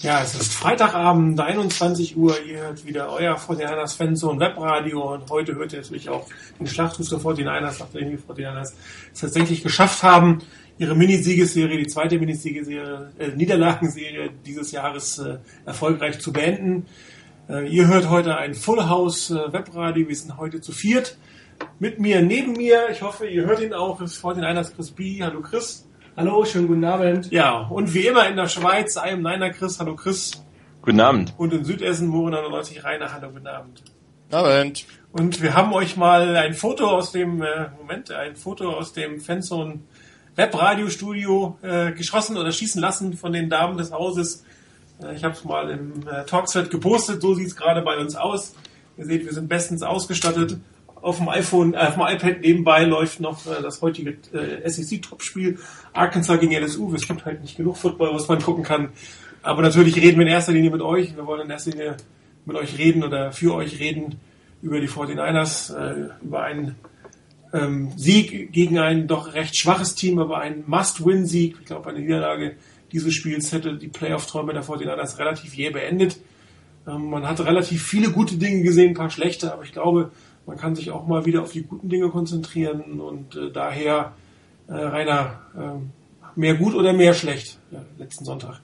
Ja, es ist Freitagabend, 21 Uhr. Ihr hört wieder euer 49ers Fanzone Webradio und heute hört ihr natürlich auch den Schlachtruf der 49ers, nachdem die 49ers es tatsächlich geschafft haben, ihre Minisiegesserie, die zweite Minisiegesserie, äh, Niederlagenserie dieses Jahres äh, erfolgreich zu beenden. Äh, ihr hört heute ein Full House äh, Webradio. Wir sind heute zu viert. Mit mir, neben mir, ich hoffe, ihr hört ihn auch, ist 49ers Chris B. Hallo Chris. Hallo, schönen guten Abend. Ja, und wie immer in der Schweiz, einem Niner Chris. Hallo Chris. Guten Abend. Und in Südessen, Moore 99 Rainer. Hallo, guten Abend. Abend. Und wir haben euch mal ein Foto aus dem, äh, Moment, ein Foto aus dem Fanzone Webradiostudio äh, geschossen oder schießen lassen von den Damen des Hauses. Äh, ich habe es mal im äh, Talkset gepostet, so sieht es gerade bei uns aus. Ihr seht, wir sind bestens ausgestattet auf dem iPhone, äh, auf dem iPad nebenbei läuft noch äh, das heutige äh, SEC-Topspiel Arkansas gegen LSU. Es gibt halt nicht genug Football, was man gucken kann. Aber natürlich reden wir in erster Linie mit euch. Wir wollen in erster Linie mit euch reden oder für euch reden über die 49ers, äh, über einen ähm, Sieg gegen ein doch recht schwaches Team, aber ein Must-Win-Sieg. Ich glaube, eine Niederlage dieses Spiels hätte die Playoff-Träume der 49ers relativ jäh beendet. Ähm, man hat relativ viele gute Dinge gesehen, ein paar schlechte, aber ich glaube, man kann sich auch mal wieder auf die guten Dinge konzentrieren und äh, daher, äh, Rainer, äh, mehr gut oder mehr schlecht ja, letzten Sonntag?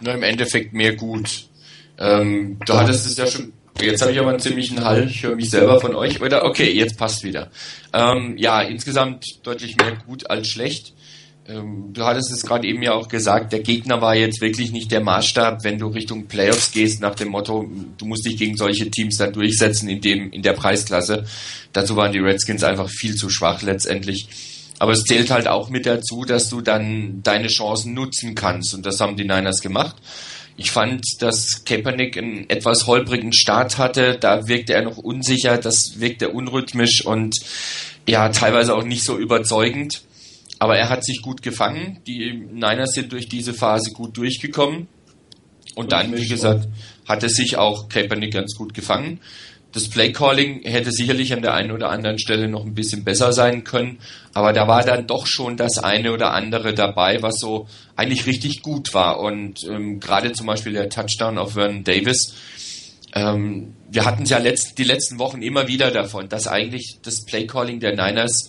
Na, im Endeffekt mehr gut. Ähm, du hattest es ja schon. Jetzt habe ich aber einen ziemlichen Hall. Ich höre mich selber von euch. Oder okay, jetzt passt wieder. Ähm, ja, insgesamt deutlich mehr gut als schlecht. Ähm, du hattest es gerade eben ja auch gesagt, der Gegner war jetzt wirklich nicht der Maßstab, wenn du Richtung Playoffs gehst, nach dem Motto, du musst dich gegen solche Teams dann durchsetzen in dem, in der Preisklasse. Dazu waren die Redskins einfach viel zu schwach letztendlich. Aber es zählt halt auch mit dazu, dass du dann deine Chancen nutzen kannst. Und das haben die Niners gemacht. Ich fand, dass Kaepernick einen etwas holprigen Start hatte. Da wirkte er noch unsicher, das wirkte unrhythmisch und ja, teilweise auch nicht so überzeugend. Aber er hat sich gut gefangen. Die Niners sind durch diese Phase gut durchgekommen. Und dann, wie gesagt, hat er sich auch Kaepernick ganz gut gefangen. Das Playcalling hätte sicherlich an der einen oder anderen Stelle noch ein bisschen besser sein können, aber da war dann doch schon das eine oder andere dabei, was so eigentlich richtig gut war. Und ähm, gerade zum Beispiel der Touchdown auf Vernon Davis, ähm, wir hatten es ja letzt, die letzten Wochen immer wieder davon, dass eigentlich das Playcalling der Niners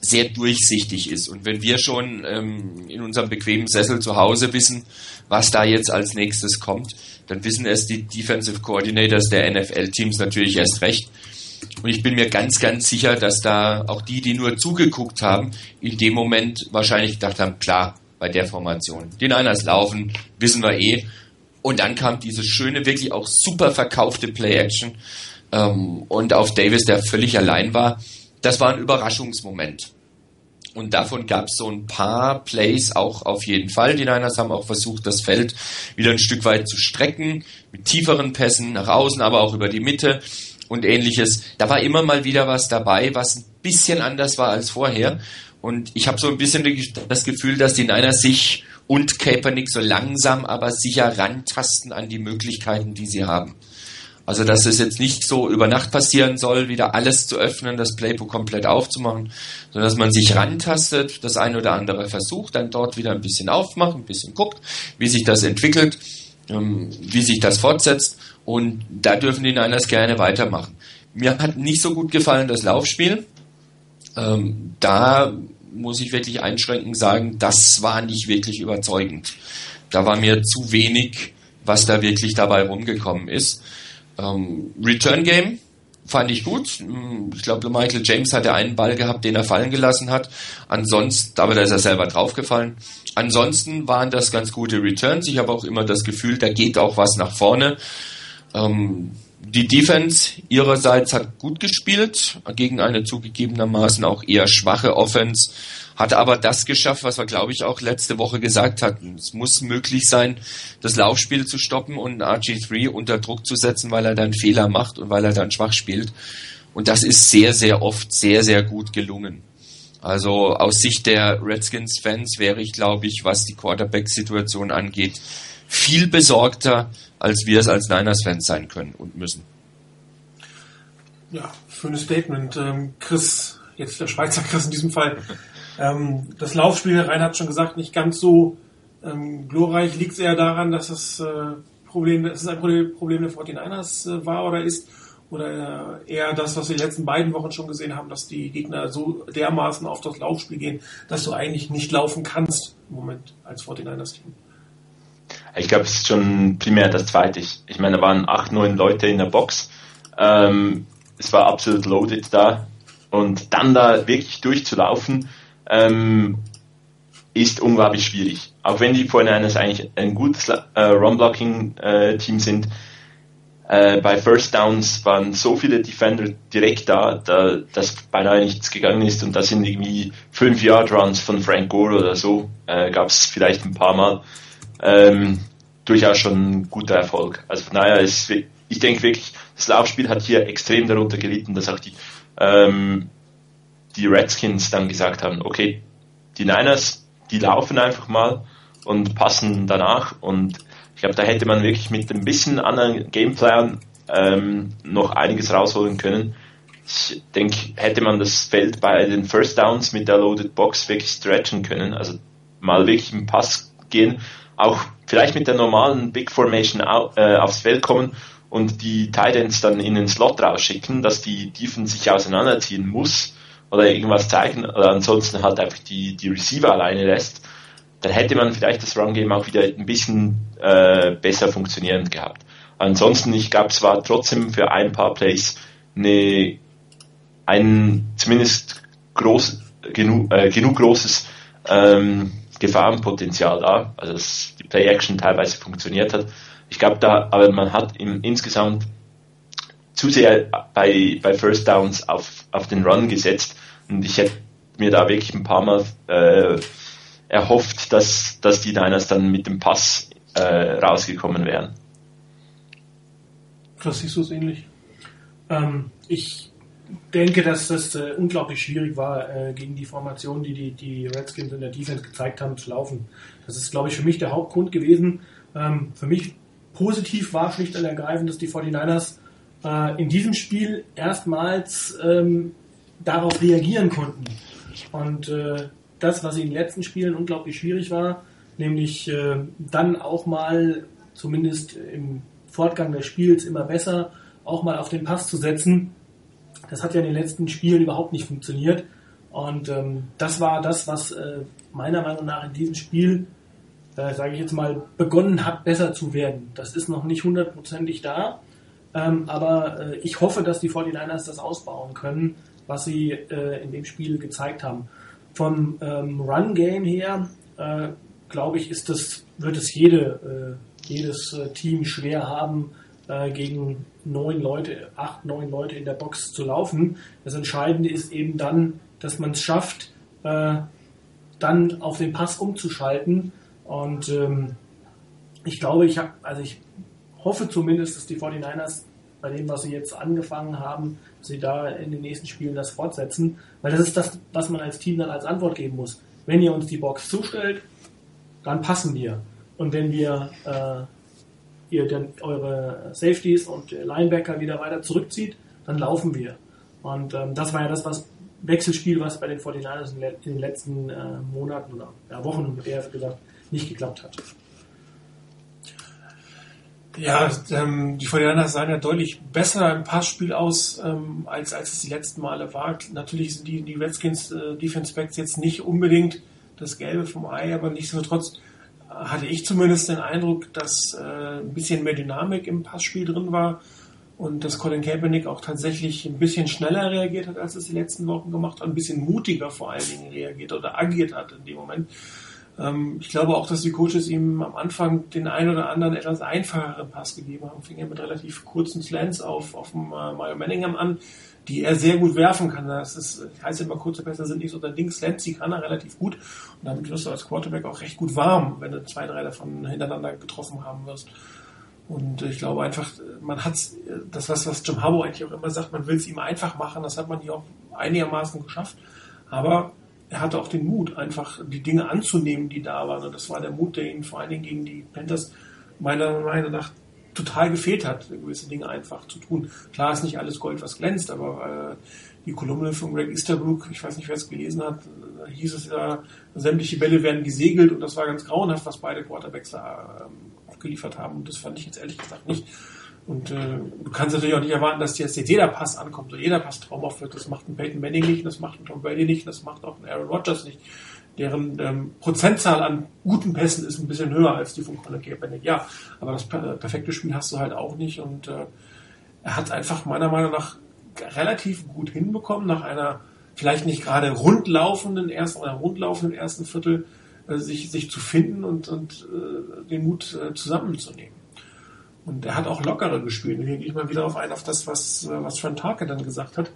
sehr durchsichtig ist. Und wenn wir schon ähm, in unserem bequemen Sessel zu Hause wissen, was da jetzt als nächstes kommt, dann wissen es die Defensive Coordinators der NFL-Teams natürlich erst recht. Und ich bin mir ganz, ganz sicher, dass da auch die, die nur zugeguckt haben, in dem Moment wahrscheinlich gedacht haben, klar, bei der Formation. Die Niners laufen, wissen wir eh. Und dann kam diese schöne, wirklich auch super verkaufte Play-Action. Ähm, und auf Davis, der völlig allein war, das war ein Überraschungsmoment. Und davon gab es so ein paar Plays auch auf jeden Fall. Die Niners haben auch versucht, das Feld wieder ein Stück weit zu strecken, mit tieferen Pässen nach außen, aber auch über die Mitte und ähnliches. Da war immer mal wieder was dabei, was ein bisschen anders war als vorher. Und ich habe so ein bisschen das Gefühl, dass die Niners sich und Kaepernick so langsam aber sicher rantasten an die Möglichkeiten, die sie haben. Also dass es jetzt nicht so über Nacht passieren soll, wieder alles zu öffnen, das Playbook komplett aufzumachen, sondern dass man sich rantastet, das eine oder andere versucht, dann dort wieder ein bisschen aufmacht, ein bisschen guckt, wie sich das entwickelt, ähm, wie sich das fortsetzt und da dürfen die Niners gerne weitermachen. Mir hat nicht so gut gefallen das Laufspiel. Ähm, da muss ich wirklich einschränkend sagen, das war nicht wirklich überzeugend. Da war mir zu wenig, was da wirklich dabei rumgekommen ist. Ähm, Return Game fand ich gut. Mm, ich glaube, Michael James hatte einen Ball gehabt, den er fallen gelassen hat. Ansonsten, aber da ist er selber draufgefallen. Ansonsten waren das ganz gute Returns. Ich habe auch immer das Gefühl, da geht auch was nach vorne. Ähm, die Defense ihrerseits hat gut gespielt, gegen eine zugegebenermaßen auch eher schwache Offense hat aber das geschafft, was wir, glaube ich, auch letzte Woche gesagt hatten. Es muss möglich sein, das Laufspiel zu stoppen und RG3 unter Druck zu setzen, weil er dann Fehler macht und weil er dann schwach spielt. Und das ist sehr, sehr oft sehr, sehr gut gelungen. Also aus Sicht der Redskins-Fans wäre ich, glaube ich, was die Quarterback-Situation angeht, viel besorgter, als wir es als Niners-Fans sein können und müssen. Ja, schönes Statement. Ähm, Chris, jetzt der Schweizer Chris in diesem Fall. Ähm, das Laufspiel, Rein hat schon gesagt, nicht ganz so ähm, glorreich. Liegt es eher daran, dass es, äh, Problem, dass es ein Problem der 49ers äh, war oder ist? Oder eher das, was wir die letzten beiden Wochen schon gesehen haben, dass die Gegner so dermaßen auf das Laufspiel gehen, dass du eigentlich nicht laufen kannst im Moment als 49ers-Team? Ich glaube, es ist schon primär das Zweite. Ich, ich meine, da waren acht, neun Leute in der Box. Ähm, es war absolut loaded da. Und dann da wirklich durchzulaufen, ähm, ist unglaublich schwierig. Auch wenn die 49ers eigentlich ein gutes äh, Run-Blocking-Team äh, sind, äh, bei First Downs waren so viele Defender direkt da, da, dass beinahe nichts gegangen ist und da sind irgendwie 5 Yard Runs von Frank Gore oder so, äh, gab es vielleicht ein paar Mal. Ähm, durchaus schon ein guter Erfolg. Also von daher ist, ich denke wirklich, das Laufspiel hat hier extrem darunter gelitten, dass auch die, ähm, die Redskins dann gesagt haben, okay, die Niners, die laufen einfach mal und passen danach und ich glaube, da hätte man wirklich mit ein bisschen anderen Gameplan ähm, noch einiges rausholen können. Ich denke, hätte man das Feld bei den First Downs mit der Loaded Box wirklich stretchen können, also mal wirklich im Pass gehen, auch vielleicht mit der normalen Big Formation au, äh, aufs Feld kommen und die Titans dann in den Slot rausschicken, dass die Defense sich auseinanderziehen muss oder irgendwas zeigen oder ansonsten halt einfach die, die Receiver alleine lässt, dann hätte man vielleicht das Run-Game auch wieder ein bisschen äh, besser funktionierend gehabt. Ansonsten, ich glaube, es war trotzdem für ein paar Plays eine, ein zumindest groß, genug, äh, genug großes ähm, Gefahrenpotenzial da, also dass die Play-Action teilweise funktioniert hat. Ich glaube, da, aber man hat im, insgesamt zu sehr bei, bei First Downs auf, auf den Run gesetzt und ich hätte mir da wirklich ein paar Mal äh, erhofft, dass, dass die Niners dann mit dem Pass äh, rausgekommen wären. Was siehst du es ähnlich? Ähm, ich denke, dass das äh, unglaublich schwierig war, äh, gegen die Formation, die, die die Redskins in der Defense gezeigt haben, zu laufen. Das ist, glaube ich, für mich der Hauptgrund gewesen. Ähm, für mich positiv war schlicht und ergreifend, dass die 49ers äh, in diesem Spiel erstmals ähm, darauf reagieren konnten. Und äh, das, was in den letzten Spielen unglaublich schwierig war, nämlich äh, dann auch mal, zumindest im Fortgang des Spiels immer besser, auch mal auf den Pass zu setzen das hat ja in den letzten Spielen überhaupt nicht funktioniert. Und ähm, das war das, was äh, meiner Meinung nach in diesem Spiel, äh, sage ich jetzt mal, begonnen hat, besser zu werden. Das ist noch nicht hundertprozentig da, ähm, aber äh, ich hoffe, dass die 49ers das ausbauen können, was sie äh, in dem Spiel gezeigt haben. Vom ähm, Run-Game her, äh, glaube ich, ist das, wird es jede, äh, jedes äh, Team schwer haben, äh, gegen neun Leute, acht, neun Leute in der Box zu laufen. Das Entscheidende ist eben dann, dass man es schafft, äh, dann auf den Pass umzuschalten. Und ähm, ich glaube, ich habe, also ich hoffe zumindest, dass die 49ers bei dem, was sie jetzt angefangen haben, sie da in den nächsten Spielen das fortsetzen, weil das ist das, was man als Team dann als Antwort geben muss. Wenn ihr uns die Box zustellt, dann passen wir. Und wenn wir äh, ihr dann eure Safeties und Linebacker wieder weiter zurückzieht, dann laufen wir. Und ähm, das war ja das, was Wechselspiel, was bei den 49ers in, den letzten äh, Monaten oder ja, Wochen eher gesagt nicht geklappt hat. Ja, ähm, die 49ers sahen ja deutlich besser im Passspiel aus, ähm, als, als es die letzten Male war. Natürlich sind die, die Redskins äh, Defense Backs jetzt nicht unbedingt das Gelbe vom Ei, aber nichtsdestotrotz hatte ich zumindest den Eindruck, dass äh, ein bisschen mehr Dynamik im Passspiel drin war und dass Colin Kaepernick auch tatsächlich ein bisschen schneller reagiert hat, als es die letzten Wochen gemacht hat, ein bisschen mutiger vor allen Dingen reagiert oder agiert hat in dem Moment. Ähm, ich glaube auch, dass die Coaches ihm am Anfang den einen oder anderen etwas einfacheren Pass gegeben haben. Fing er mit relativ kurzen Slants auf, auf äh, Mario Manningham an, die er sehr gut werfen kann. Das ist, heißt immer, kurze Pässe sind nicht so dein Ding. Slants, die kann er relativ gut. Und damit wirst du als Quarterback auch recht gut warm, wenn du zwei, drei davon hintereinander getroffen haben wirst. Und ich glaube einfach, man hat das, was, was Jim Harbaugh eigentlich auch immer sagt, man will es ihm einfach machen. Das hat man hier auch einigermaßen geschafft. Aber er hatte auch den Mut, einfach die Dinge anzunehmen, die da waren. Und das war der Mut, der ihn vor allen Dingen gegen die Panthers meiner Meinung nach total gefehlt hat, gewisse Dinge einfach zu tun. Klar ist nicht alles Gold, was glänzt, aber äh, die Kolumne von Greg Easterbrook, ich weiß nicht, wer es gelesen hat, da hieß es ja, sämtliche Bälle werden gesegelt und das war ganz grauenhaft, was beide Quarterbacks da ähm, aufgeliefert haben. Und das fand ich jetzt ehrlich gesagt nicht. Und äh, du kannst natürlich auch nicht erwarten, dass jetzt jeder Pass ankommt oder jeder Pass traumhaft wird. Das macht ein Peyton Manning nicht, das macht ein Tom Brady nicht, das macht auch ein Aaron Rodgers nicht deren ähm, Prozentzahl an guten Pässen ist ein bisschen höher als die von Conor Kaepernick. Ja, aber das perfekte Spiel hast du halt auch nicht und äh, er hat einfach meiner Meinung nach relativ gut hinbekommen nach einer vielleicht nicht gerade rundlaufenden ersten oder rundlaufenden ersten Viertel äh, sich sich zu finden und und äh, den Mut äh, zusammenzunehmen. Und er hat auch lockere gespielt. Und hier gehe ich mal wieder auf ein auf das was äh, was Frank Tarke dann gesagt hat,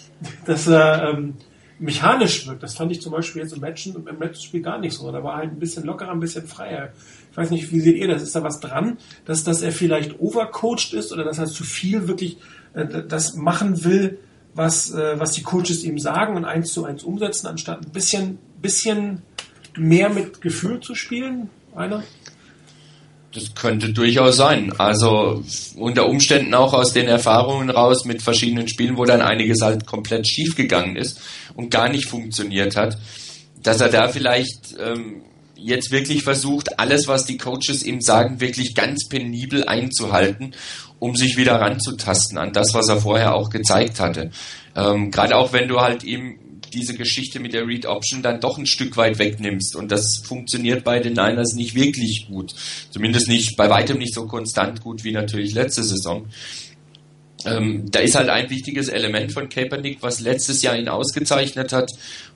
dass er ähm, mechanisch wirkt. Das fand ich zum Beispiel jetzt im Matchen, im Matchspiel gar nicht so. Da war halt ein bisschen lockerer, ein bisschen freier. Ich weiß nicht, wie seht ihr das? Ist da was dran, dass, dass er vielleicht overcoached ist oder dass er zu viel wirklich äh, das machen will, was, äh, was die Coaches ihm sagen und eins zu eins umsetzen, anstatt ein bisschen, bisschen mehr mit Gefühl zu spielen? Einer? Das könnte durchaus sein. Also unter Umständen auch aus den Erfahrungen raus mit verschiedenen Spielen, wo dann einiges halt komplett schief gegangen ist und gar nicht funktioniert hat, dass er da vielleicht ähm, jetzt wirklich versucht, alles, was die Coaches ihm sagen, wirklich ganz penibel einzuhalten, um sich wieder ranzutasten an das, was er vorher auch gezeigt hatte. Ähm, Gerade auch wenn du halt ihm diese Geschichte mit der Read Option dann doch ein Stück weit wegnimmst. Und das funktioniert bei den Niners nicht wirklich gut. Zumindest nicht, bei weitem nicht so konstant gut wie natürlich letzte Saison. Ähm, da ist halt ein wichtiges Element von Kaepernick, was letztes Jahr ihn ausgezeichnet hat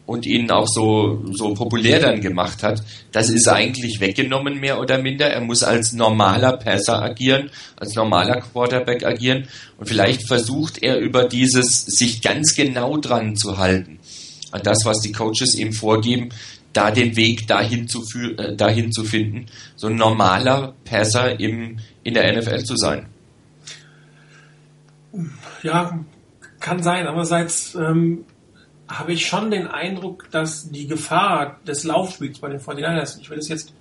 und ihn auch so, so populär dann gemacht hat. Das ist eigentlich weggenommen, mehr oder minder. Er muss als normaler Passer agieren, als normaler Quarterback agieren und vielleicht versucht er über dieses sich ganz genau dran zu halten das, was die Coaches ihm vorgeben, da den Weg dahin zu, äh, dahin zu finden, so ein normaler Passer im, in der NFL zu sein. Ja, kann sein. Andererseits ähm, habe ich schon den Eindruck, dass die Gefahr des Laufspiels bei den 49ers, ich will das jetzt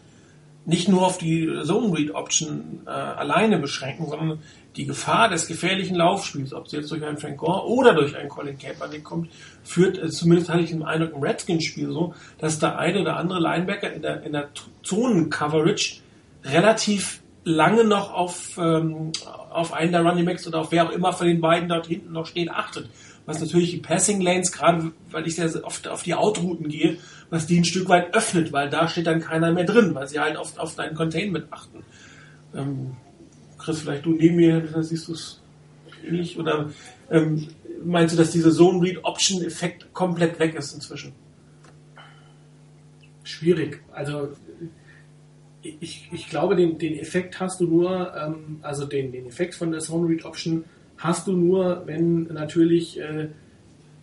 nicht nur auf die Zone Read Option äh, alleine beschränken, sondern die Gefahr des gefährlichen Laufspiels, ob es jetzt durch einen Frank Gore oder durch einen Colin Kaepernick kommt, führt, äh, zumindest hatte ich den Eindruck im Redskins-Spiel so, dass der eine oder andere Linebacker in der, in der Zonen-Coverage relativ lange noch auf, ähm, auf einen der Running Backs oder auf wer auch immer von den beiden dort hinten noch steht, achtet. Was natürlich die Passing Lanes, gerade weil ich sehr oft auf die Outrouten gehe, was die ein Stück weit öffnet, weil da steht dann keiner mehr drin, weil sie halt oft auf dein Containment achten. Ähm, Chris, vielleicht du neben mir, siehst du es ähnlich? Oder ähm, meinst du, dass dieser Zone Read Option Effekt komplett weg ist inzwischen? Schwierig. Also ich, ich glaube, den, den Effekt hast du nur, ähm, also den, den Effekt von der Zone Read Option hast du nur, wenn natürlich äh,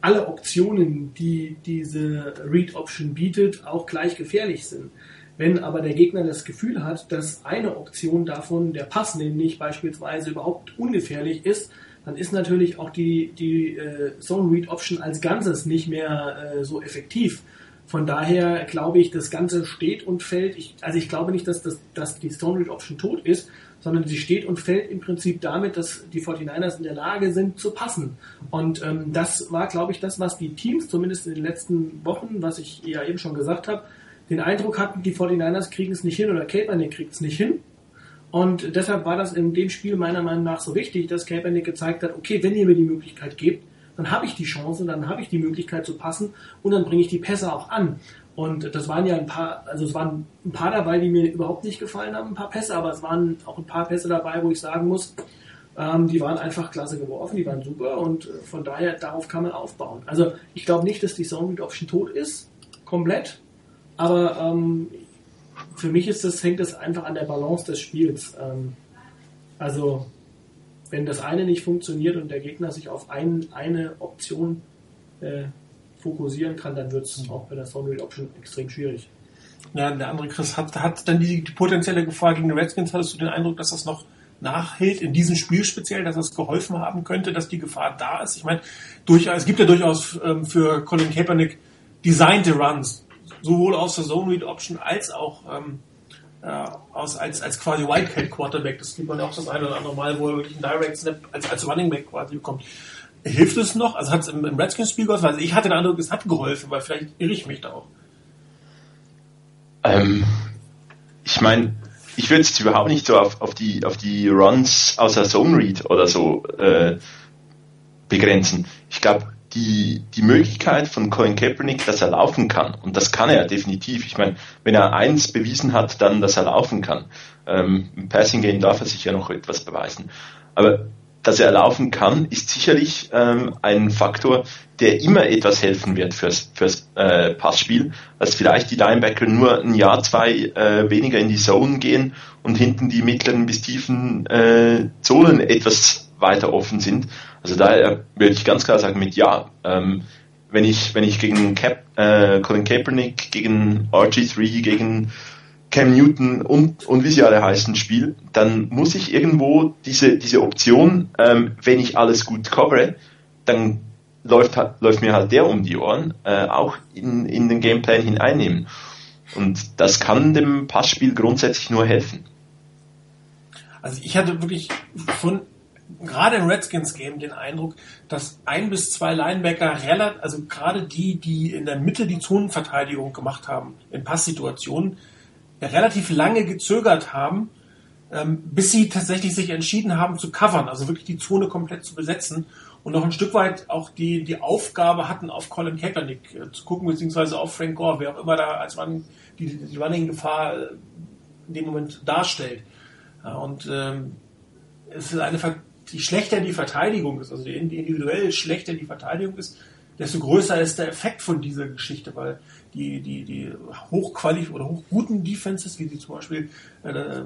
alle Optionen, die diese Read Option bietet, auch gleich gefährlich sind. Wenn aber der Gegner das Gefühl hat, dass eine Option davon, der Pass nämlich beispielsweise überhaupt ungefährlich ist, dann ist natürlich auch die, die äh, Zone Read Option als Ganzes nicht mehr äh, so effektiv. Von daher glaube ich, das Ganze steht und fällt. Ich, also ich glaube nicht, dass, das, dass die Zone Read Option tot ist, sondern sie steht und fällt im Prinzip damit, dass die 49ers in der Lage sind zu passen. Und ähm, das war, glaube ich, das, was die Teams zumindest in den letzten Wochen, was ich ja eben schon gesagt habe, den Eindruck hatten, die 49ers kriegen es nicht hin oder Kaepernick kriegt es nicht hin. Und deshalb war das in dem Spiel meiner Meinung nach so wichtig, dass Kaepernick gezeigt hat, okay, wenn ihr mir die Möglichkeit gebt, dann habe ich die Chance, dann habe ich die Möglichkeit zu passen und dann bringe ich die Pässe auch an. Und das waren ja ein paar, also es waren ein paar dabei, die mir überhaupt nicht gefallen haben, ein paar Pässe, aber es waren auch ein paar Pässe dabei, wo ich sagen muss, ähm, die waren einfach klasse geworfen, die waren super und äh, von daher, darauf kann man aufbauen. Also ich glaube nicht, dass die Zone Read Option tot ist, komplett, aber ähm, für mich ist das, hängt das einfach an der Balance des Spiels. Ähm, also wenn das eine nicht funktioniert und der Gegner sich auf ein, eine Option äh, fokussieren kann, dann wird es auch bei der Read Option extrem schwierig. Ja, der andere Chris hat, hat dann die, die potenzielle Gefahr gegen die Redskins, hattest du den Eindruck, dass das noch nachhält in diesem Spiel speziell, dass es geholfen haben könnte, dass die Gefahr da ist. Ich meine, durchaus, es gibt ja durchaus ähm, für Colin Kaepernick designte Runs, sowohl aus der Zone Read Option als auch ähm, äh, aus, als, als quasi Wildcat Quarterback. Das gibt man ja auch das eine oder andere Mal, wo er wirklich einen Direct Snap als, als Running Back quasi bekommt. Hilft es noch? Also hat es im, im Redskins-Spiel geholfen? Also ich hatte den Eindruck, es hat geholfen, weil vielleicht irre ich mich da auch. Ähm, ich meine, ich würde es überhaupt nicht so auf, auf, die, auf die Runs außer Zone Read oder so äh, begrenzen. Ich glaube, die, die Möglichkeit von Colin Kaepernick, dass er laufen kann, und das kann er definitiv. Ich meine, wenn er eins bewiesen hat, dann, dass er laufen kann. Ähm, Im Passing Game darf er sich ja noch etwas beweisen. Aber dass er laufen kann, ist sicherlich ähm, ein Faktor, der immer etwas helfen wird fürs, fürs äh, Passspiel, dass vielleicht die Linebacker nur ein Jahr, zwei äh, weniger in die Zone gehen und hinten die mittleren bis tiefen äh, Zonen etwas weiter offen sind. Also daher würde ich ganz klar sagen mit ja. Ähm, wenn ich wenn ich gegen Cap, äh, Colin Kaepernick, gegen RG3, gegen Cam Newton und, und wie sie alle heißen spiele, dann muss ich irgendwo diese, diese Option, ähm, wenn ich alles gut covere, dann läuft, läuft mir halt der um die Ohren, äh, auch in, in den Gameplan hineinnehmen. Und das kann dem Passspiel grundsätzlich nur helfen. Also ich hatte wirklich von gerade im Redskins Game den Eindruck, dass ein bis zwei Linebacker relativ, also gerade die, die in der Mitte die Zonenverteidigung gemacht haben in Passsituationen, relativ lange gezögert haben, ähm, bis sie tatsächlich sich entschieden haben zu covern, also wirklich die Zone komplett zu besetzen und noch ein Stück weit auch die, die Aufgabe hatten, auf Colin Kaepernick äh, zu gucken, beziehungsweise auf Frank Gore, wer auch immer da als Mann die, die Running-Gefahr äh, in dem Moment darstellt. Und ähm, es ist eine, die schlechter die Verteidigung ist, also individuell schlechter die Verteidigung ist, desto größer ist der Effekt von dieser Geschichte, weil die, die, die hochqualif oder hochguten Defenses, wie sie zum Beispiel äh,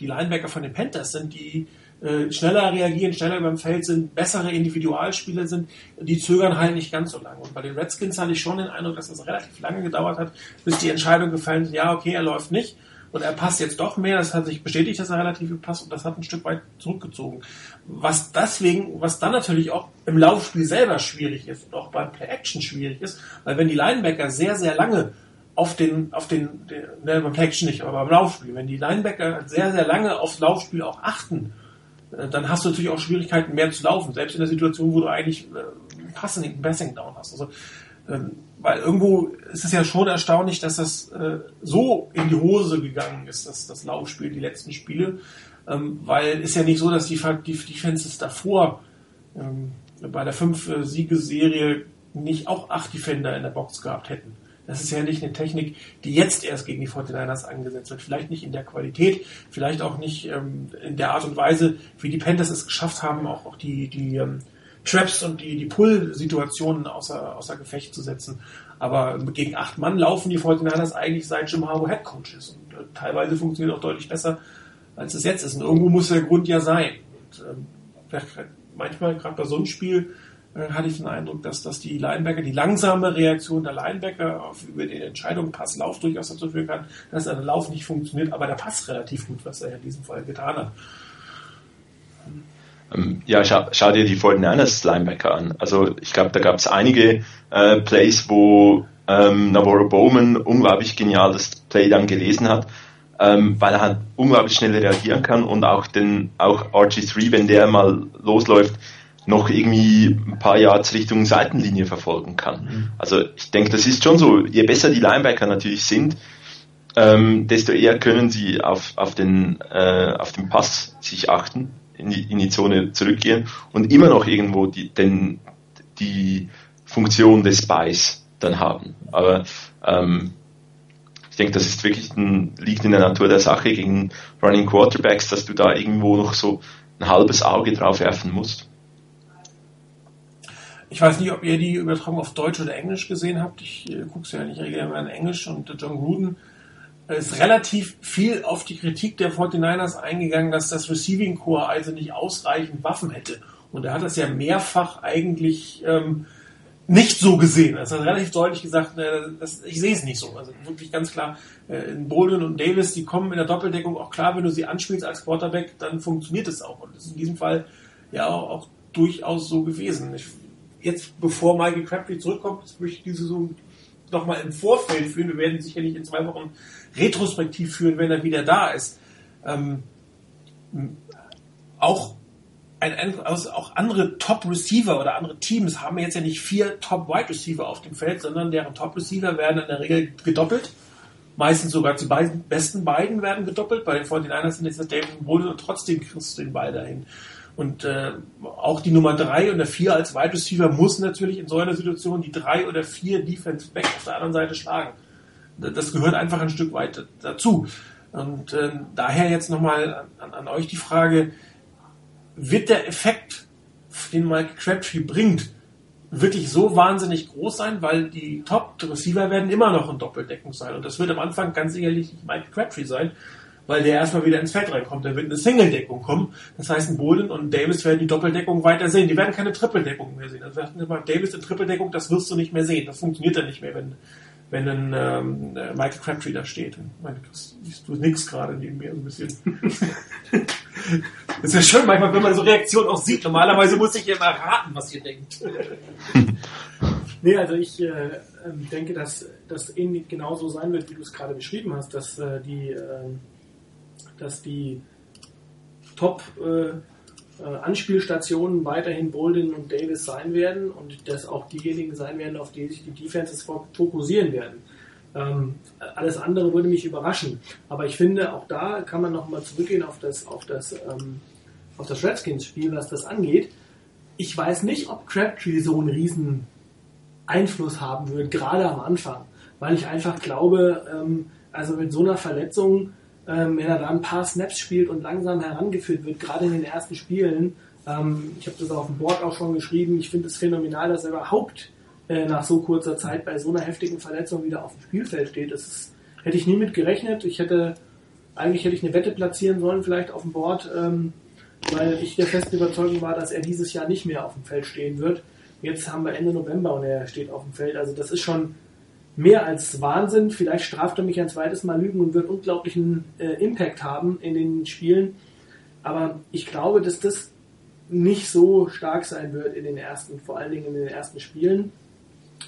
die Linebacker von den Panthers sind, die äh, schneller reagieren, schneller beim Feld sind, bessere Individualspieler sind, die zögern halt nicht ganz so lange. Und bei den Redskins hatte ich schon den Eindruck, dass das relativ lange gedauert hat, bis die Entscheidung gefallen ist, ja, okay, er läuft nicht und er passt jetzt doch mehr. Das hat sich bestätigt, dass er relativ viel passt und das hat ein Stück weit zurückgezogen. Was deswegen, was dann natürlich auch im Laufspiel selber schwierig ist und auch beim Play-Action schwierig ist, weil wenn die Linebacker sehr, sehr lange auf den, auf den, den ne, beim Play-Action nicht, aber beim Laufspiel, wenn die Linebacker sehr, sehr lange aufs Laufspiel auch achten, äh, dann hast du natürlich auch Schwierigkeiten mehr zu laufen, selbst in der Situation, wo du eigentlich äh, Passing, Passing Down hast. Also ähm, weil irgendwo ist es ja schon erstaunlich, dass das äh, so in die Hose gegangen ist, dass das Laufspiel, die letzten Spiele, ähm, weil ist ja nicht so, dass die, die Defenses davor ähm, bei der fünf Siegeserie nicht auch acht Defender in der Box gehabt hätten. Das ist ja nicht eine Technik, die jetzt erst gegen die 49ers angesetzt wird. Vielleicht nicht in der Qualität, vielleicht auch nicht ähm, in der Art und Weise, wie die Panthers es geschafft haben, auch, auch die, die ähm, Traps und die, die Pull-Situationen außer, außer Gefecht zu setzen. Aber gegen acht Mann laufen die 49ers eigentlich seit Jim Harbaugh Head Coach ist. Und äh, teilweise funktioniert auch deutlich besser, als es jetzt ist. Und irgendwo muss der Grund ja sein. Und, ähm, manchmal, gerade bei so einem Spiel, äh, hatte ich den Eindruck, dass, dass die Linebacker, die langsame Reaktion der Linebacker auf über die Entscheidung Pass-Lauf durchaus dazu führen kann, dass der Lauf nicht funktioniert, aber der Pass relativ gut, was er in diesem Fall getan hat. Ähm, ja, schau, schau dir die 49ers Linebacker an. Also ich glaube, da gab es einige äh, Plays, wo ähm, Navarro Bowman unglaublich genial das Play dann gelesen hat, ähm, weil er halt unglaublich schnell reagieren kann und auch den auch RG3, wenn der mal losläuft, noch irgendwie ein paar Yards Richtung Seitenlinie verfolgen kann. Mhm. Also ich denke, das ist schon so, je besser die Linebacker natürlich sind, ähm, desto eher können sie auf, auf, den, äh, auf den Pass sich achten in die, in die Zone zurückgehen und immer noch irgendwo die, den, die Funktion des Buys dann haben. Aber ähm, ich denke, das ist wirklich ein, liegt in der Natur der Sache gegen Running Quarterbacks, dass du da irgendwo noch so ein halbes Auge drauf werfen musst. Ich weiß nicht, ob ihr die Übertragung auf Deutsch oder Englisch gesehen habt. Ich äh, gucke es ja nicht regelmäßig in Englisch und John Gruden ist relativ viel auf die Kritik der 49ers eingegangen, dass das Receiving Core also nicht ausreichend Waffen hätte. Und er hat das ja mehrfach eigentlich ähm, nicht so gesehen. Er hat relativ deutlich gesagt, äh, das, ich sehe es nicht so. Also wirklich ganz klar, äh, in Bolden und Davis, die kommen in der Doppeldeckung auch klar, wenn du sie anspielst als Quarterback, dann funktioniert es auch. Und das ist in diesem Fall ja auch, auch durchaus so gewesen. Ich, jetzt, bevor Michael Crabtree zurückkommt, möchte ich diese so nochmal im Vorfeld führen. Wir werden sicherlich in zwei Wochen retrospektiv führen, wenn er wieder da ist. Ähm, auch ein, also auch andere Top-Receiver oder andere Teams haben jetzt ja nicht vier Top-Wide-Receiver auf dem Feld, sondern deren Top-Receiver werden in der Regel gedoppelt. Meistens sogar die beiden, besten beiden werden gedoppelt. Bei den 49ers sind jetzt David Bolden und trotzdem kriegst du den Ball dahin. Und äh, auch die Nummer drei und der vier als Wide Receiver muss natürlich in so einer Situation die drei oder vier Defense Back auf der anderen Seite schlagen. Das gehört einfach ein Stück weit dazu. Und äh, daher jetzt nochmal an, an euch die Frage, wird der Effekt, den Mike Crabtree bringt, wirklich so wahnsinnig groß sein, weil die Top-Receiver werden immer noch in Doppeldeckung sein. Und das wird am Anfang ganz sicherlich nicht Mike Crabtree sein, weil der erstmal wieder ins Feld reinkommt. Da wird eine Single-Deckung kommen. Das heißt, Bolden und Davis werden die Doppeldeckung weiter sehen. Die werden keine Triple-Deckung mehr sehen. Also Davis in Triple-Deckung, das wirst du nicht mehr sehen. Das funktioniert dann nicht mehr, wenn, wenn ein ähm, äh, Michael Crabtree da steht. Meine, du nix gerade neben mir ein bisschen. Das ist ja schön manchmal, wenn man so Reaktionen auch sieht. Normalerweise muss ich ja immer raten, was ihr denkt. nee, also ich äh, ähm, denke, dass das ähnlich genauso sein wird, wie du es gerade beschrieben hast, dass äh, die, äh, dass die Top äh, Anspielstationen weiterhin Bolden und Davis sein werden und dass auch diejenigen sein werden, auf die sich die Defenses fokussieren werden. Ähm, alles andere würde mich überraschen. Aber ich finde, auch da kann man nochmal zurückgehen auf das, auf das, ähm, auf das Redskins-Spiel, was das angeht. Ich weiß nicht, ob Crabtree so einen riesen Einfluss haben wird, gerade am Anfang, weil ich einfach glaube, ähm, also mit so einer Verletzung, ähm, wenn er da ein paar Snaps spielt und langsam herangeführt wird, gerade in den ersten Spielen, ähm, ich habe das auf dem Board auch schon geschrieben, ich finde es phänomenal, dass er überhaupt äh, nach so kurzer Zeit bei so einer heftigen Verletzung wieder auf dem Spielfeld steht. Das ist, hätte ich nie mit gerechnet. Ich hätte, eigentlich hätte ich eine Wette platzieren sollen, vielleicht auf dem Board, ähm, weil ich der festen Überzeugung war, dass er dieses Jahr nicht mehr auf dem Feld stehen wird. Jetzt haben wir Ende November und er steht auf dem Feld. Also das ist schon mehr als Wahnsinn. Vielleicht straft er mich ein zweites Mal Lügen und wird unglaublichen äh, Impact haben in den Spielen. Aber ich glaube, dass das nicht so stark sein wird in den ersten, vor allen Dingen in den ersten Spielen.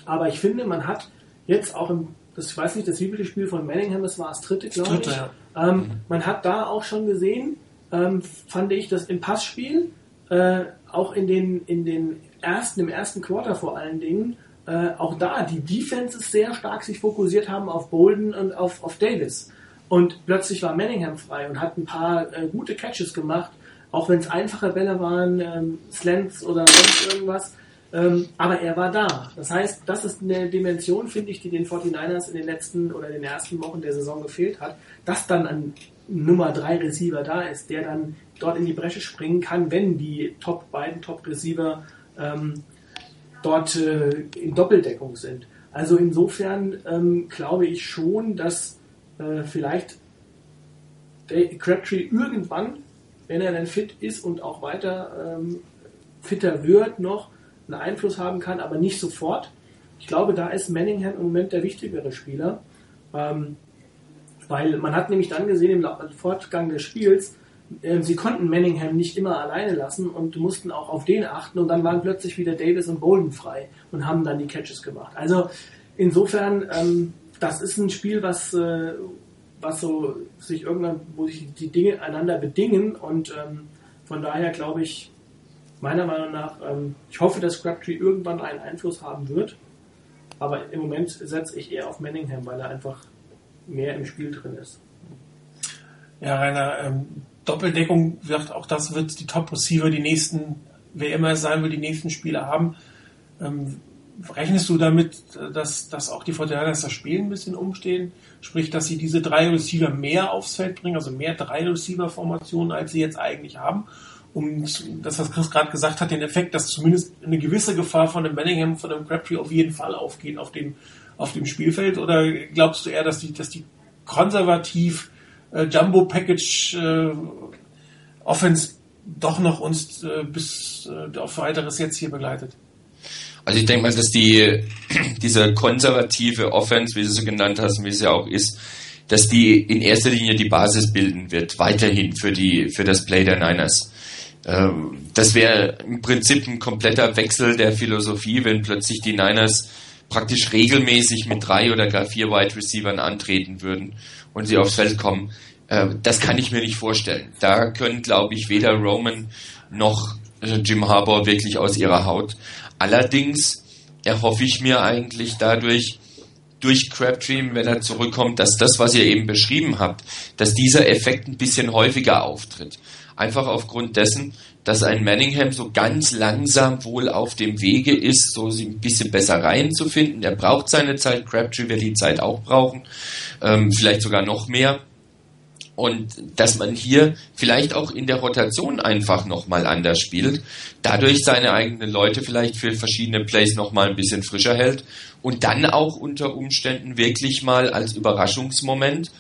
Aber ich finde, man hat jetzt auch im, das, ich weiß nicht, das wievielte Spiel von Manningham, das war das dritte, glaube ich. Ja. Ähm, mhm. Man hat da auch schon gesehen, ähm, fand ich, dass im Passspiel, äh, auch in den, in den ersten, im ersten Quarter vor allen Dingen, äh, auch da die Defenses sehr stark sich fokussiert haben auf Bolden und auf, auf Davis. Und plötzlich war Manningham frei und hat ein paar äh, gute Catches gemacht, auch wenn es einfache Bälle waren, ähm, Slants oder sonst irgendwas. Ähm, aber er war da. Das heißt, das ist eine Dimension, finde ich, die den 49ers in den letzten oder den ersten Wochen der Saison gefehlt hat, dass dann ein Nummer 3 Receiver da ist, der dann dort in die Bresche springen kann, wenn die Top, beiden Top Receiver ähm, dort äh, in Doppeldeckung sind. Also insofern ähm, glaube ich schon, dass äh, vielleicht Crabtree irgendwann, wenn er dann fit ist und auch weiter ähm, fitter wird noch, einen Einfluss haben kann, aber nicht sofort. Ich glaube, da ist Manningham im Moment der wichtigere Spieler, ähm, weil man hat nämlich dann gesehen im Fortgang des Spiels, sie konnten Manningham nicht immer alleine lassen und mussten auch auf den achten und dann waren plötzlich wieder Davis und Bolden frei und haben dann die Catches gemacht. Also insofern, ähm, das ist ein Spiel, was, äh, was so sich irgendwann, wo sich die Dinge einander bedingen und ähm, von daher glaube ich, meiner Meinung nach, ähm, ich hoffe, dass Crabtree irgendwann einen Einfluss haben wird. Aber im Moment setze ich eher auf Manningham, weil er einfach mehr im Spiel drin ist. Ja, Rainer, ähm, Doppeldeckung, wird, auch das wird die Top-Receiver die nächsten, wer immer es sein will, die nächsten Spiele haben. Ähm, rechnest du damit, dass, dass auch die Fortinanders das Spiel ein bisschen umstehen? Sprich, dass sie diese drei Receiver mehr aufs Feld bringen, also mehr drei Receiver-Formationen, als sie jetzt eigentlich haben? um das, was Chris gerade gesagt hat, den Effekt, dass zumindest eine gewisse Gefahr von dem Bellingham, von dem Crabtree auf jeden Fall aufgeht auf dem, auf dem Spielfeld? Oder glaubst du eher, dass die, dass die konservativ äh, Jumbo Package äh, Offense doch noch uns äh, bis äh, auf weiteres jetzt hier begleitet? Also ich denke mal, dass die diese konservative Offense, wie du sie genannt hast, wie es ja auch ist, dass die in erster Linie die Basis bilden wird, weiterhin für die für das Play der Niners. Ähm, das wäre im Prinzip ein kompletter Wechsel der Philosophie, wenn plötzlich die Niners praktisch regelmäßig mit drei oder gar vier Wide Receivers antreten würden und sie aufs Feld kommen. Äh, das kann ich mir nicht vorstellen. Da können, glaube ich, weder Roman noch äh, Jim Harbour wirklich aus ihrer Haut. Allerdings erhoffe ich mir eigentlich dadurch, durch Crabtree, wenn er zurückkommt, dass das, was ihr eben beschrieben habt, dass dieser Effekt ein bisschen häufiger auftritt. Einfach aufgrund dessen, dass ein Manningham so ganz langsam wohl auf dem Wege ist, so ein bisschen besser reinzufinden. Er braucht seine Zeit, Crabtree wird die Zeit auch brauchen, ähm, vielleicht sogar noch mehr. Und dass man hier vielleicht auch in der Rotation einfach nochmal anders spielt, dadurch seine eigenen Leute vielleicht für verschiedene Plays nochmal ein bisschen frischer hält und dann auch unter Umständen wirklich mal als Überraschungsmoment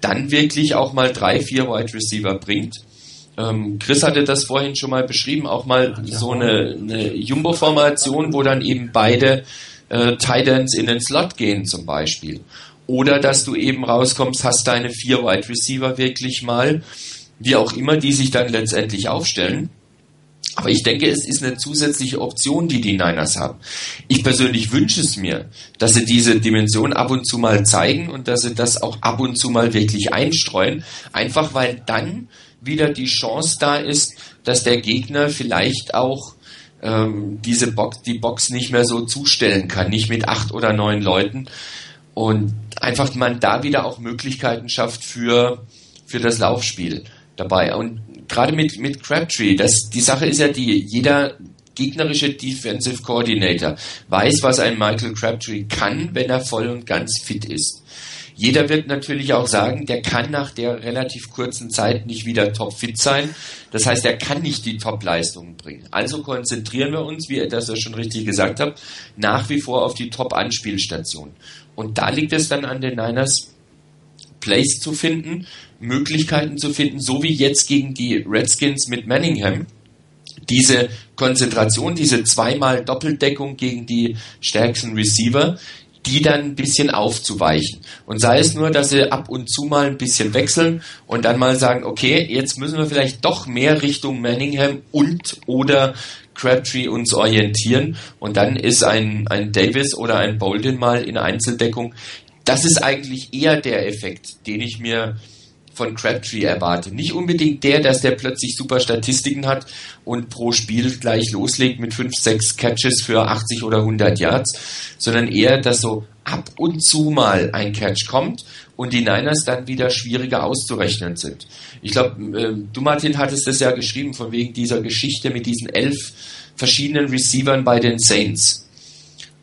dann wirklich auch mal drei, vier Wide Receiver bringt ähm, Chris hatte das vorhin schon mal beschrieben, auch mal so eine, eine Jumbo-Formation, wo dann eben beide äh, Titans in den Slot gehen zum Beispiel. Oder dass du eben rauskommst, hast deine vier Wide Receiver wirklich mal, wie auch immer, die sich dann letztendlich aufstellen. Aber ich denke, es ist eine zusätzliche Option, die die Niners haben. Ich persönlich wünsche es mir, dass sie diese Dimension ab und zu mal zeigen und dass sie das auch ab und zu mal wirklich einstreuen. Einfach weil dann wieder die Chance da ist, dass der Gegner vielleicht auch ähm, diese Box, die Box nicht mehr so zustellen kann, nicht mit acht oder neun Leuten und einfach man da wieder auch Möglichkeiten schafft für für das Laufspiel dabei und gerade mit mit Crabtree, das die Sache ist ja die jeder gegnerische Defensive Coordinator weiß, was ein Michael Crabtree kann, wenn er voll und ganz fit ist. Jeder wird natürlich auch sagen, der kann nach der relativ kurzen Zeit nicht wieder topfit sein. Das heißt, er kann nicht die Top-Leistungen bringen. Also konzentrieren wir uns, wie ihr das ja schon richtig gesagt habt, nach wie vor auf die Top-Anspielstation. Und da liegt es dann an den Niners, Plays zu finden, Möglichkeiten zu finden, so wie jetzt gegen die Redskins mit Manningham. Diese Konzentration, diese zweimal Doppeldeckung gegen die stärksten Receiver, die dann ein bisschen aufzuweichen. Und sei es nur, dass sie ab und zu mal ein bisschen wechseln und dann mal sagen, okay, jetzt müssen wir vielleicht doch mehr Richtung Manningham und oder Crabtree uns orientieren und dann ist ein, ein Davis oder ein Bolden mal in Einzeldeckung. Das ist eigentlich eher der Effekt, den ich mir von Crabtree erwarte. Nicht unbedingt der, dass der plötzlich super Statistiken hat und pro Spiel gleich loslegt mit 5, 6 Catches für 80 oder 100 Yards, sondern eher, dass so ab und zu mal ein Catch kommt und die Niners dann wieder schwieriger auszurechnen sind. Ich glaube, äh, du Martin hattest das ja geschrieben von wegen dieser Geschichte mit diesen elf verschiedenen Receivern bei den Saints.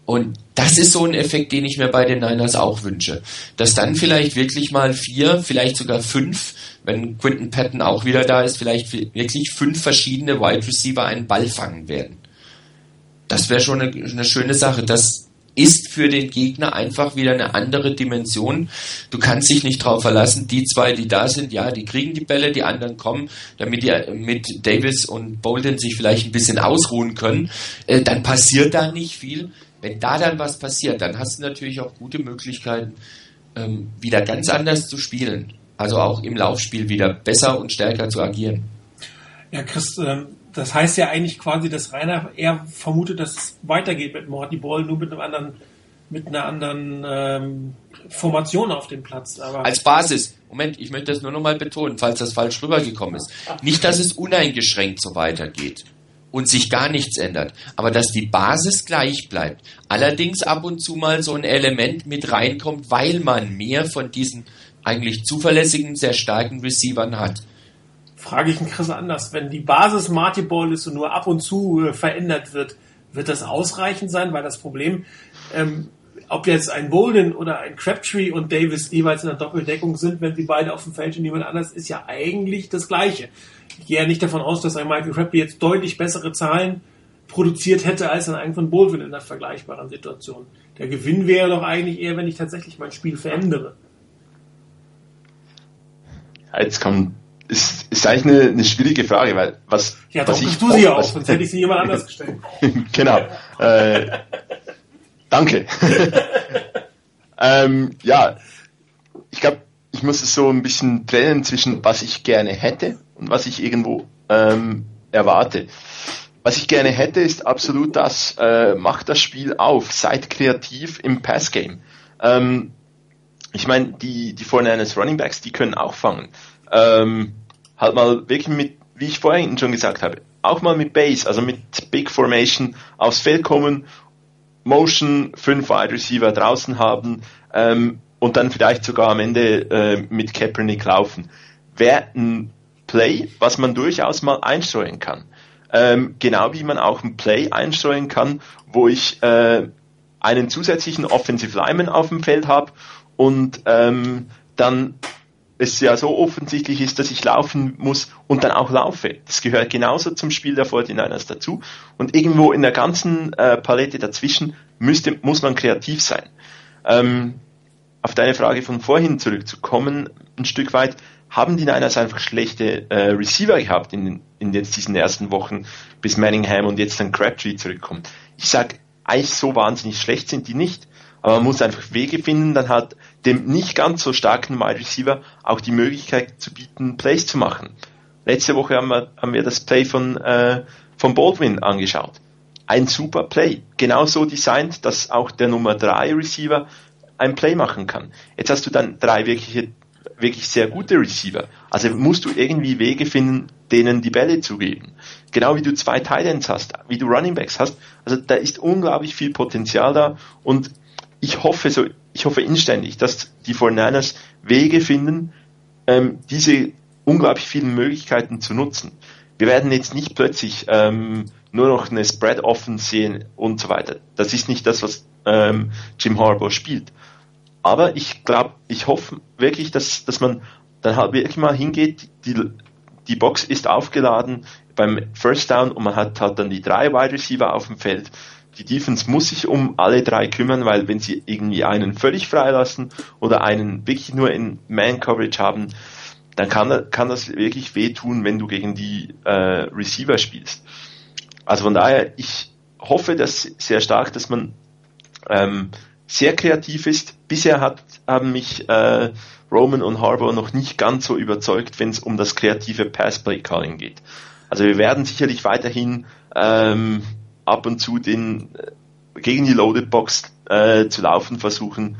Und das ist so ein Effekt, den ich mir bei den Niners auch wünsche. Dass dann vielleicht wirklich mal vier, vielleicht sogar fünf, wenn Quinton Patton auch wieder da ist, vielleicht wirklich fünf verschiedene Wide Receiver einen Ball fangen werden. Das wäre schon eine, eine schöne Sache. Das ist für den Gegner einfach wieder eine andere Dimension. Du kannst dich nicht darauf verlassen, die zwei, die da sind, ja, die kriegen die Bälle, die anderen kommen, damit die mit Davis und Bolden sich vielleicht ein bisschen ausruhen können. Äh, dann passiert da nicht viel. Wenn da dann was passiert, dann hast du natürlich auch gute Möglichkeiten, ähm, wieder ganz anders zu spielen. Also auch im Laufspiel wieder besser und stärker zu agieren. Ja, Chris, ähm, das heißt ja eigentlich quasi, dass Rainer eher vermutet, dass es weitergeht mit Morty Ball, nur mit einem anderen, mit einer anderen ähm, Formation auf dem Platz. Aber Als Basis. Moment, ich möchte das nur noch mal betonen, falls das falsch rübergekommen ist. Nicht, dass es uneingeschränkt so weitergeht und sich gar nichts ändert, aber dass die Basis gleich bleibt. Allerdings ab und zu mal so ein Element mit reinkommt, weil man mehr von diesen eigentlich zuverlässigen, sehr starken Receivern hat. Frage ich einen Chris anders. Wenn die Basis Marty Ball ist und nur ab und zu äh, verändert wird, wird das ausreichend sein? Weil das Problem, ähm, ob jetzt ein Bolden oder ein Crabtree und Davis jeweils in der Doppeldeckung sind, wenn sie beide auf dem Feld und niemand anders, ist ja eigentlich das Gleiche ich gehe ja nicht davon aus, dass ein Michael Crabtree jetzt deutlich bessere Zahlen produziert hätte als ein Eigenton Baldwin in der vergleichbaren Situation. Der Gewinn wäre doch eigentlich eher, wenn ich tatsächlich mein Spiel verändere. Ja, jetzt kommt, ist, ist eigentlich eine, eine schwierige Frage, weil was. Ja, was doch, ich, du sie ja auch, sonst hätte ich sie jemand anders gestellt. genau. Äh, danke. ähm, ja, ich glaube, ich muss es so ein bisschen trennen zwischen was ich gerne hätte und was ich irgendwo ähm, erwarte. was ich gerne hätte, ist absolut das, äh, macht das Spiel auf, seid kreativ im Passgame. Ähm, ich meine, die, die 49ers Running Backs, die können auch fangen. Ähm, halt mal wirklich mit, wie ich vorhin schon gesagt habe, auch mal mit Base, also mit Big Formation aufs Feld kommen, Motion, fünf Wide Receiver draußen haben ähm, und dann vielleicht sogar am Ende äh, mit Kaepernick laufen. Wäre ein Play, was man durchaus mal einstreuen kann. Ähm, genau wie man auch ein Play einstreuen kann, wo ich äh, einen zusätzlichen Offensive Lineman auf dem Feld habe und ähm, dann es ja so offensichtlich ist, dass ich laufen muss und dann auch laufe. Das gehört genauso zum Spiel der 49ers dazu. Und irgendwo in der ganzen äh, Palette dazwischen müsste, muss man kreativ sein. Ähm, auf deine Frage von vorhin zurückzukommen, ein Stück weit, haben die Niners einfach schlechte äh, Receiver gehabt in, in jetzt diesen ersten Wochen, bis Manningham und jetzt dann Crabtree zurückkommt. Ich sag, eigentlich so wahnsinnig schlecht sind die nicht, aber man muss einfach Wege finden, dann hat dem nicht ganz so starken Wide Receiver auch die Möglichkeit zu bieten, Plays zu machen. Letzte Woche haben wir, haben wir das Play von, äh, von Baldwin angeschaut. Ein super Play. Genauso designt, dass auch der Nummer 3 Receiver ein Play machen kann. Jetzt hast du dann drei wirkliche wirklich sehr gute Receiver. Also musst du irgendwie Wege finden, denen die Bälle zu geben. Genau wie du zwei Titans hast, wie du Running Backs hast. Also da ist unglaublich viel Potenzial da und ich hoffe so, ich hoffe inständig, dass die 49ers Wege finden, ähm, diese unglaublich vielen Möglichkeiten zu nutzen. Wir werden jetzt nicht plötzlich ähm, nur noch eine Spread offen sehen und so weiter. Das ist nicht das, was ähm, Jim Harbaugh spielt. Aber ich glaube, ich hoffe wirklich, dass, dass man dann halt wirklich mal hingeht, die, die Box ist aufgeladen beim First Down und man hat halt dann die drei Wide Receiver auf dem Feld. Die Defense muss sich um alle drei kümmern, weil wenn sie irgendwie einen völlig freilassen oder einen wirklich nur in Man-Coverage haben, dann kann, kann das wirklich wehtun, wenn du gegen die äh, Receiver spielst. Also von daher, ich hoffe das sehr stark, dass man ähm, sehr kreativ ist. Bisher hat, haben mich äh, Roman und Harbour noch nicht ganz so überzeugt, wenn es um das kreative Passplay-Calling geht. Also wir werden sicherlich weiterhin ähm, ab und zu den äh, gegen die Loaded Box äh, zu laufen versuchen.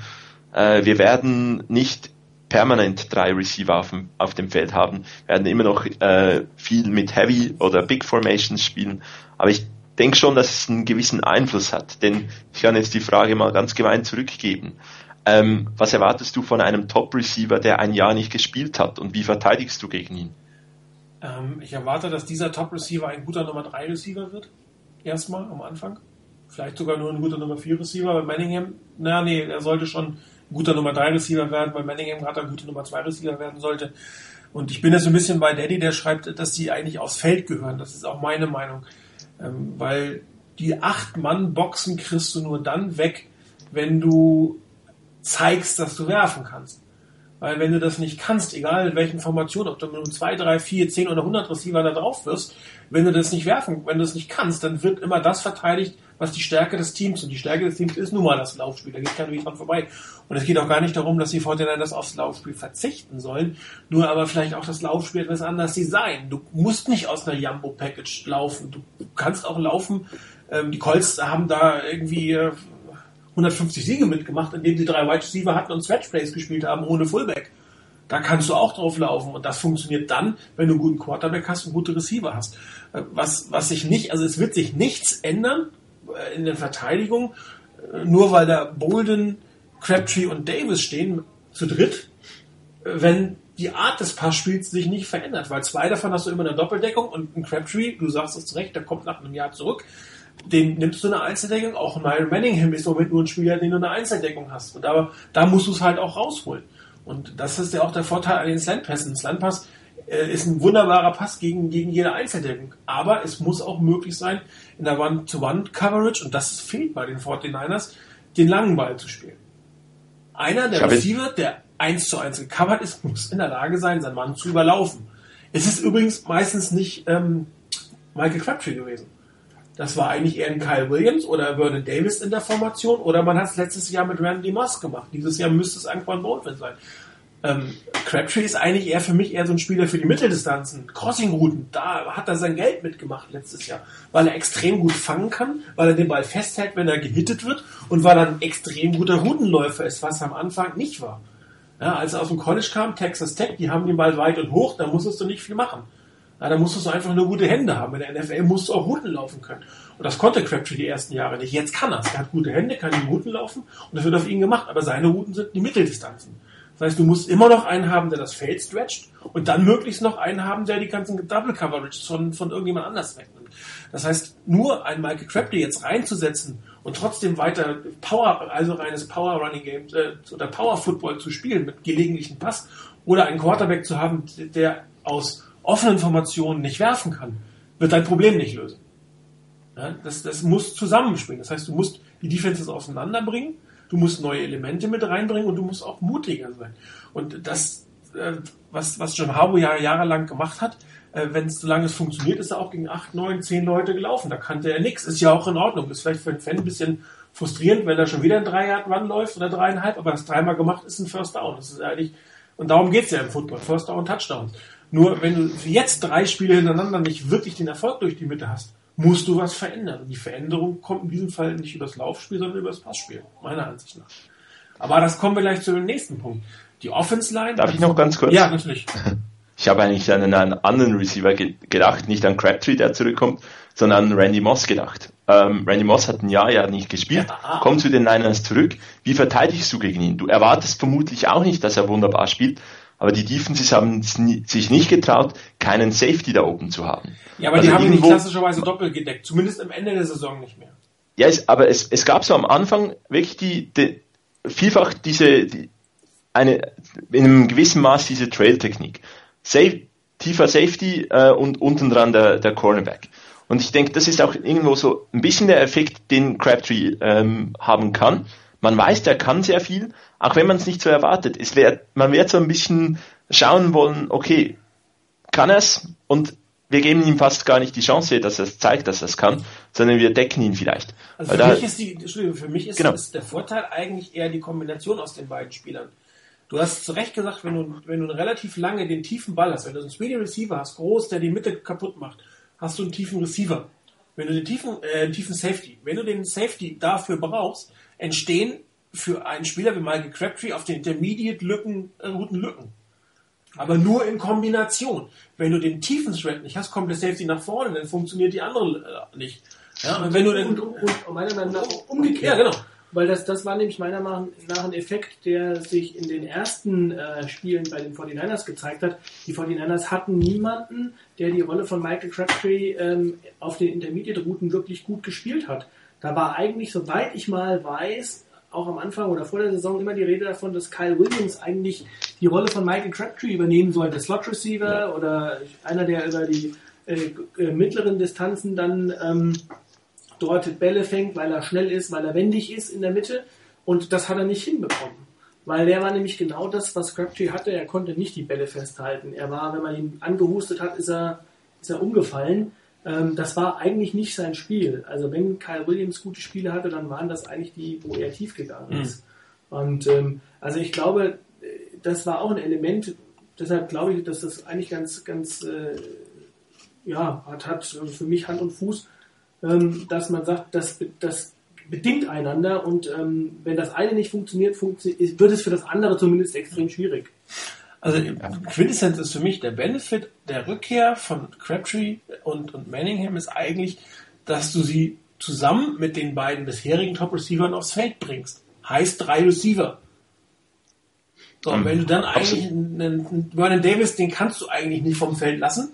Äh, wir werden nicht permanent drei Receiver auf dem, auf dem Feld haben, werden immer noch äh, viel mit Heavy oder Big Formations spielen. Aber ich denke schon, dass es einen gewissen Einfluss hat. Denn ich kann jetzt die Frage mal ganz gemein zurückgeben. Ähm, was erwartest du von einem Top-Receiver, der ein Jahr nicht gespielt hat und wie verteidigst du gegen ihn? Ähm, ich erwarte, dass dieser Top-Receiver ein guter Nummer 3 Receiver wird. Erstmal am Anfang. Vielleicht sogar nur ein guter Nummer 4 Receiver. Bei Manningham, naja, nee, er sollte schon ein guter Nummer 3 Receiver werden, weil Manningham gerade ein guter Nummer 2 Receiver werden sollte. Und ich bin jetzt ein bisschen bei Daddy, der schreibt, dass sie eigentlich aufs Feld gehören. Das ist auch meine Meinung. Ähm, weil die acht Mann Boxen kriegst du nur dann weg, wenn du zeigst, dass du werfen kannst. Weil wenn du das nicht kannst, egal in welchen Formationen, ob du mit 2, 3, 4, 10 oder 100 Receiver da drauf wirst, wenn du das nicht werfen, wenn du das nicht kannst, dann wird immer das verteidigt, was die Stärke des Teams und die Stärke des Teams ist nun mal das Laufspiel. Da geht kein Weg dran vorbei. Und es geht auch gar nicht darum, dass die Fortinanders aufs Laufspiel verzichten sollen, nur aber vielleicht auch das Laufspiel etwas anders designen. Du musst nicht aus einer Jumbo-Package laufen. Du kannst auch laufen. Ähm, die Colts haben da irgendwie 150 äh, Siege mitgemacht, indem sie drei Wide Receiver hatten und Stretch Plays gespielt haben ohne Fullback. Da kannst du auch drauf laufen und das funktioniert dann, wenn du einen guten Quarterback hast und gute Receiver hast. Äh, was, was sich nicht, also es wird sich nichts ändern äh, in der Verteidigung, äh, nur weil da Bolden, Crabtree und Davis stehen, zu dritt, wenn die Art des Passspiels sich nicht verändert, weil zwei davon hast du immer eine Doppeldeckung und ein Crabtree, du sagst es recht, der kommt nach einem Jahr zurück, den nimmst du eine Einzeldeckung, auch Niall Manningham ist Moment nur ein Spieler, den du eine Einzeldeckung hast. Und aber da musst du es halt auch rausholen. Und das ist ja auch der Vorteil an den Slantpässen. Slantpass äh, ist ein wunderbarer Pass gegen, gegen jede Einzeldeckung. Aber es muss auch möglich sein, in der One-to-One-Coverage, und das fehlt bei den 49ers, den langen Ball zu spielen. Einer der Receiver, der 1 zu 1 gecovert ist, muss in der Lage sein, seinen Mann zu überlaufen. Es ist übrigens meistens nicht ähm, Michael Crabtree gewesen. Das war eigentlich eher ein Kyle Williams oder Vernon Davis in der Formation oder man hat es letztes Jahr mit Randy Moss gemacht. Dieses Jahr müsste es Anquan Baldwin sein. Ähm, Crabtree ist eigentlich eher für mich eher so ein Spieler für die Mitteldistanzen, Crossing-Routen. Da hat er sein Geld mitgemacht letztes Jahr, weil er extrem gut fangen kann, weil er den Ball festhält, wenn er gehittet wird und weil er ein extrem guter Routenläufer ist, was er am Anfang nicht war. Ja, als er aus dem College kam, Texas Tech, die haben den Ball weit und hoch, da musstest du nicht viel machen. Ja, da musstest du einfach nur gute Hände haben. In der NFL musst du auch Routen laufen können. Und das konnte Crabtree die ersten Jahre nicht. Jetzt kann er es. Er hat gute Hände, kann die Routen laufen und das wird auf ihn gemacht. Aber seine Routen sind die Mitteldistanzen. Das heißt, du musst immer noch einen haben, der das Feld stretcht und dann möglichst noch einen haben, der die ganzen Double Coverage von, von irgendjemand anders wegnimmt. Das heißt, nur einen Michael Crabtree jetzt reinzusetzen und trotzdem weiter Power, also reines Power Running Game äh, oder Power Football zu spielen mit gelegentlichen Pass oder einen Quarterback zu haben, der aus offenen Formationen nicht werfen kann, wird dein Problem nicht lösen. Ja, das, das muss zusammenspielen. Das heißt, du musst die Defenses auseinanderbringen du musst neue Elemente mit reinbringen und du musst auch mutiger sein. Und das, äh, was, was John Harbour ja jahrelang gemacht hat, äh, wenn es solange es funktioniert, ist er auch gegen acht, neun, zehn Leute gelaufen. Da kannte er nichts. Ist ja auch in Ordnung. Ist vielleicht für einen Fan ein bisschen frustrierend, wenn er schon wieder ein drei Yard Run läuft oder dreieinhalb, aber das dreimal gemacht ist ein First Down. Das ist eigentlich, und darum geht's ja im Football. First Down, Touchdown. Nur wenn du jetzt drei Spiele hintereinander nicht wirklich den Erfolg durch die Mitte hast, musst du was verändern. Die Veränderung kommt in diesem Fall nicht über das Laufspiel, sondern über das Passspiel, meiner Ansicht nach. Aber das kommen wir gleich zu dem nächsten Punkt. Die Offense Line. Darf ich noch ganz kurz? Ja, natürlich. Ich habe eigentlich an einen anderen Receiver gedacht, nicht an Crabtree, der zurückkommt, sondern an Randy Moss gedacht. Ähm, Randy Moss hat ein Jahr ja nicht gespielt, ja. kommt zu den Niners zurück. Wie verteidigst du gegen ihn? Du erwartest vermutlich auch nicht, dass er wunderbar spielt, aber die Defenses haben sich nicht getraut, keinen Safety da oben zu haben. Ja, aber also die haben ihn klassischerweise doppelt gedeckt, zumindest am Ende der Saison nicht mehr. Ja, es, aber es, es gab so am Anfang wirklich die, die vielfach diese, die, eine, in einem gewissen Maß diese Trail-Technik. Safe, tiefer Safety äh, und unten dran der, der Cornerback. Und ich denke, das ist auch irgendwo so ein bisschen der Effekt, den Crabtree ähm, haben kann. Man weiß, der kann sehr viel, auch wenn man es nicht so erwartet. Es wär, man wird so ein bisschen schauen wollen, okay, kann er es? Und wir geben ihm fast gar nicht die Chance, dass er es zeigt, dass er es kann, sondern wir decken ihn vielleicht. Also für, da, mich ist die, Entschuldigung, für mich ist, genau. ist der Vorteil eigentlich eher die Kombination aus den beiden Spielern. Du hast zu Recht gesagt, wenn du, wenn du relativ lange den tiefen Ball hast, wenn du einen Speedy Receiver hast, groß, der die Mitte kaputt macht, hast du einen tiefen Receiver. Wenn du den tiefen, äh, tiefen Safety, wenn du den Safety dafür brauchst, entstehen für einen Spieler wie Michael Crabtree auf den Intermediate-Lücken, äh, guten Lücken. Aber nur in Kombination. Wenn du den tiefen Thread nicht hast, kommt der Safety nach vorne, dann funktioniert die andere äh, nicht. Ja, und wenn du dann, und, und, und meiner Meinung nach umgekehrt. Ja, genau. Weil das, das war nämlich meiner Meinung nach ein Effekt, der sich in den ersten äh, Spielen bei den 49ers gezeigt hat. Die 49ers hatten niemanden, der die Rolle von Michael Crabtree ähm, auf den Intermediate-Routen wirklich gut gespielt hat. Da war eigentlich, soweit ich mal weiß, auch am Anfang oder vor der Saison immer die Rede davon, dass Kyle Williams eigentlich die Rolle von Michael Crabtree übernehmen soll, der Slot Receiver ja. oder einer, der über die äh, äh, mittleren Distanzen dann ähm, dort Bälle fängt, weil er schnell ist, weil er wendig ist in der Mitte. Und das hat er nicht hinbekommen. Weil der war nämlich genau das, was Crabtree hatte. Er konnte nicht die Bälle festhalten. Er war, wenn man ihn angehustet hat, ist er, ist er umgefallen. Ähm, das war eigentlich nicht sein Spiel. Also wenn Kyle Williams gute Spiele hatte, dann waren das eigentlich die, wo er tief gegangen mhm. ist. Mhm. Und ähm, also ich glaube, das war auch ein Element, deshalb glaube ich, dass das eigentlich ganz, ganz äh, ja, hat, hat für mich Hand und Fuß, ähm, dass man sagt, das, das bedingt einander und ähm, wenn das eine nicht funktioniert, funktio wird es für das andere zumindest extrem schwierig. Also Quintessenz ist für mich der Benefit der Rückkehr von Crabtree und, und Manningham ist eigentlich, dass du sie zusammen mit den beiden bisherigen Top-Receivern aufs Feld bringst. Heißt drei Receiver. So, und wenn du dann eigentlich einen, einen Vernon Davis, den kannst du eigentlich nicht vom Feld lassen,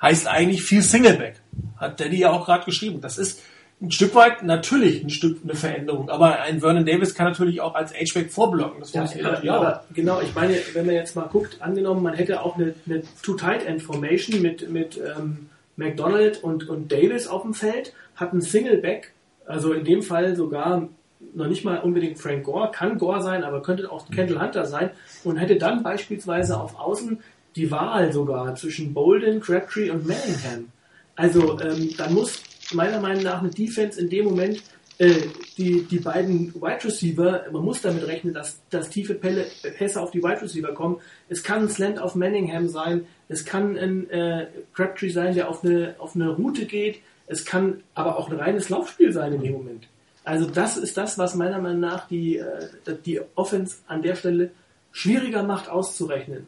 heißt eigentlich viel Singleback. Hat Daddy ja auch gerade geschrieben. Das ist ein Stück weit natürlich ein Stück eine Veränderung, aber ein Vernon Davis kann natürlich auch als H-Back vorblocken. Das ja, ja, aber genau, ich meine, wenn man jetzt mal guckt, angenommen, man hätte auch eine, eine Two-Tight-End-Formation mit, mit ähm, McDonald und, und Davis auf dem Feld, hat einen Single-Back, also in dem Fall sogar noch nicht mal unbedingt Frank Gore, kann Gore sein, aber könnte auch Kendall Hunter sein und hätte dann beispielsweise auf Außen die Wahl sogar zwischen Bolden, Crabtree und Manningham. Also ähm, dann muss meiner Meinung nach eine Defense in dem Moment äh, die, die beiden Wide Receiver, man muss damit rechnen, dass, dass tiefe Pelle, Pässe auf die Wide Receiver kommen. Es kann ein Slant auf Manningham sein, es kann ein äh, Crabtree sein, der auf eine, auf eine Route geht, es kann aber auch ein reines Laufspiel sein in dem Moment. Also das ist das, was meiner Meinung nach die, äh, die Offense an der Stelle schwieriger macht auszurechnen.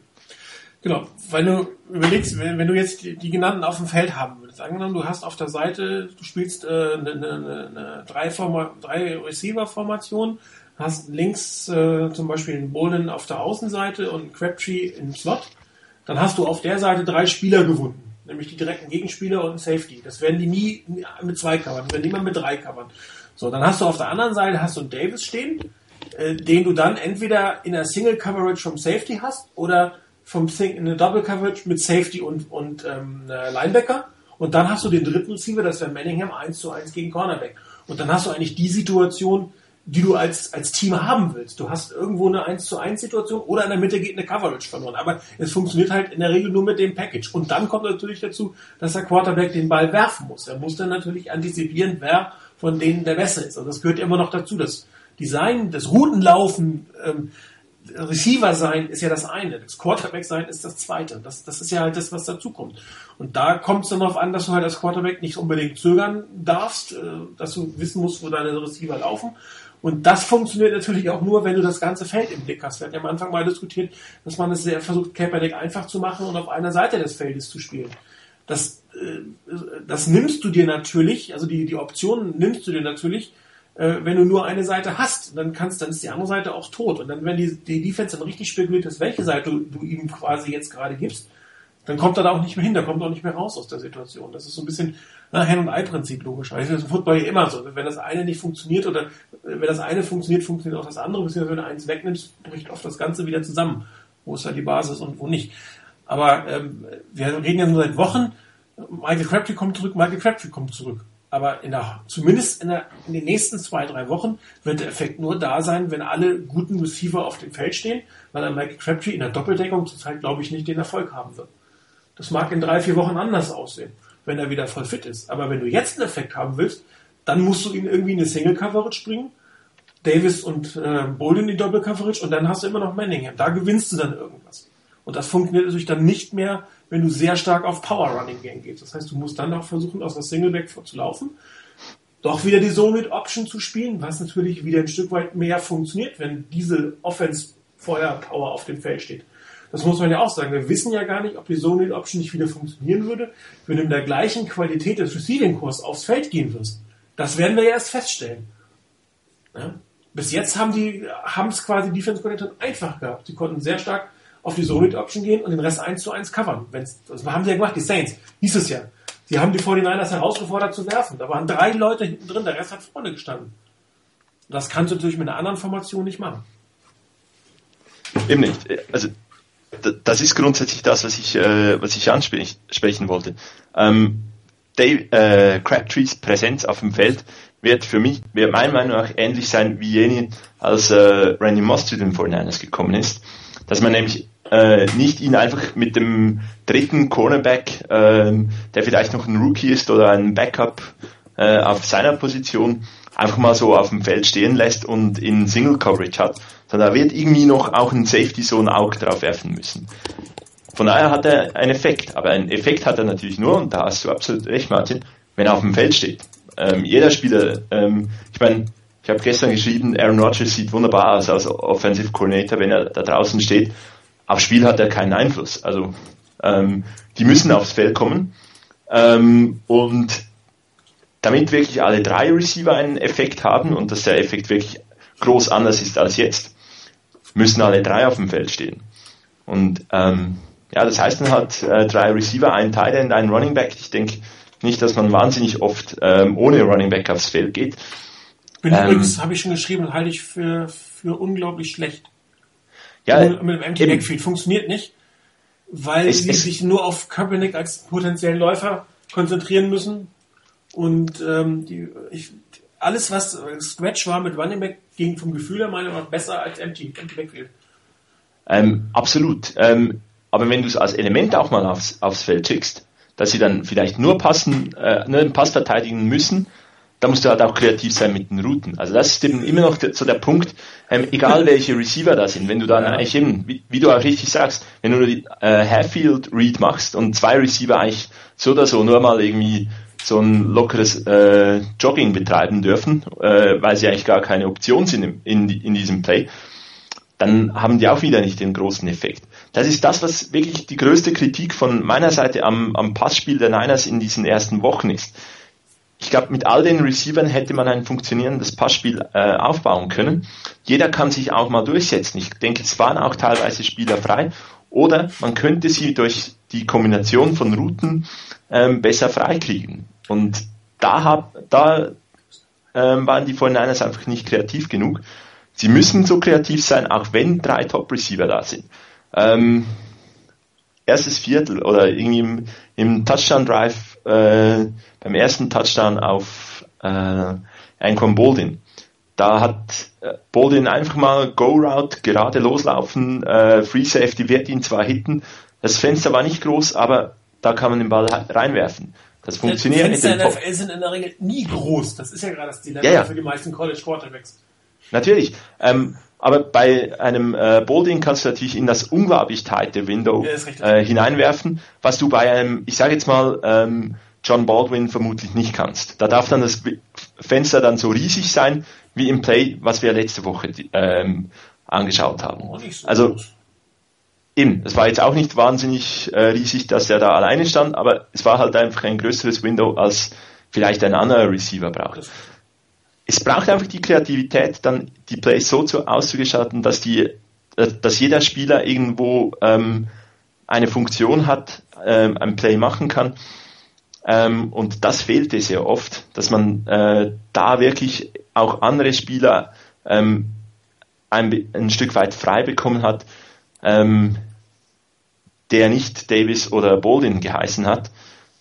Genau, weil du überlegst, wenn, wenn du jetzt die, die, genannten auf dem Feld haben würdest, angenommen, du hast auf der Seite, du spielst äh, eine, eine, eine drei, drei Receiver-Formation, hast links äh, zum Beispiel einen Bolden auf der Außenseite und einen Crabtree im Slot, dann hast du auf der Seite drei Spieler gewunden, nämlich die direkten Gegenspieler und einen Safety. Das werden die nie mit zwei covern, werden immer mit drei covern. So, dann hast du auf der anderen Seite hast du einen Davis stehen, äh, den du dann entweder in der Single Coverage vom Safety hast oder vom Thing in eine Double Coverage mit Safety und, und ähm, Linebacker. Und dann hast du den dritten Receiver, das wäre Manningham 1 zu 1 gegen Cornerback. Und dann hast du eigentlich die Situation, die du als, als Team haben willst. Du hast irgendwo eine 1 zu 1 Situation oder in der Mitte geht eine Coverage verloren. Aber es funktioniert halt in der Regel nur mit dem Package. Und dann kommt natürlich dazu, dass der Quarterback den Ball werfen muss. Er muss dann natürlich antizipieren, wer von denen der Beste ist. Und das gehört immer noch dazu. Das Design, das Routenlaufen, ähm, Receiver sein ist ja das eine, das Quarterback sein ist das zweite. Das, das ist ja halt das, was dazukommt. Und da kommt es dann darauf an, dass du halt als Quarterback nicht unbedingt zögern darfst, äh, dass du wissen musst, wo deine Receiver laufen. Und das funktioniert natürlich auch nur, wenn du das ganze Feld im Blick hast. Wir hatten ja am Anfang mal diskutiert, dass man es sehr versucht, Kaepernick einfach zu machen und auf einer Seite des Feldes zu spielen. Das, äh, das nimmst du dir natürlich, also die, die Optionen nimmst du dir natürlich, äh, wenn du nur eine Seite hast, dann kannst, dann ist die andere Seite auch tot. Und dann, wenn die, die Defense dann richtig spekuliert ist, welche Seite du, du ihm quasi jetzt gerade gibst, dann kommt er da auch nicht mehr hin, da kommt er auch nicht mehr raus aus der Situation. Das ist so ein bisschen na, Hen- und Ei-Prinzip, logischerweise. Das ist im Football ja immer so. Wenn das eine nicht funktioniert oder wenn das eine funktioniert, funktioniert auch das andere, beziehungsweise wenn du eins wegnimmst, bricht oft das Ganze wieder zusammen. Wo ist da die Basis und wo nicht. Aber ähm, wir reden ja nur seit Wochen, Michael Crabtree kommt zurück, Michael Crabtree kommt zurück. Aber in der, zumindest in, der, in den nächsten zwei, drei Wochen wird der Effekt nur da sein, wenn alle guten Receiver auf dem Feld stehen, weil dann Michael Crabtree in der Doppeldeckung zurzeit, glaube ich, nicht den Erfolg haben wird. Das mag in drei, vier Wochen anders aussehen, wenn er wieder voll fit ist. Aber wenn du jetzt einen Effekt haben willst, dann musst du ihn irgendwie in eine Single-Coverage bringen, Davis und äh, Bolden in die Doppel-Coverage und dann hast du immer noch Manningham. Da gewinnst du dann irgendwas. Und das funktioniert natürlich dann nicht mehr, wenn du sehr stark auf Power Running Game gehst. Das heißt, du musst dann auch versuchen, aus der Singleback zu laufen, doch wieder die Zone mit Option zu spielen, was natürlich wieder ein Stück weit mehr funktioniert, wenn diese Offense Feuer Power auf dem Feld steht. Das muss man ja auch sagen. Wir wissen ja gar nicht, ob die Zone Option nicht wieder funktionieren würde, wenn du in der gleichen Qualität des Receiving Kurs aufs Feld gehen wirst. Das werden wir ja erst feststellen. Ja? Bis jetzt haben die, haben es quasi Defense Coordinator einfach gehabt. Sie konnten sehr stark auf die Solid Option gehen und den Rest 1 zu 1 covern. Wenn's, das haben sie ja gemacht, die Saints. Hieß es ja. Sie haben die 49ers herausgefordert zu werfen. Da waren drei Leute hinten drin, der Rest hat vorne gestanden. Das kannst du natürlich mit einer anderen Formation nicht machen. Eben nicht. Also das ist grundsätzlich das, was ich, äh, was ich ansprechen wollte. Ähm, Dave, äh, Crabtrees Präsenz auf dem Feld wird für mich, wird meiner Meinung nach ähnlich sein wie jene, als äh, Randy Moss zu den 49ers gekommen ist. Dass man nämlich äh, nicht ihn einfach mit dem dritten Cornerback, äh, der vielleicht noch ein Rookie ist oder ein Backup äh, auf seiner Position, einfach mal so auf dem Feld stehen lässt und in Single Coverage hat, sondern da wird irgendwie noch auch ein Safety so ein Auge drauf werfen müssen. Von daher hat er einen Effekt, aber einen Effekt hat er natürlich nur, und da hast du absolut recht, Martin, wenn er auf dem Feld steht. Ähm, jeder Spieler, ähm, ich meine, ich habe gestern geschrieben, Aaron Rodgers sieht wunderbar aus als Offensive Coordinator, wenn er da draußen steht. Aufs Spiel hat er keinen Einfluss. Also ähm, die müssen aufs Feld kommen. Ähm, und damit wirklich alle drei Receiver einen Effekt haben und dass der Effekt wirklich groß anders ist als jetzt, müssen alle drei auf dem Feld stehen. Und ähm, ja, das heißt dann halt äh, drei Receiver, ein Tight End, ein Running Back. Ich denke nicht, dass man wahnsinnig oft ähm, ohne Running Back aufs Feld geht. Bin ähm, übrigens, habe ich schon geschrieben, halte ich für, für unglaublich schlecht. Ja, mit dem Empty Backfield funktioniert nicht, weil sie sich nur auf Kaepernick als potenziellen Läufer konzentrieren müssen und ähm, die, ich, alles, was Scratch war mit Running Back, ging vom Gefühl her meiner Meinung nach besser als Empty, Empty Backfield. Ähm, absolut. Ähm, aber wenn du es als Element auch mal aufs, aufs Feld schickst, dass sie dann vielleicht nur passen, äh, nur den Pass verteidigen müssen, da musst du halt auch kreativ sein mit den Routen. Also das ist eben immer noch der, so der Punkt, ähm, egal welche Receiver da sind, wenn du dann ja. eigentlich eben, wie, wie, du auch richtig sagst, wenn du die äh, Half-Field Read machst und zwei Receiver eigentlich so oder so nur mal irgendwie so ein lockeres äh, Jogging betreiben dürfen, äh, weil sie eigentlich gar keine Option sind in, in, in diesem Play, dann haben die auch wieder nicht den großen Effekt. Das ist das, was wirklich die größte Kritik von meiner Seite am, am Passspiel der Niners in diesen ersten Wochen ist. Ich glaube, mit all den Receivern hätte man ein funktionierendes Passspiel äh, aufbauen können. Jeder kann sich auch mal durchsetzen. Ich denke, es waren auch teilweise Spieler frei. Oder man könnte sie durch die Kombination von Routen ähm, besser freikriegen. Und da, hab, da ähm, waren die 49ers einfach nicht kreativ genug. Sie müssen so kreativ sein, auch wenn drei Top-Receiver da sind. Ähm, erstes Viertel oder irgendwie im, im Touchdown-Drive, äh, beim ersten Touchdown auf äh, Anquan Boldin. Da hat äh, Boldin einfach mal Go-Route, gerade loslaufen, äh, Free Safety wird ihn zwar hitten, das Fenster war nicht groß, aber da kann man den Ball reinwerfen. Das funktioniert. Die Fenster in der NFL sind in der Regel nie groß. Das ist ja gerade das Dilemma ja, ja. für die meisten College Quarterbacks. Natürlich. Ähm, aber bei einem äh, Boulding kannst du natürlich in das unglaublich tighte Window äh, hineinwerfen, was du bei einem, ich sage jetzt mal, ähm, John Baldwin vermutlich nicht kannst. Da darf dann das Fenster dann so riesig sein, wie im Play, was wir letzte Woche ähm, angeschaut haben. Oh, so also eben, es war jetzt auch nicht wahnsinnig äh, riesig, dass er da alleine stand, aber es war halt einfach ein größeres Window, als vielleicht ein anderer Receiver braucht es braucht einfach die Kreativität, dann die Plays so zu, auszugestalten, dass die, dass jeder Spieler irgendwo ähm, eine Funktion hat, ähm, ein Play machen kann. Ähm, und das fehlte sehr oft, dass man äh, da wirklich auch andere Spieler ähm, ein, ein Stück weit frei bekommen hat, ähm, der nicht Davis oder Bolden geheißen hat.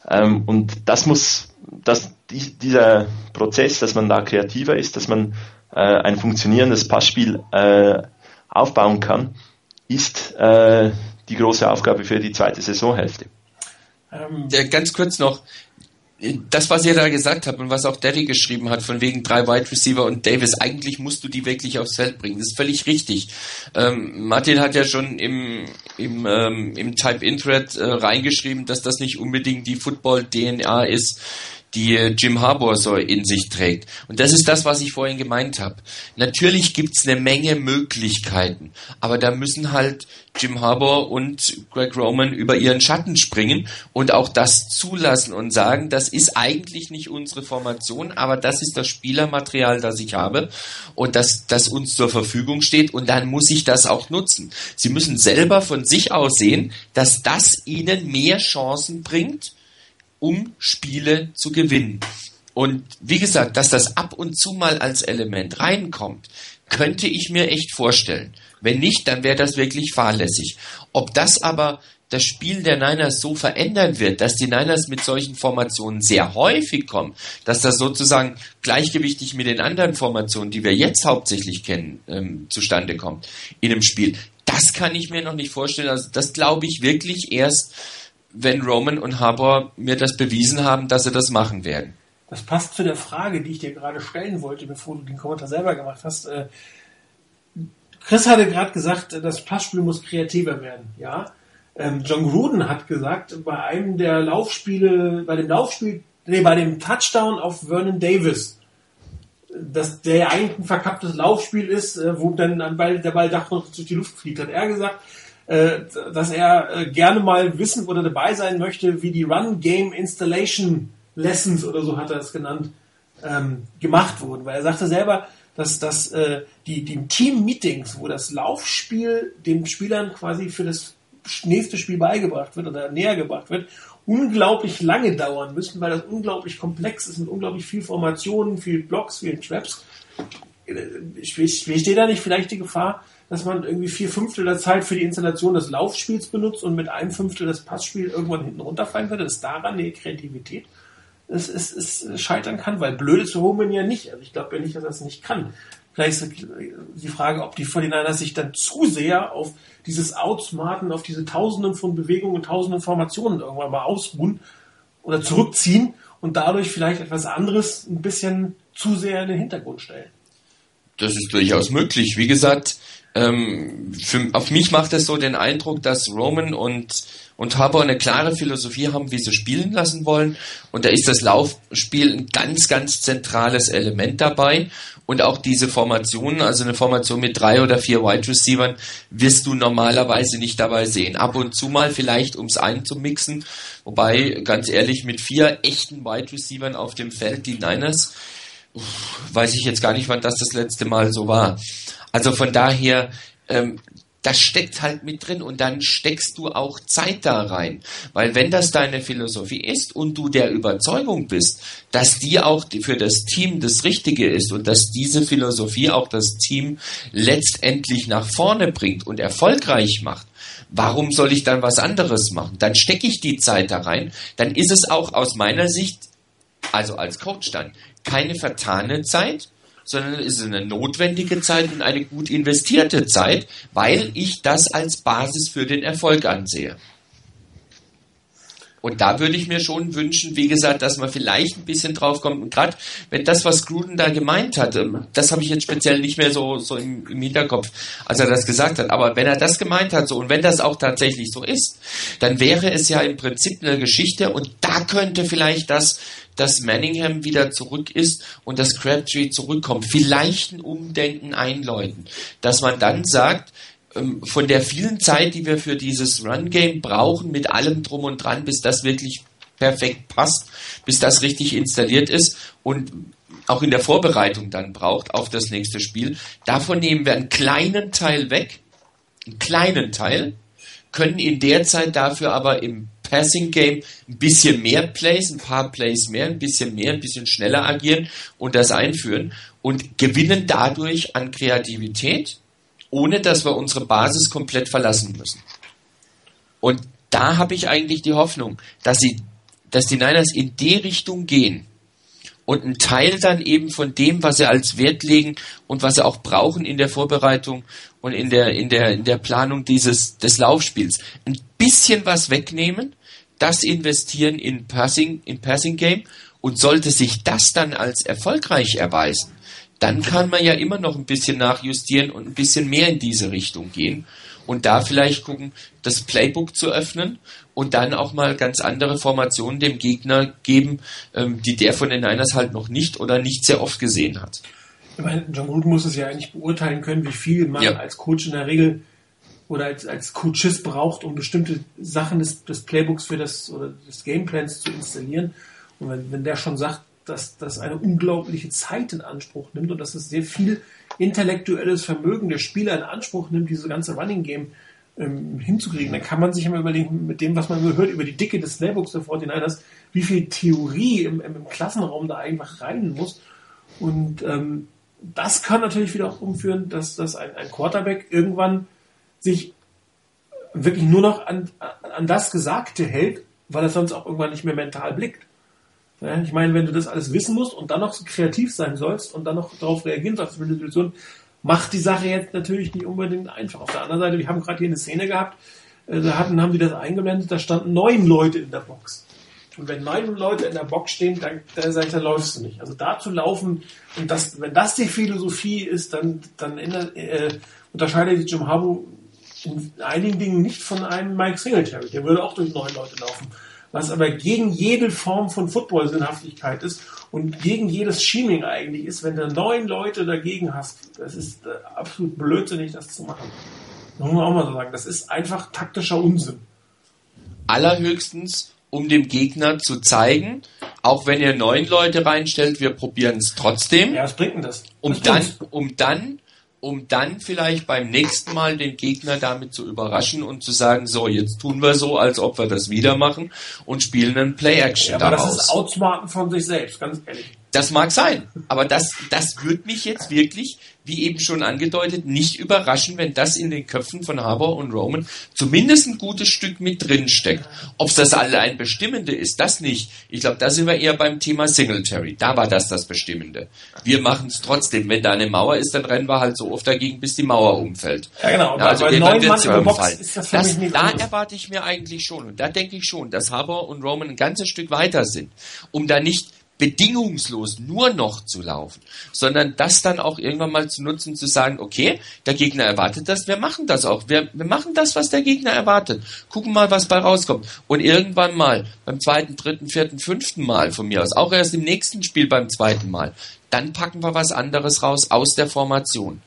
Ähm, und das muss, das, dieser Prozess, dass man da kreativer ist, dass man äh, ein funktionierendes Passspiel äh, aufbauen kann, ist äh, die große Aufgabe für die zweite Saisonhälfte. Ähm, ja, ganz kurz noch, das, was ihr da gesagt habt und was auch Daddy geschrieben hat, von wegen drei Wide Receiver und Davis, eigentlich musst du die wirklich aufs Feld bringen. Das ist völlig richtig. Ähm, Martin hat ja schon im, im, ähm, im Type-In-Thread äh, reingeschrieben, dass das nicht unbedingt die Football-DNA ist, die Jim Harbour so in sich trägt. Und das ist das, was ich vorhin gemeint habe. Natürlich gibt's eine Menge Möglichkeiten, aber da müssen halt Jim Harbour und Greg Roman über ihren Schatten springen und auch das zulassen und sagen, das ist eigentlich nicht unsere Formation, aber das ist das Spielermaterial, das ich habe und das, das uns zur Verfügung steht und dann muss ich das auch nutzen. Sie müssen selber von sich aus sehen, dass das ihnen mehr Chancen bringt, um Spiele zu gewinnen. Und wie gesagt, dass das ab und zu mal als Element reinkommt, könnte ich mir echt vorstellen. Wenn nicht, dann wäre das wirklich fahrlässig. Ob das aber das Spiel der Niners so verändern wird, dass die Niners mit solchen Formationen sehr häufig kommen, dass das sozusagen gleichgewichtig mit den anderen Formationen, die wir jetzt hauptsächlich kennen, ähm, zustande kommt in einem Spiel. Das kann ich mir noch nicht vorstellen. Also das glaube ich wirklich erst, wenn Roman und Harbour mir das bewiesen haben, dass sie das machen werden. Das passt zu der Frage, die ich dir gerade stellen wollte, bevor du den Kommentar selber gemacht hast. Äh, Chris hatte gerade gesagt, das Passspiel muss kreativer werden. Ja, ähm, John Gruden hat gesagt, bei einem der Laufspiele, bei dem Laufspiel, nee, bei dem Touchdown auf Vernon Davis, dass der ja eigentlich ein verkapptes Laufspiel ist, äh, wo dann der Ball, der durch die Luft fliegt, hat er gesagt, dass er äh, gerne mal wissen oder dabei sein möchte, wie die Run Game Installation Lessons oder so hat er es genannt, ähm, gemacht wurden. Weil er sagte selber, dass, dass äh, die, die Team-Meetings, wo das Laufspiel den Spielern quasi für das nächste Spiel beigebracht wird oder näher gebracht wird, unglaublich lange dauern müssen, weil das unglaublich komplex ist mit unglaublich viel Formationen, viel Blocks, viel Traps. Besteht da nicht vielleicht die Gefahr, dass man irgendwie vier Fünftel der Zeit für die Installation des Laufspiels benutzt und mit einem Fünftel das Passspiel irgendwann hinten runterfallen würde, dass daran die Kreativität es, es, es scheitern kann, weil blöd ist Roman ja nicht. Also ich glaube ja nicht, dass er es nicht kann. Vielleicht ist die Frage, ob die 49ers sich dann zu sehr auf dieses Outsmarten, auf diese Tausenden von Bewegungen, Tausenden Formationen irgendwann mal ausruhen oder zurückziehen und dadurch vielleicht etwas anderes ein bisschen zu sehr in den Hintergrund stellen. Das ist durchaus möglich. Wie gesagt, ähm, für, auf mich macht es so den Eindruck, dass Roman und, und Harbour eine klare Philosophie haben, wie sie spielen lassen wollen. Und da ist das Laufspiel ein ganz, ganz zentrales Element dabei. Und auch diese Formationen, also eine Formation mit drei oder vier Wide Receivers, wirst du normalerweise nicht dabei sehen. Ab und zu mal vielleicht, ums einzumixen. Wobei, ganz ehrlich, mit vier echten Wide Receivers auf dem Feld, die Niners, weiß ich jetzt gar nicht, wann das das letzte Mal so war. Also von daher, ähm, das steckt halt mit drin und dann steckst du auch Zeit da rein. Weil wenn das deine Philosophie ist und du der Überzeugung bist, dass die auch für das Team das Richtige ist und dass diese Philosophie auch das Team letztendlich nach vorne bringt und erfolgreich macht, warum soll ich dann was anderes machen? Dann stecke ich die Zeit da rein, dann ist es auch aus meiner Sicht, also als Coach dann, keine vertane Zeit, sondern es ist eine notwendige Zeit und eine gut investierte Zeit, weil ich das als Basis für den Erfolg ansehe. Und da würde ich mir schon wünschen, wie gesagt, dass man vielleicht ein bisschen drauf kommt. Und gerade wenn das, was Gruden da gemeint hat, ähm, das habe ich jetzt speziell nicht mehr so, so im, im, Hinterkopf, als er das gesagt hat. Aber wenn er das gemeint hat, so, und wenn das auch tatsächlich so ist, dann wäre es ja im Prinzip eine Geschichte und da könnte vielleicht das, dass Manningham wieder zurück ist und das Crabtree zurückkommt. Vielleicht ein Umdenken einläuten. Dass man dann sagt, ähm, von der vielen Zeit, die wir für dieses Run-Game brauchen, mit allem drum und dran, bis das wirklich perfekt passt, bis das richtig installiert ist und auch in der Vorbereitung dann braucht auf das nächste Spiel. Davon nehmen wir einen kleinen Teil weg, einen kleinen Teil, können in der Zeit dafür aber im Passing Game ein bisschen mehr Plays, ein paar Plays mehr, ein bisschen mehr, ein bisschen schneller agieren und das einführen und gewinnen dadurch an Kreativität ohne dass wir unsere Basis komplett verlassen müssen. Und da habe ich eigentlich die Hoffnung, dass sie, dass die Niners in die Richtung gehen und ein Teil dann eben von dem, was sie als Wert legen und was sie auch brauchen in der Vorbereitung und in der, in der, in der Planung dieses, des Laufspiels, ein bisschen was wegnehmen, das investieren in Passing, in Passing Game und sollte sich das dann als erfolgreich erweisen, dann kann man ja immer noch ein bisschen nachjustieren und ein bisschen mehr in diese Richtung gehen und da vielleicht gucken, das Playbook zu öffnen und dann auch mal ganz andere Formationen dem Gegner geben, ähm, die der von den Niners halt noch nicht oder nicht sehr oft gesehen hat. Ich meine, John Gruden muss es ja eigentlich beurteilen können, wie viel man ja. als Coach in der Regel oder als, als Coaches braucht, um bestimmte Sachen des, des Playbooks für das oder des Gameplans zu installieren. Und wenn, wenn der schon sagt, dass das eine unglaubliche Zeit in Anspruch nimmt und dass es sehr viel intellektuelles Vermögen der Spieler in Anspruch nimmt, diese ganze Running Game ähm, hinzukriegen. Dann kann man sich immer überlegen, mit dem, was man hört über die Dicke des Snellbooks der 49ers, wie viel Theorie im, im, Klassenraum da einfach rein muss. Und ähm, das kann natürlich wieder auch umführen, dass, dass ein, ein Quarterback irgendwann sich wirklich nur noch an, an das Gesagte hält, weil er sonst auch irgendwann nicht mehr mental blickt. Ich meine, wenn du das alles wissen musst und dann noch kreativ sein sollst und dann noch darauf reagieren sollst für die Situation, macht die Sache jetzt natürlich nicht unbedingt einfach. Auf der anderen Seite, wir haben gerade hier eine Szene gehabt, äh, da hatten, haben die das eingeblendet, da standen neun Leute in der Box. Und wenn neun Leute in der Box stehen, dann, dann, dann, läufst du nicht. Also da zu laufen, und das, wenn das die Philosophie ist, dann, dann äh, unterscheidet sich Jim Harbaugh in einigen Dingen nicht von einem Mike Singletary. Der würde auch durch neun Leute laufen was aber gegen jede Form von Football-Sinnhaftigkeit ist und gegen jedes Scheming eigentlich ist, wenn du neun Leute dagegen hast. Das ist äh, absolut blödsinnig, das zu machen. Das muss man auch mal so sagen. Das ist einfach taktischer Unsinn. Allerhöchstens, um dem Gegner zu zeigen, auch wenn ihr neun Leute reinstellt, wir probieren es trotzdem. Ja, was bringt denn das? Um dann, um dann um dann vielleicht beim nächsten Mal den Gegner damit zu überraschen und zu sagen, so, jetzt tun wir so, als ob wir das wieder machen und spielen einen Play-Action ja, aber daraus. das ist Outsmarten von sich selbst, ganz ehrlich. Das mag sein, aber das, das würde mich jetzt wirklich, wie eben schon angedeutet, nicht überraschen, wenn das in den Köpfen von Harbour und Roman zumindest ein gutes Stück mit drin steckt. Ob das allein Bestimmende ist, das nicht. Ich glaube, da sind wir eher beim Thema Singletary. Da war das das Bestimmende. Wir machen es trotzdem. Wenn da eine Mauer ist, dann rennen wir halt so oft dagegen, bis die Mauer umfällt. Ja, genau. Ja, also bei irgendwann neun Mann wird's in der Box ist das für Das, mich nicht da anders. erwarte ich mir eigentlich schon, und da denke ich schon, dass Harbour und Roman ein ganzes Stück weiter sind, um da nicht bedingungslos nur noch zu laufen, sondern das dann auch irgendwann mal zu nutzen, zu sagen, okay, der Gegner erwartet das, wir machen das auch. Wir, wir machen das, was der Gegner erwartet. Gucken mal, was bei rauskommt. Und irgendwann mal, beim zweiten, dritten, vierten, fünften Mal von mir aus, auch erst im nächsten Spiel beim zweiten Mal, dann packen wir was anderes raus aus der Formation.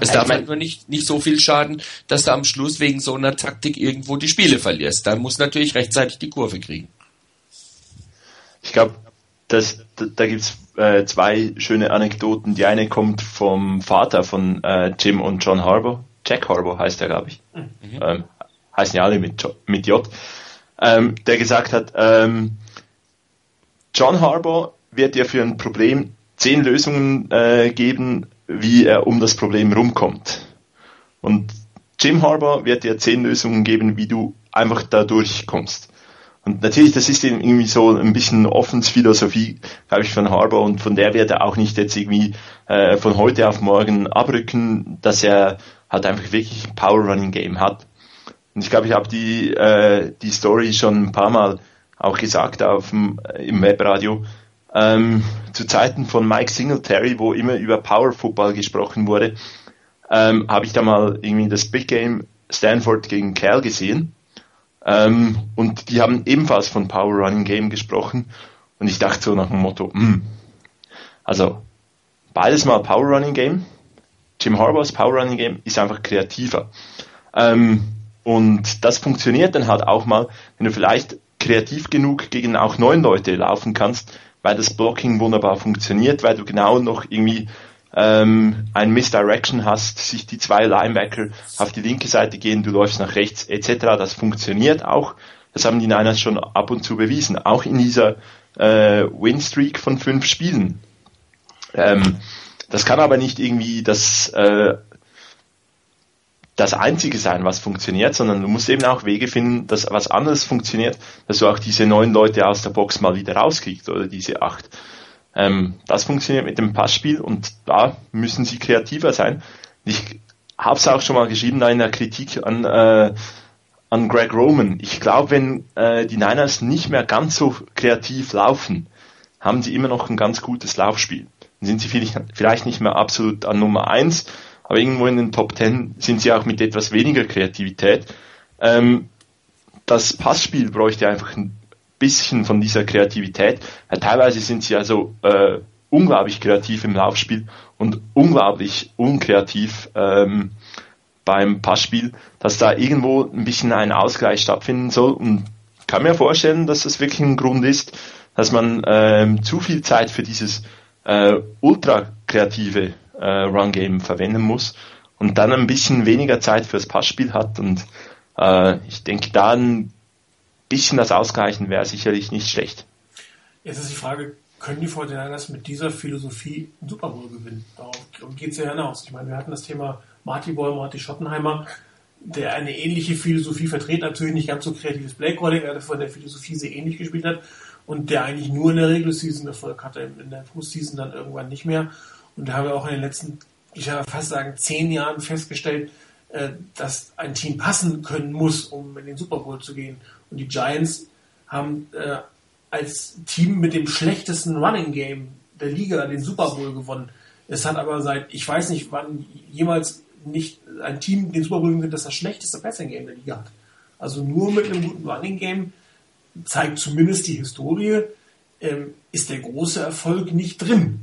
Es darf mein- halt nur nicht, nicht so viel schaden, dass du am Schluss wegen so einer Taktik irgendwo die Spiele verlierst. Da muss natürlich rechtzeitig die Kurve kriegen. Ich glaube, das, da, da gibt's äh, zwei schöne Anekdoten. Die eine kommt vom Vater von äh, Jim und John Harbour. Jack Harbour heißt er, glaube ich. Ähm, heißen ja alle mit, mit J. Ähm, der gesagt hat, ähm, John Harbour wird dir für ein Problem zehn Lösungen äh, geben, wie er um das Problem rumkommt. Und Jim Harbour wird dir zehn Lösungen geben, wie du einfach da durchkommst. Und natürlich, das ist eben irgendwie so ein bisschen Offensphilosophie, glaube ich, von Harbour und von der wird er auch nicht jetzt irgendwie äh, von heute auf morgen abrücken, dass er halt einfach wirklich ein Power Running Game hat. Und ich glaube, ich habe die, äh, die Story schon ein paar Mal auch gesagt auf dem, äh, im Webradio. Ähm, zu Zeiten von Mike Singletary, wo immer über Power Football gesprochen wurde, ähm, habe ich da mal irgendwie das Big Game Stanford gegen Cal gesehen. Ähm, und die haben ebenfalls von Power Running Game gesprochen. Und ich dachte so nach dem Motto, hm, also beides mal Power Running Game. Jim Harbaugh's Power Running Game ist einfach kreativer. Ähm, und das funktioniert dann halt auch mal, wenn du vielleicht kreativ genug gegen auch neun Leute laufen kannst, weil das Blocking wunderbar funktioniert, weil du genau noch irgendwie ähm, ein Misdirection hast, sich die zwei Linebacker auf die linke Seite gehen, du läufst nach rechts etc. Das funktioniert auch. Das haben die Niners schon ab und zu bewiesen, auch in dieser äh, Win-Streak von fünf Spielen. Ähm, das kann aber nicht irgendwie das äh, das Einzige sein, was funktioniert, sondern du musst eben auch Wege finden, dass was anderes funktioniert, dass du auch diese neun Leute aus der Box mal wieder rauskriegst oder diese acht. Ähm, das funktioniert mit dem Passspiel und da müssen sie kreativer sein. Ich habe es auch schon mal geschrieben in der Kritik an, äh, an Greg Roman. Ich glaube, wenn äh, die Niners nicht mehr ganz so kreativ laufen, haben sie immer noch ein ganz gutes Laufspiel. Dann sind sie vielleicht, nicht mehr absolut an Nummer eins, aber irgendwo in den Top Ten sind sie auch mit etwas weniger Kreativität. Ähm, das Passspiel bräuchte einfach ein bisschen von dieser Kreativität. Weil teilweise sind sie also äh, unglaublich kreativ im Laufspiel und unglaublich unkreativ ähm, beim Passspiel, dass da irgendwo ein bisschen ein Ausgleich stattfinden soll. Und kann mir vorstellen, dass das wirklich ein Grund ist, dass man ähm, zu viel Zeit für dieses äh, ultra kreative äh, Run Game verwenden muss und dann ein bisschen weniger Zeit fürs Passspiel hat. Und äh, ich denke, da ein bisschen das Ausgleichen wäre sicherlich nicht schlecht. Jetzt ist die Frage, können die 49ers mit dieser Philosophie einen Super Bowl gewinnen? Darauf geht es ja hinaus. Ich meine, wir hatten das Thema Marty Boy, Marty Schottenheimer, der eine ähnliche Philosophie vertritt, natürlich nicht ganz so kreatives Playcalling, der von der Philosophie sehr ähnlich gespielt hat und der eigentlich nur in der Regular Season Erfolg hatte, in der Postseason dann irgendwann nicht mehr. Und da haben wir auch in den letzten, ich würde fast sagen, zehn Jahren festgestellt, äh, dass ein Team passen können muss, um in den Super Bowl zu gehen. Und die Giants haben äh, als Team mit dem schlechtesten Running Game der Liga den Super Bowl gewonnen. Es hat aber seit, ich weiß nicht, wann jemals nicht ein Team den Super Bowl gewinnt, das das schlechteste Passing Game der Liga hat. Also nur mit einem guten Running Game zeigt zumindest die Historie, ähm, ist der große Erfolg nicht drin.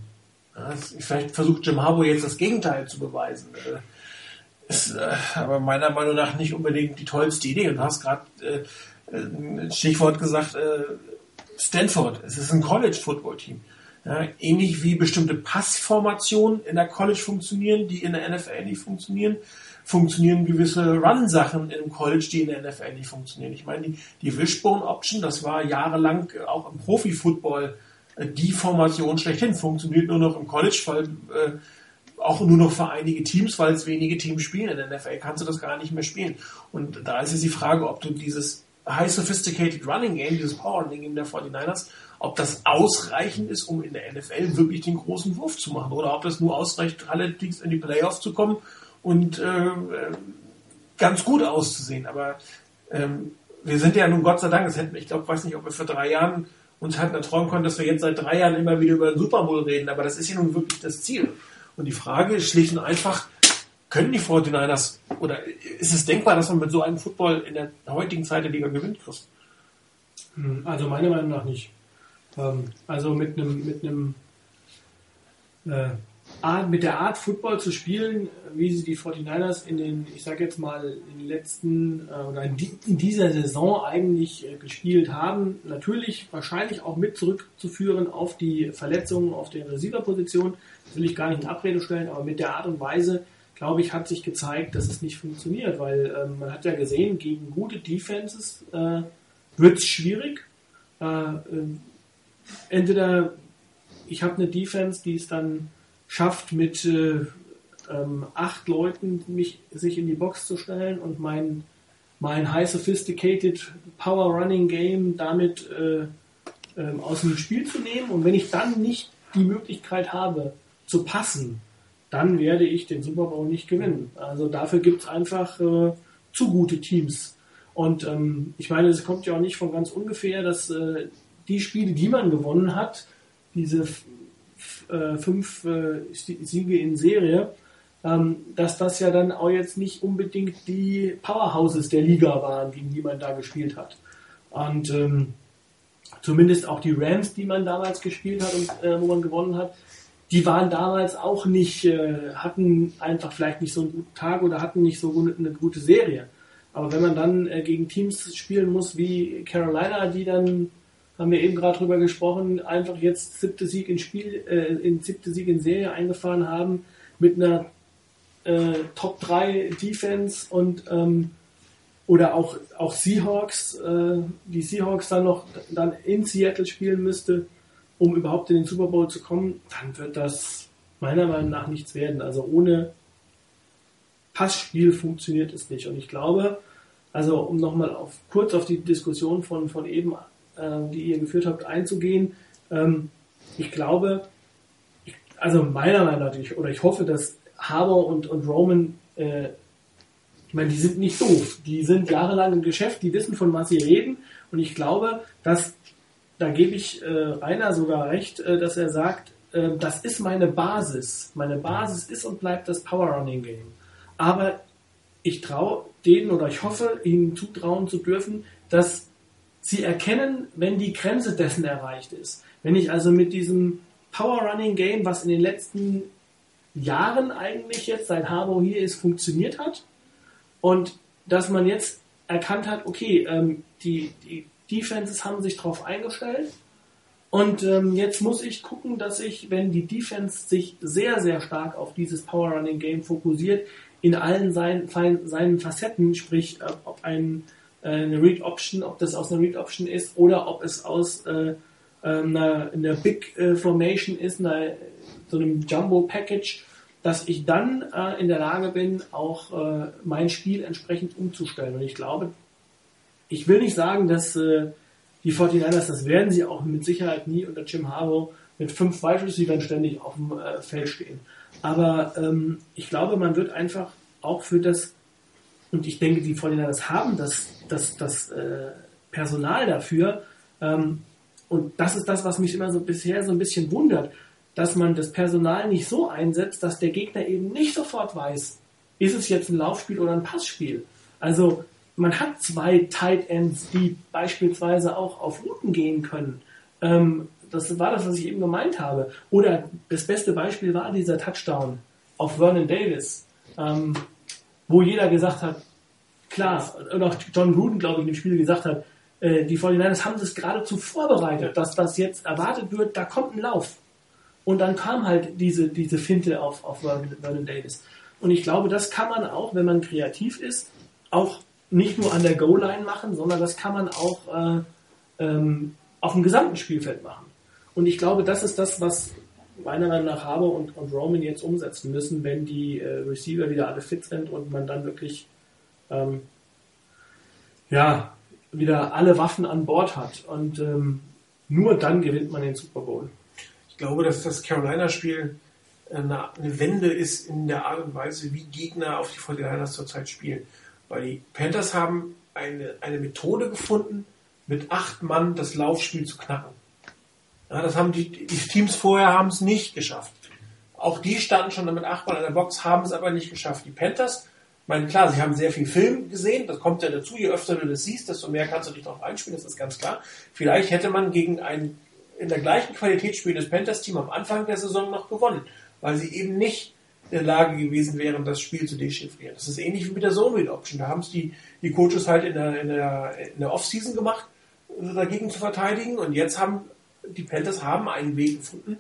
Ja, vielleicht versucht Jim Harbour jetzt das Gegenteil zu beweisen. Äh, ist äh, aber meiner Meinung nach nicht unbedingt die tollste Idee. Und du hast gerade äh, Stichwort gesagt, äh, Stanford. Es ist ein College-Football-Team. Ja, ähnlich wie bestimmte Passformationen in der College funktionieren, die in der NFL nicht funktionieren, funktionieren gewisse Run-Sachen im College, die in der NFL nicht funktionieren. Ich meine, die, die Wishbone Option, das war jahrelang auch im Profi-Football äh, die Formation schlechthin. Funktioniert nur noch im College, weil äh, auch nur noch für einige Teams, weil es wenige Teams spielen. In der NFL kannst du das gar nicht mehr spielen. Und da ist jetzt die Frage, ob du dieses High Sophisticated Running Game, dieses Power Running Game der 49ers, ob das ausreichend ist, um in der NFL wirklich den großen Wurf zu machen oder ob das nur ausreicht, allerdings in die Playoffs zu kommen und äh, ganz gut auszusehen. Aber ähm, wir sind ja nun Gott sei Dank, das hätten, ich glaube, weiß nicht, ob wir vor drei Jahren uns halt erträumen konnten, dass wir jetzt seit drei Jahren immer wieder über den Super Bowl reden, aber das ist ja nun wirklich das Ziel. Und die Frage ist schlicht und einfach, können die 49ers oder ist es denkbar, dass man mit so einem Football in der heutigen Zeit der Liga gewinnt, Chris? Hm, also meiner Meinung nach nicht. Ähm, also mit einem mit einem äh, mit der Art Football zu spielen, wie sie die 49ers in den, ich sag jetzt mal, in den letzten äh, oder in, die, in, dieser Saison eigentlich äh, gespielt haben, natürlich wahrscheinlich auch mit zurückzuführen auf die Verletzungen auf der Receiver-Position, will ich gar nicht in Abrede stellen, aber mit der Art und Weise, glaube ich, hat sich gezeigt, dass es nicht funktioniert, weil ähm, man hat ja gesehen, gegen gute Defenses äh, wird es schwierig. Äh, äh, entweder ich habe eine Defense, die es dann schafft, mit äh, ähm, acht Leuten mich, sich in die Box zu stellen und mein, mein High Sophisticated Power Running Game damit äh, ähm, aus dem Spiel zu nehmen. Und wenn ich dann nicht die Möglichkeit habe, zu passen, dann werde ich den Super Bowl nicht gewinnen. Also dafür gibt es einfach äh, zu gute Teams. Und ähm, ich meine, es kommt ja auch nicht von ganz ungefähr, dass äh, die Spiele, die man gewonnen hat, diese äh, fünf äh, Siege in Serie, ähm, dass das ja dann auch jetzt nicht unbedingt die Powerhouses der Liga waren, gegen die man da gespielt hat. Und ähm, zumindest auch die Rams, die man damals gespielt hat und äh, wo man gewonnen hat, die waren damals auch nicht, äh, hatten einfach vielleicht nicht so einen guten Tag oder hatten nicht so eine gute Serie. Aber wenn man dann äh, gegen Teams spielen muss wie Carolina, die dann, haben wir eben gerade drüber gesprochen, einfach jetzt siebte Sieg in Spiel, äh, in siebte Sieg in Serie eingefahren haben mit einer äh, Top 3 Defense und ähm, oder auch, auch Seahawks, äh, die Seahawks dann noch dann in Seattle spielen müsste, um überhaupt in den Super Bowl zu kommen, dann wird das meiner Meinung nach nichts werden. Also ohne Passspiel funktioniert es nicht. Und ich glaube, also um nochmal auf, kurz auf die Diskussion von, von eben, äh, die ihr geführt habt, einzugehen, ähm, ich glaube, ich, also meiner Meinung nach, ich, oder ich hoffe, dass Harbour und, und Roman, äh, ich meine, die sind nicht doof. Die sind jahrelang im Geschäft, die wissen, von was sie reden. Und ich glaube, dass da gebe ich äh, Rainer sogar recht, äh, dass er sagt, äh, das ist meine Basis. Meine Basis ist und bleibt das Power Running Game. Aber ich traue denen oder ich hoffe, ihnen zutrauen zu dürfen, dass sie erkennen, wenn die Grenze dessen erreicht ist. Wenn ich also mit diesem Power Running Game, was in den letzten Jahren eigentlich jetzt, seit Harbo hier ist, funktioniert hat und dass man jetzt erkannt hat, okay, ähm, die, die Defenses haben sich darauf eingestellt. Und ähm, jetzt muss ich gucken, dass ich, wenn die Defense sich sehr, sehr stark auf dieses Power Running Game fokussiert, in allen seinen, seinen Facetten, sprich, äh, ob ein, äh, eine Read Option, ob das aus einer Read Option ist oder ob es aus äh, einer, einer Big äh, Formation ist, einer, so einem Jumbo Package, dass ich dann äh, in der Lage bin, auch äh, mein Spiel entsprechend umzustellen. Und ich glaube, ich will nicht sagen, dass äh, die 49ers, das werden sie auch mit Sicherheit nie unter Jim Harbaugh mit fünf Wide Receivers ständig auf dem äh, Feld stehen. Aber ähm, ich glaube, man wird einfach auch für das, und ich denke, die 49ers haben das, das, das äh, Personal dafür, ähm, und das ist das, was mich immer so bisher so ein bisschen wundert, dass man das Personal nicht so einsetzt, dass der Gegner eben nicht sofort weiß, ist es jetzt ein Laufspiel oder ein Passspiel. Also man hat zwei Tight Ends, die beispielsweise auch auf Routen gehen können. Ähm, das war das, was ich eben gemeint habe. Oder das beste Beispiel war dieser Touchdown auf Vernon Davis, ähm, wo jeder gesagt hat, klar, und auch John Gruden, glaube ich, in dem Spiel gesagt hat, äh, die 49ers haben das geradezu vorbereitet, dass was jetzt erwartet wird, da kommt ein Lauf. Und dann kam halt diese, diese Finte auf, auf Vernon Davis. Und ich glaube, das kann man auch, wenn man kreativ ist, auch nicht nur an der Goal-Line machen, sondern das kann man auch äh, ähm, auf dem gesamten Spielfeld machen. Und ich glaube, das ist das, was meiner Meinung nach Haber und, und Roman jetzt umsetzen müssen, wenn die äh, Receiver wieder alle fit sind und man dann wirklich ähm, ja, wieder alle Waffen an Bord hat. Und ähm, nur dann gewinnt man den Super Bowl. Ich glaube, dass das Carolina-Spiel eine, eine Wende ist in der Art und Weise, wie Gegner auf die 49ers zurzeit spielen. Weil die Panthers haben eine, eine Methode gefunden, mit acht Mann das Laufspiel zu knacken. Ja, das haben die, die Teams vorher haben es nicht geschafft. Auch die standen schon mit acht Mann in der Box, haben es aber nicht geschafft. Die Panthers, ich meine, klar, sie haben sehr viel Film gesehen, das kommt ja dazu, je öfter du das siehst, desto mehr kannst du dich darauf einspielen, das ist ganz klar. Vielleicht hätte man gegen ein in der gleichen Qualität spielendes Panthers-Team am Anfang der Saison noch gewonnen, weil sie eben nicht der Lage gewesen wären, das Spiel zu dechiffrieren. Das ist ähnlich wie mit der Zone-Read-Option. Da haben es die, die Coaches halt in der, in der, in der Off-Season gemacht, dagegen zu verteidigen und jetzt haben die Panthers haben einen Weg gefunden.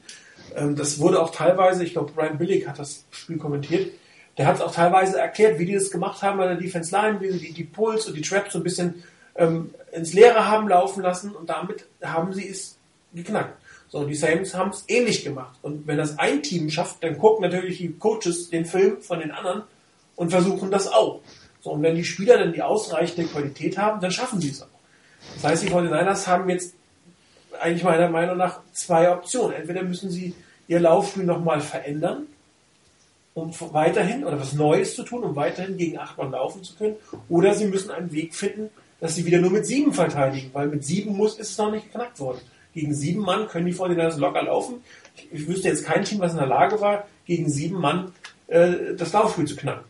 Ähm, das wurde auch teilweise, ich glaube, Brian Billig hat das Spiel kommentiert, der hat es auch teilweise erklärt, wie die das gemacht haben bei der Defense Line, wie sie die, die Pulls und die Traps so ein bisschen ähm, ins Leere haben laufen lassen und damit haben sie es geknackt. So, die Saints haben es ähnlich gemacht. Und wenn das ein Team schafft, dann gucken natürlich die Coaches den Film von den anderen und versuchen das auch. So, und wenn die Spieler dann die ausreichende Qualität haben, dann schaffen sie es auch. Das heißt, die 49ers haben jetzt eigentlich meiner Meinung nach zwei Optionen. Entweder müssen sie ihr Laufspiel nochmal verändern, um weiterhin oder was Neues zu tun, um weiterhin gegen acht Mann laufen zu können, oder sie müssen einen Weg finden, dass sie wieder nur mit sieben verteidigen, weil mit sieben muss ist es noch nicht geknackt worden. Gegen sieben Mann können die 49ers locker laufen. Ich, ich wüsste jetzt kein Team, was in der Lage war, gegen sieben Mann äh, das Laufspiel zu knacken.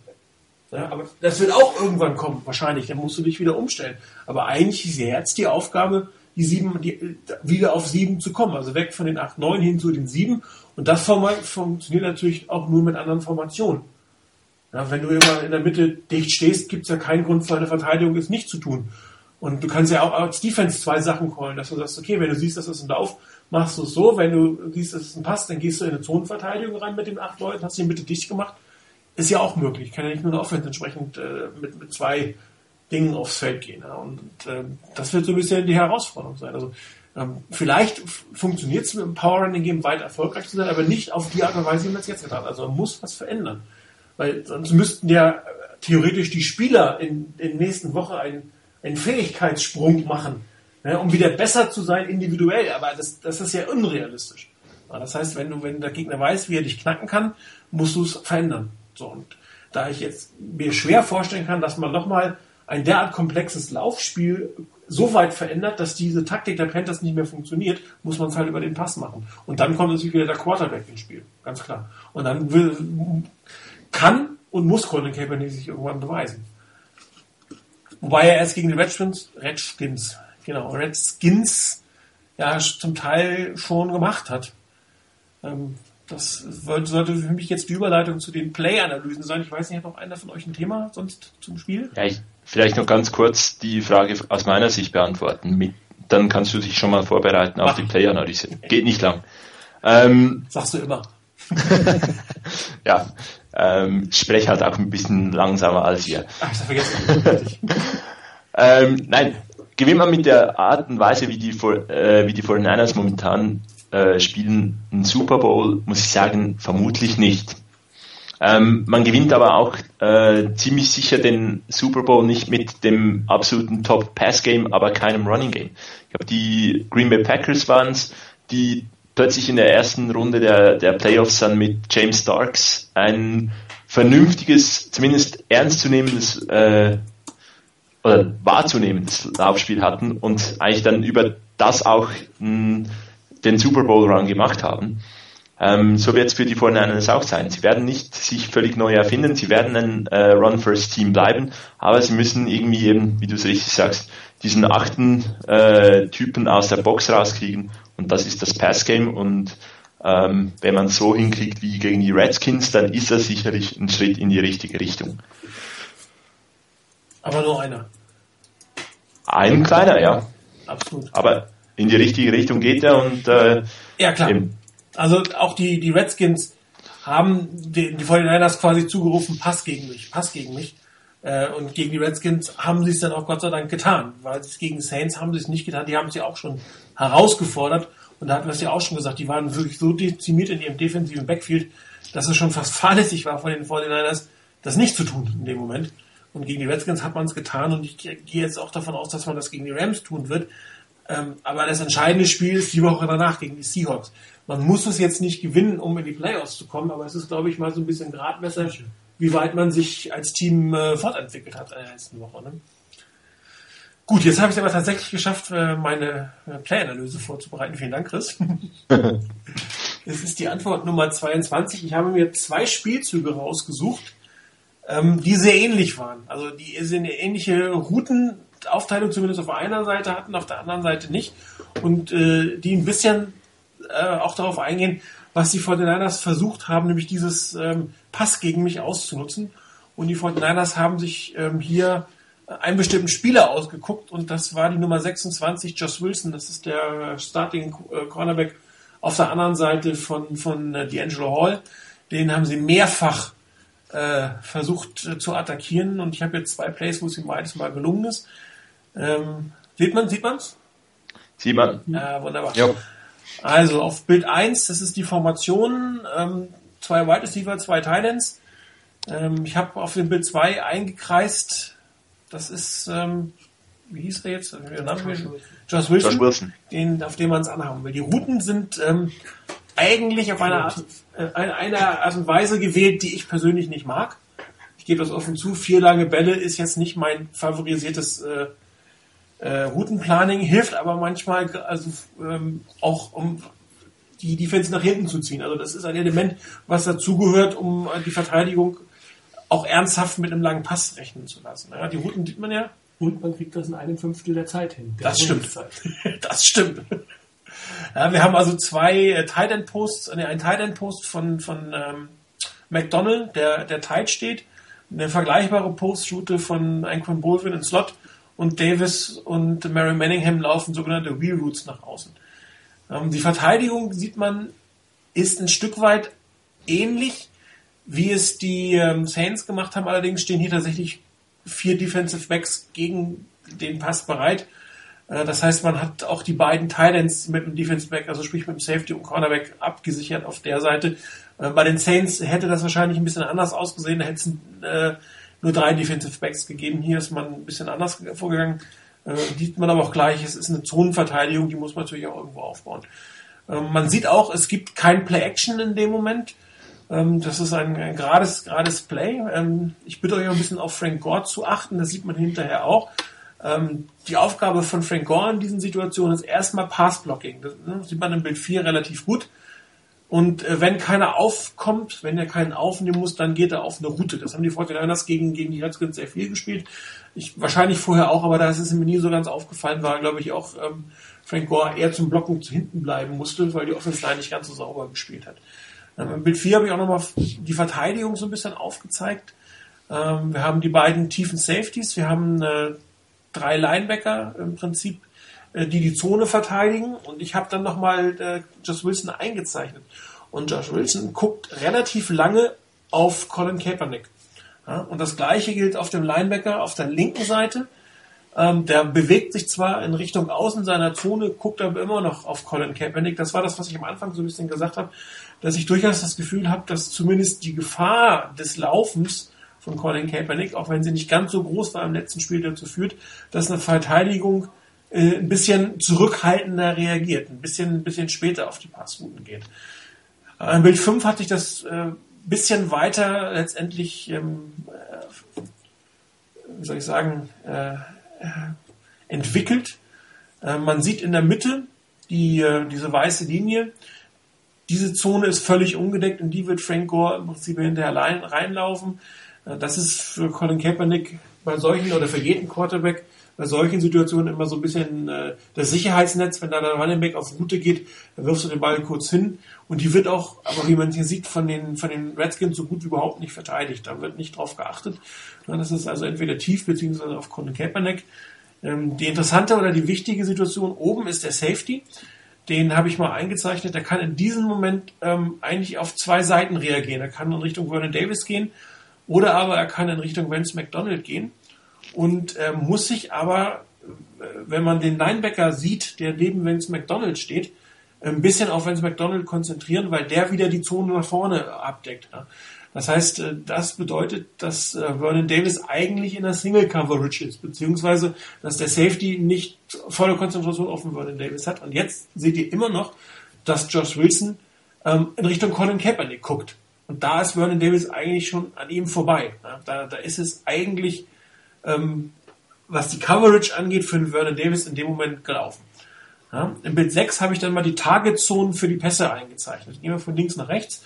Ja, aber das wird auch irgendwann kommen, wahrscheinlich. Dann musst du dich wieder umstellen. Aber eigentlich ist jetzt die Aufgabe, die sieben, die, wieder auf sieben zu kommen. Also weg von den acht, neun hin zu den sieben. Und das funktioniert natürlich auch nur mit anderen Formationen. Ja, wenn du immer in der Mitte dicht stehst, gibt es ja keinen Grund für eine Verteidigung, es nicht zu tun. Und du kannst ja auch als Defense zwei Sachen callen, dass du sagst, okay, wenn du siehst, dass es ein Lauf, machst du es so, wenn du siehst, dass es ein Pass, dann gehst du in eine Zonenverteidigung rein mit den acht Leuten, hast die Mitte dicht gemacht. Ist ja auch möglich. Kann ja nicht nur eine Offense entsprechend äh, mit, mit zwei Dingen aufs Feld gehen. Ja. Und äh, das wird so ein bisschen die Herausforderung sein. Also ähm, vielleicht funktioniert es mit dem Power Running Game weit erfolgreich zu sein, aber nicht auf die Art und Weise, wie man es jetzt getan hat. Also man muss was verändern. Weil sonst müssten ja äh, theoretisch die Spieler in, in der nächsten Woche einen, einen Fähigkeitssprung machen, ne, um wieder besser zu sein individuell. Aber das, das ist ja unrealistisch. Das heißt, wenn du, wenn der Gegner weiß, wie er dich knacken kann, musst du es verändern. So, und da ich jetzt mir schwer vorstellen kann, dass man nochmal ein derart komplexes Laufspiel so weit verändert, dass diese Taktik der Panthers nicht mehr funktioniert, muss man es halt über den Pass machen. Und dann kommt natürlich wieder der Quarterback ins Spiel, ganz klar. Und dann will, kann und muss Colin Kaepernick sich irgendwann beweisen. Wobei er erst gegen die Redskins, Redskins, genau, Redskins ja zum Teil schon gemacht hat. Ähm, das sollte für mich jetzt die Überleitung zu den Play-Analysen sein. Ich weiß nicht, hat noch einer von euch ein Thema sonst zum Spiel? Ja, ich, vielleicht noch ganz kurz die Frage aus meiner Sicht beantworten. Mit, dann kannst du dich schon mal vorbereiten auf Ach. die Play-Analyse. Geht nicht lang. Ähm, Sagst du immer. ja, ähm, ich spreche halt auch ein bisschen langsamer als ihr. Ach, ich vergessen. ähm, nein, gewinnt man mit der Art und Weise, wie die, äh, wie die 49ers momentan äh, spielen einen Super Bowl, muss ich sagen, vermutlich nicht. Ähm, man gewinnt aber auch äh, ziemlich sicher den Super Bowl nicht mit dem absoluten Top Pass Game, aber keinem Running Game. Ich glaube, die Green Bay Packers waren es, die plötzlich in der ersten Runde der, der Playoffs dann mit James Starks ein vernünftiges, zumindest ernstzunehmendes äh, oder wahrzunehmendes Laufspiel hatten und eigentlich dann über das auch mh, den Super Bowl Run gemacht haben. Ähm, so wird es für die 49ers auch sein. Sie werden nicht sich völlig neu erfinden, sie werden ein äh, Run-First-Team bleiben, aber sie müssen irgendwie eben, wie du es richtig sagst, diesen achten äh, Typen aus der Box rauskriegen und das ist das Pass-Game und ähm, wenn man so hinkriegt wie gegen die Redskins, dann ist das sicherlich ein Schritt in die richtige Richtung. Aber nur einer. Ein kleiner, ja. Absolut. Aber in die richtige Richtung geht er und äh, ja klar. Eben. Also auch die die Redskins haben die, die 49ers quasi zugerufen, Pass gegen mich, Pass gegen mich. Äh, und gegen die Redskins haben sie es dann auch Gott sei Dank getan, weil es gegen Saints haben sie es nicht getan, die haben sie auch schon herausgefordert Und da hatten wir es ja auch schon gesagt, die waren wirklich so dezimiert in ihrem defensiven Backfield, dass es schon fast fahrlässig war von den 49ers, das nicht zu tun in dem Moment. Und gegen die Redskins hat man es getan und ich gehe jetzt auch davon aus, dass man das gegen die Rams tun wird. Ähm, aber das entscheidende Spiel ist die Woche danach gegen die Seahawks. Man muss es jetzt nicht gewinnen, um in die Playoffs zu kommen, aber es ist, glaube ich, mal so ein bisschen Gradmesser, wie weit man sich als Team äh, fortentwickelt hat in der letzten Woche. Ne? Gut, jetzt habe ich es aber tatsächlich geschafft, äh, meine äh, Play-Analyse vorzubereiten. Vielen Dank, Chris. Es ist die Antwort Nummer 22. Ich habe mir zwei Spielzüge rausgesucht, ähm, die sehr ähnlich waren. Also die eine ähnliche Routenaufteilung zumindest auf einer Seite hatten, auf der anderen Seite nicht. Und äh, die ein bisschen äh, auch darauf eingehen, was die 49ers versucht haben, nämlich dieses ähm, Pass gegen mich auszunutzen. Und die 49ers haben sich ähm, hier einen bestimmten Spieler ausgeguckt und das war die Nummer 26, Josh Wilson. Das ist der Starting äh, Cornerback auf der anderen Seite von, von äh, D'Angelo Hall. Den haben sie mehrfach äh, versucht äh, zu attackieren und ich habe jetzt zwei Plays, wo es ihm beides mal gelungen ist. Ähm, sieht man, sieht man's? Sieht man. Ja, wunderbar. Ja. Also auf Bild 1, das ist die Formation, ähm, zwei Wide Receiver, zwei Titans. Ähm, ich habe auf dem Bild 2 eingekreist, das ist, ähm, wie hieß er jetzt? Josh Wilson. Josh Wilson, Josh Wilson. Den, auf den man es anhaben will. Die Routen sind ähm, eigentlich auf eine Art, äh, eine, eine Art und Weise gewählt, die ich persönlich nicht mag. Ich gebe das offen zu, vier lange Bälle ist jetzt nicht mein favorisiertes äh, äh, Routenplanning, hilft aber manchmal also ähm, auch um die Defense nach hinten zu ziehen. Also das ist ein Element, was dazugehört, um äh, die Verteidigung auch ernsthaft mit einem langen Pass rechnen zu lassen. Ja, die Routen sieht man ja. Und man kriegt das in einem Fünftel der Zeit hin. Der Das stimmt. Zeit. Das stimmt. Ja, wir haben also zwei äh, Tight End Posts, äh, ein Tight End Post von, von ähm, McDonald, der, der tight steht, eine vergleichbare Postroute von Anquan Bolvin in Slot und Davis und Mary Manningham laufen sogenannte Wheel Routes nach außen. Ähm, die Verteidigung sieht man ist ein Stück weit ähnlich, wie es die ähm, Saints gemacht haben. Allerdings stehen hier tatsächlich vier Defensive Backs gegen den Pass bereit. Äh, Das heißt, man hat auch die beiden Titans mit dem Defensive Back, also sprich mit dem Safety und Cornerback abgesichert auf der Seite. Äh, Bei den Saints hätte das wahrscheinlich ein bisschen anders ausgesehen. Da hätte es äh, nur drei Defensive Backs gegeben. Hier ist man ein bisschen anders vorgegangen. Äh, Sieht man aber auch gleich, es ist eine Zonenverteidigung, die muss man natürlich auch irgendwo aufbauen. Ähm, Man sieht auch, es gibt kein Play-Action in dem Moment. Ähm, Das ist ein, ein gerades, gerades Play. Ähm, Ich bitte euch ein bisschen auf Frank Gore zu achten, das sieht man hinterher auch. Ähm, Die Aufgabe von Frank Gore in diesen Situationen ist erstmal Pass-Blocking. Das ne, sieht man im Bild 4 relativ gut. Und äh, wenn keiner aufkommt, wenn er keinen aufnehmen muss, dann geht er auf eine Route. Das haben die 49ers gegen, gegen die Redskins sehr viel gespielt. Ich, wahrscheinlich vorher auch, aber da ist es mir nie so ganz aufgefallen, war, glaube ich, auch ähm, Frank Gore eher zum Blocken zu hinten bleiben musste, weil die Offense Line nicht ganz so sauber gespielt hat. Ähm, Im Bild 4 habe ich auch nochmal die Verteidigung so ein bisschen aufgezeigt. Ähm, wir haben die beiden tiefen Safeties, wir haben äh, drei Linebacker im Prinzip, die die Zone verteidigen und ich habe dann nochmal äh, Josh Wilson eingezeichnet. Und Josh Wilson guckt relativ lange auf Colin Kaepernick. Ja, und das gleiche gilt auf dem Linebacker auf der linken Seite. Ähm, der bewegt sich zwar in Richtung außen seiner Zone, guckt aber immer noch auf Colin Kaepernick. Das war das, was ich am Anfang so ein bisschen gesagt habe, dass ich durchaus das Gefühl habe, dass zumindest die Gefahr des Laufens von Colin Kaepernick, auch wenn sie nicht ganz so groß war im letzten Spiel, dazu führt, dass eine Verteidigung äh, ein bisschen zurückhaltender reagiert, ein bisschen, ein bisschen später auf die Passrouten geht. Im Bild 5 hat sich das äh, bisschen weiter letztendlich, ähm, äh, wie soll ich sagen, äh, entwickelt. Äh, man sieht in der Mitte die, äh, diese weiße Linie. Diese Zone ist völlig ungedeckt und die wird Frank Gore im Prinzip hinterher rein, reinlaufen. Äh, das ist für Colin Kaepernick bei solchen oder für jeden Quarterback bei solchen Situationen immer so ein bisschen äh, das Sicherheitsnetz, wenn da der Running Back auf Route geht, dann wirfst du den Ball kurz hin und die wird auch, aber wie man hier sieht, von den, von den Redskins so gut wie überhaupt nicht verteidigt. Da wird nicht drauf geachtet. Das ist also entweder tief beziehungsweise auf Colin Kaepernick. Ähm, die interessante oder die wichtige Situation oben ist der Safety. Den habe ich mal eingezeichnet. Der kann in diesem Moment ähm, eigentlich auf zwei Seiten reagieren. Er kann in Richtung Vernon Davis gehen oder aber er kann in Richtung Vance McDonald gehen und äh, muss sich aber, äh, wenn man den Linebacker sieht, der neben Vance McDonald steht, ein bisschen auf Vance McDonald konzentrieren, weil der wieder die Zone nach vorne abdeckt. Ja. Das heißt, äh, das bedeutet, dass äh, Vernon Davis eigentlich in der Single Coverage ist, beziehungsweise dass der Safety nicht volle Konzentration auf Vernon Davis hat. Und jetzt seht ihr immer noch, dass Josh Wilson ähm, in Richtung Colin Kaepernick guckt. Und da ist Vernon Davis eigentlich schon an ihm vorbei. Ja, da, da ist es eigentlich, ähm, was die Coverage angeht, für den Vernon Davis in dem Moment gelaufen. Ja, Im Bild 6 habe ich dann mal die Target-Zonen für die Pässe eingezeichnet. Gehen wir von links nach rechts.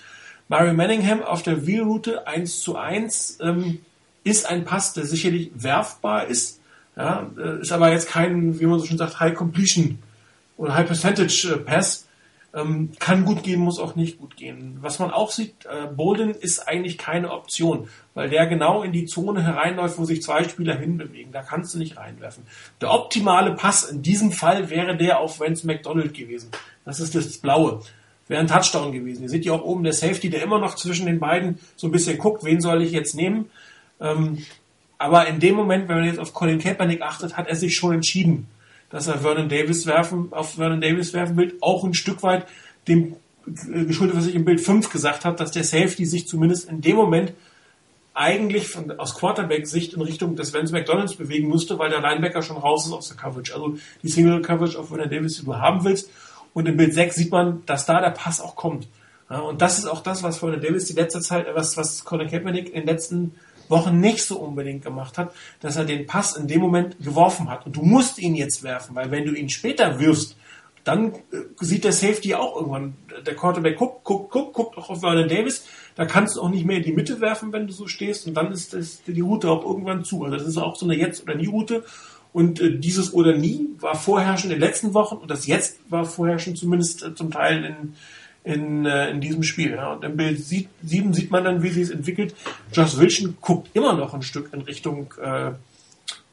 Mario Manningham auf der Wheelroute 1 zu 1 ähm, ist ein Pass, der sicherlich werfbar ist. Ja, äh, ist aber jetzt kein, wie man so schön sagt, High Completion oder High Percentage äh, Pass. Ähm, kann gut gehen, muss auch nicht gut gehen. Was man auch sieht, äh, Bolden ist eigentlich keine Option, weil der genau in die Zone hereinläuft, wo sich zwei Spieler hinbewegen. Da kannst du nicht reinwerfen. Der optimale Pass in diesem Fall wäre der auf Vance McDonald gewesen. Das ist das Blaue. Wäre ein Touchdown gewesen. Ihr seht ja auch oben der Safety, der immer noch zwischen den beiden so ein bisschen guckt, wen soll ich jetzt nehmen. Ähm, aber in dem Moment, wenn man jetzt auf Colin Kaepernick achtet, hat er sich schon entschieden dass er Vernon Davis werfen, auf Vernon Davis werfen will, auch ein Stück weit dem äh, geschuldet, was ich im Bild 5 gesagt habe, dass der Safety sich zumindest in dem Moment eigentlich von, aus Quarterback-Sicht in Richtung des Vance McDonalds bewegen musste, weil der Linebacker schon raus ist aus der Coverage. Also die Single Coverage auf Vernon Davis, die du haben willst. Und im Bild 6 sieht man, dass da der Pass auch kommt. Ja, und das ist auch das, was Vernon Davis die letzte Zeit, was, was Colin Kaepernick in den letzten Wochen nicht so unbedingt gemacht hat, dass er den Pass in dem Moment geworfen hat. Und du musst ihn jetzt werfen, weil wenn du ihn später wirfst, dann äh, sieht der Safety auch irgendwann, der Quarterback guckt, guckt, guckt, guckt auch auf Vernon Davis, da kannst du auch nicht mehr in die Mitte werfen, wenn du so stehst und dann ist das, die Route auch irgendwann zu. Also das ist auch so eine Jetzt- oder Nie-Route und äh, dieses oder nie war vorherrschend in den letzten Wochen und das Jetzt war vorherrschend zumindest äh, zum Teil in, in, äh, in diesem Spiel. Ja. Und im Bild 7 sieht man dann, wie sich es entwickelt. Josh Wilson guckt immer noch ein Stück in Richtung äh,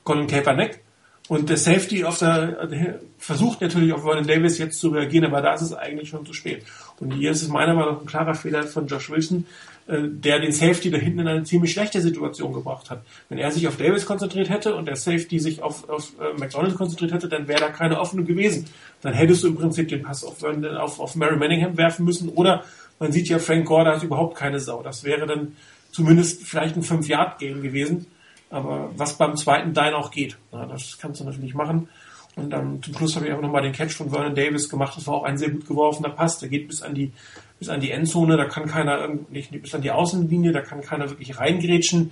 Colin Kaepernick. Und der Safety auf der, versucht natürlich auf Vernon Davis jetzt zu reagieren, aber da ist es eigentlich schon zu spät. Und hier ist es meiner Meinung nach ein klarer Fehler von Josh Wilson, der den Safety da hinten in eine ziemlich schlechte Situation gebracht hat. Wenn er sich auf Davis konzentriert hätte und der Safety sich auf, auf äh, McDonald konzentriert hätte, dann wäre da keine offene gewesen. Dann hättest du im Prinzip den Pass auf, auf, auf Mary Manningham werfen müssen oder man sieht ja, Frank Gore, da hat überhaupt keine Sau. Das wäre dann zumindest vielleicht ein 5-Yard-Game gewesen. Aber was beim zweiten Dein auch geht. Na, das kannst du natürlich machen. Und dann zum Schluss habe ich auch nochmal den Catch von Vernon Davis gemacht. Das war auch ein sehr gut geworfener Pass. Der geht bis an die, bis an die Endzone. Da kann keiner, nicht bis an die Außenlinie. Da kann keiner wirklich reingrätschen.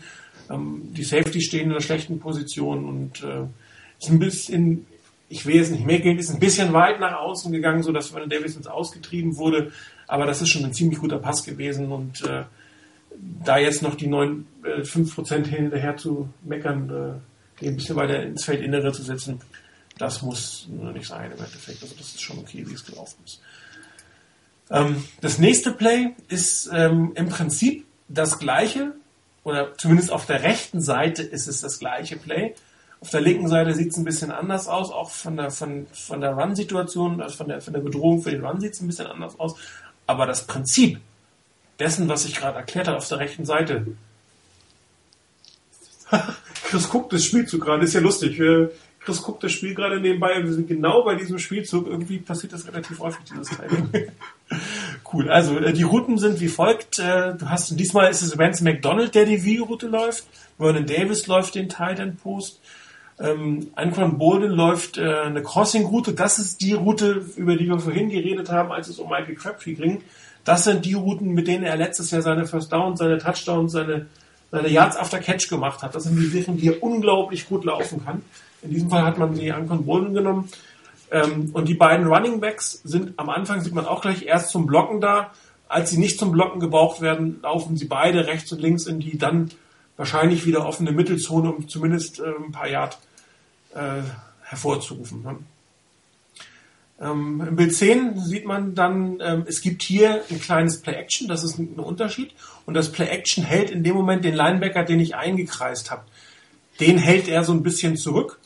Ähm, die Safety stehen in einer schlechten Position und äh, ist ein bisschen, ich will jetzt nicht mehr gehen, ist ein bisschen weit nach außen gegangen, so dass Vernon Davis ins Ausgetrieben wurde. Aber das ist schon ein ziemlich guter Pass gewesen und äh, da jetzt noch die 9, äh, 5% hinterher zu meckern, äh, die ein bisschen weiter ins Feldinnere zu setzen, das muss nur nicht sein im Endeffekt. Also das ist schon okay, wie es gelaufen ist. Ähm, das nächste Play ist ähm, im Prinzip das gleiche, oder zumindest auf der rechten Seite ist es das gleiche Play. Auf der linken Seite sieht es ein bisschen anders aus, auch von der, von, von der Run-Situation, also von der, von der Bedrohung für den Run sieht es ein bisschen anders aus. Aber das Prinzip dessen, was ich gerade erklärt habe, auf der rechten Seite. Chris guckt das Spielzug gerade, ist ja lustig. Chris guckt das Spiel gerade nebenbei und wir sind genau bei diesem Spielzug. Irgendwie passiert das relativ häufig, dieses Teil. cool. Also, äh, die Routen sind wie folgt. Äh, du hast, diesmal ist es Vance McDonald, der die V-Route läuft. Vernon Davis läuft den Titan Post. Ähm, Anquan Bolden läuft äh, eine Crossing-Route. Das ist die Route, über die wir vorhin geredet haben, als es um Michael Crabtree ging. Das sind die Routen, mit denen er letztes Jahr seine First Downs, seine Touchdowns, seine, seine Yards after Catch gemacht hat. Das sind die Sachen, die er unglaublich gut laufen kann. In diesem Fall hat man die Ankon Bolden genommen. Ähm, und die beiden Running Backs sind am Anfang, sieht man auch gleich, erst zum Blocken da. Als sie nicht zum Blocken gebraucht werden, laufen sie beide rechts und links in die dann wahrscheinlich wieder offene Mittelzone, um zumindest äh, ein paar Yard äh, hervorzurufen. Ne? Ähm, Im Bild 10 sieht man dann, ähm, es gibt hier ein kleines Play-Action, das ist ein, ein Unterschied. Und das Play-Action hält in dem Moment den Linebacker, den ich eingekreist habe. Den hält er so ein bisschen zurück.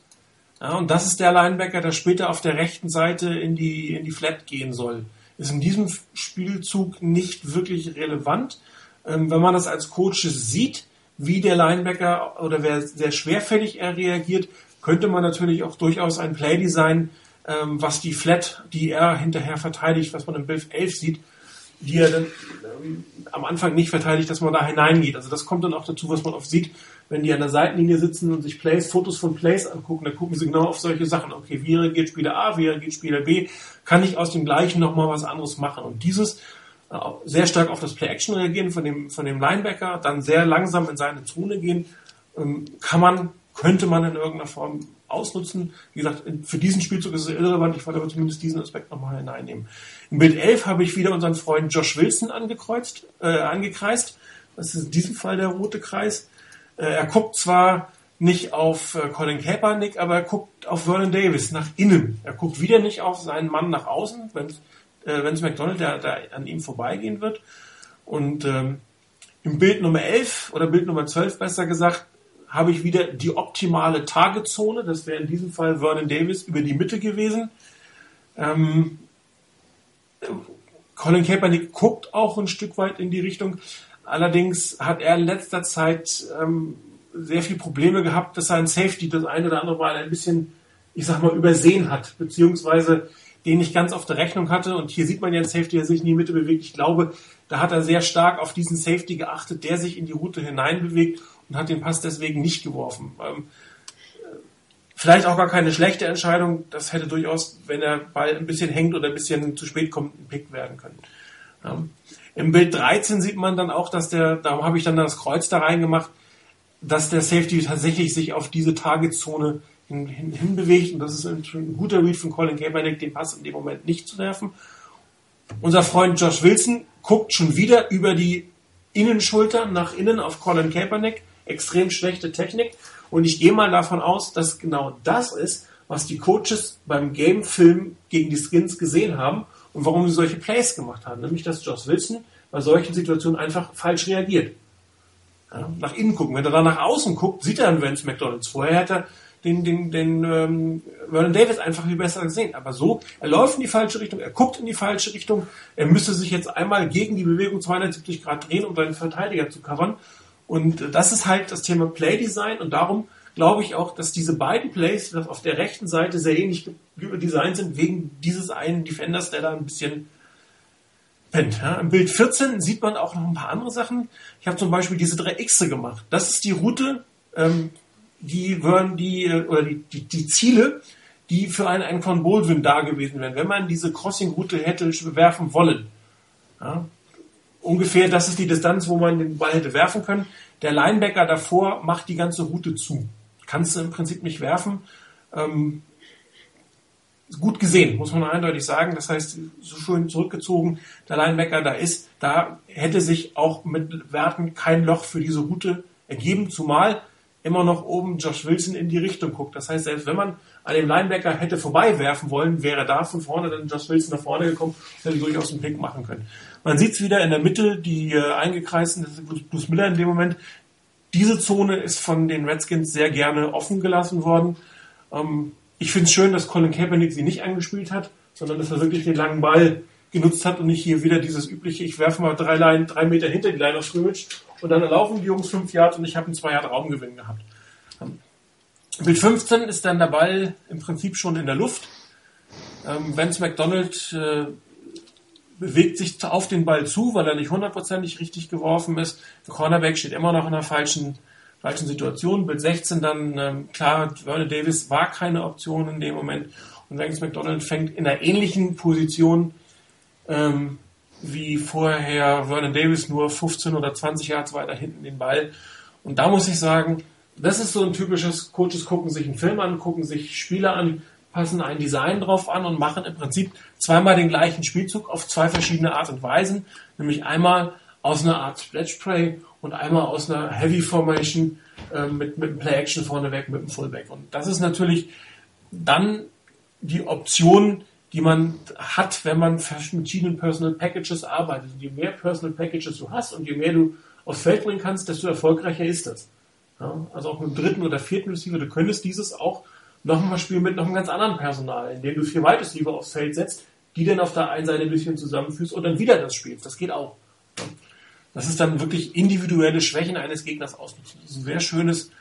Ja, und das ist der Linebacker, der später auf der rechten Seite in die, in die Flat gehen soll. Ist in diesem Spielzug nicht wirklich relevant. Ähm, wenn man das als Coach sieht, wie der Linebacker oder wer sehr schwerfällig er reagiert, könnte man natürlich auch durchaus ein Play-Design ähm, was die Flat, die er hinterher verteidigt, was man im Bild 11 sieht, die er dann ähm, am Anfang nicht verteidigt, dass man da hineingeht. Also das kommt dann auch dazu, was man oft sieht, wenn die an der Seitenlinie sitzen und sich Plays, Fotos von Plays angucken, dann gucken sie genau auf solche Sachen. Okay, wie reagiert Spieler A, wie reagiert Spieler B, kann ich aus dem gleichen nochmal was anderes machen. Und dieses äh, sehr stark auf das Play-Action reagieren von dem, von dem Linebacker, dann sehr langsam in seine Zone gehen, ähm, kann man, könnte man in irgendeiner Form ausnutzen. Wie gesagt, für diesen Spielzug ist es irrelevant, ich wollte aber zumindest diesen Aspekt nochmal hineinnehmen. Im Bild 11 habe ich wieder unseren Freund Josh Wilson angekreuzt, äh, angekreist. Das ist in diesem Fall der rote Kreis. Äh, er guckt zwar nicht auf äh, Colin Kaepernick, aber er guckt auf Vernon Davis nach innen. Er guckt wieder nicht auf seinen Mann nach außen, wenn äh, es McDonald der, der an ihm vorbeigehen wird. Und ähm, im Bild Nummer 11 oder Bild Nummer 12 besser gesagt, habe ich wieder die optimale Targetzone. Das wäre in diesem Fall Vernon Davis über die Mitte gewesen. Ähm, Colin Kaepernick guckt auch ein Stück weit in die Richtung, Allerdings hat er in letzter Zeit ähm, sehr viel Probleme gehabt, dass sein Safety das eine oder andere Mal ein bisschen, ich sag mal, übersehen hat, beziehungsweise den nicht ganz auf der Rechnung hatte. Und hier sieht man ja einen Safety, der sich in die Mitte bewegt. Ich glaube, da hat er sehr stark auf diesen Safety geachtet, der sich in die Route hineinbewegt und hat den Pass deswegen nicht geworfen. Ähm, vielleicht auch gar keine schlechte Entscheidung. Das hätte durchaus, wenn er Ball ein bisschen hängt oder ein bisschen zu spät kommt, ein Pick werden können. Ähm, im Bild 13 sieht man dann auch, dass der, darum habe ich dann das Kreuz da reingemacht, dass der Safety tatsächlich sich auf diese Targetzone hin, hin, hinbewegt. Und das ist ein, ein guter Read von Colin Kaepernick, den Pass in dem Moment nicht zu werfen. Unser Freund Josh Wilson guckt schon wieder über die Innenschulter nach innen auf Colin Kaepernick. Extrem schlechte Technik. Und ich gehe mal davon aus, dass genau das ist, was die Coaches beim Game-Film gegen die Skins gesehen haben und warum sie solche Plays gemacht haben. Nämlich, dass Josh Wilson bei solchen Situationen einfach falsch reagiert. Ja, nach innen gucken. Wenn er dann nach außen guckt, sieht er einen Vance McDonalds. Vorher hätte er den, den, den ähm, Vernon Davis einfach viel besser gesehen. Aber so, er läuft in die falsche Richtung, er guckt in die falsche Richtung. Er müsste sich jetzt einmal gegen die Bewegung 270 Grad drehen, um seinen Verteidiger zu covern. Und das ist halt das Thema Playdesign und darum glaube ich auch, dass diese beiden Plays auf der rechten Seite sehr ähnlich designt sind, wegen dieses einen Defenders, der da ein bisschen pennt. Ja. Im Bild 14 sieht man auch noch ein paar andere Sachen. Ich habe zum Beispiel diese drei Xe gemacht. Das ist die Route, ähm, die würden die, äh, oder die, die, die Ziele, die für einen Anquan Baldwin da gewesen wären, wenn man diese Crossing-Route hätte werfen wollen. Ja. Ungefähr, das ist die Distanz, wo man den Ball hätte werfen können. Der Linebacker davor macht die ganze Route zu kannst du im Prinzip nicht werfen. Ähm, gut gesehen, muss man eindeutig sagen. Das heißt, so schön zurückgezogen, der Linebacker da ist, da hätte sich auch mit Werten kein Loch für diese Route ergeben, zumal immer noch oben Josh Wilson in die Richtung guckt. Das heißt, selbst wenn man an dem Linebacker hätte vorbei werfen wollen, wäre da von vorne dann Josh Wilson nach vorne gekommen und hätte durchaus einen Pick machen können. Man sieht es wieder in der Mitte, die äh, eingekreisten, das ist Bruce Miller in dem Moment, diese Zone ist von den Redskins sehr gerne offen gelassen worden. Ähm, ich finde es schön, dass Colin Kaepernick sie nicht angespielt hat, sondern dass er wirklich den langen Ball genutzt hat und nicht hier wieder dieses übliche, ich werfe mal drei, Line, drei Meter hinter die Line of Scrimmage und dann laufen die Jungs fünf Yards und ich habe einen zwei Yard Raumgewinn gehabt. Ähm, Bild 15 ist dann der Ball im Prinzip schon in der Luft. Ähm, Vance McDonald äh, bewegt sich auf den Ball zu, weil er nicht hundertprozentig richtig geworfen ist. Der Cornerback steht immer noch in einer falschen, falschen Situation. Bild 16 dann, ähm, klar, Vernon Davis war keine Option in dem Moment. Und Vance McDonald fängt in einer ähnlichen Position ähm, wie vorher Vernon Davis nur 15 oder 20 Yards weiter hinten den Ball. Und da muss ich sagen, das ist so ein typisches Coaches gucken sich einen Film an, gucken sich Spieler an, passen ein Design drauf an und machen im Prinzip zweimal den gleichen Spielzug auf zwei verschiedene Art und Weisen, nämlich einmal aus einer Art Splash Play und einmal aus einer Heavy Formation äh, mit, mit einem Play Action vorneweg, mit einem Fullback. Und das ist natürlich dann die Option, die man hat, wenn man verschiedenen Personal Packages arbeitet. Und je mehr Personal Packages du hast und je mehr du aufs Feld bringen kannst, desto erfolgreicher ist das. Ja, also auch mit dem dritten oder vierten Receiver, du könntest dieses auch nochmal spielen mit noch einem ganz anderen Personal, indem du vier Wide Receiver aufs Feld setzt, die dann auf der einen Seite ein bisschen zusammenführst und dann wieder das spielst. Das geht auch. Das ist dann wirklich individuelle Schwächen eines Gegners ausnutzen. Das ist ein sehr schönes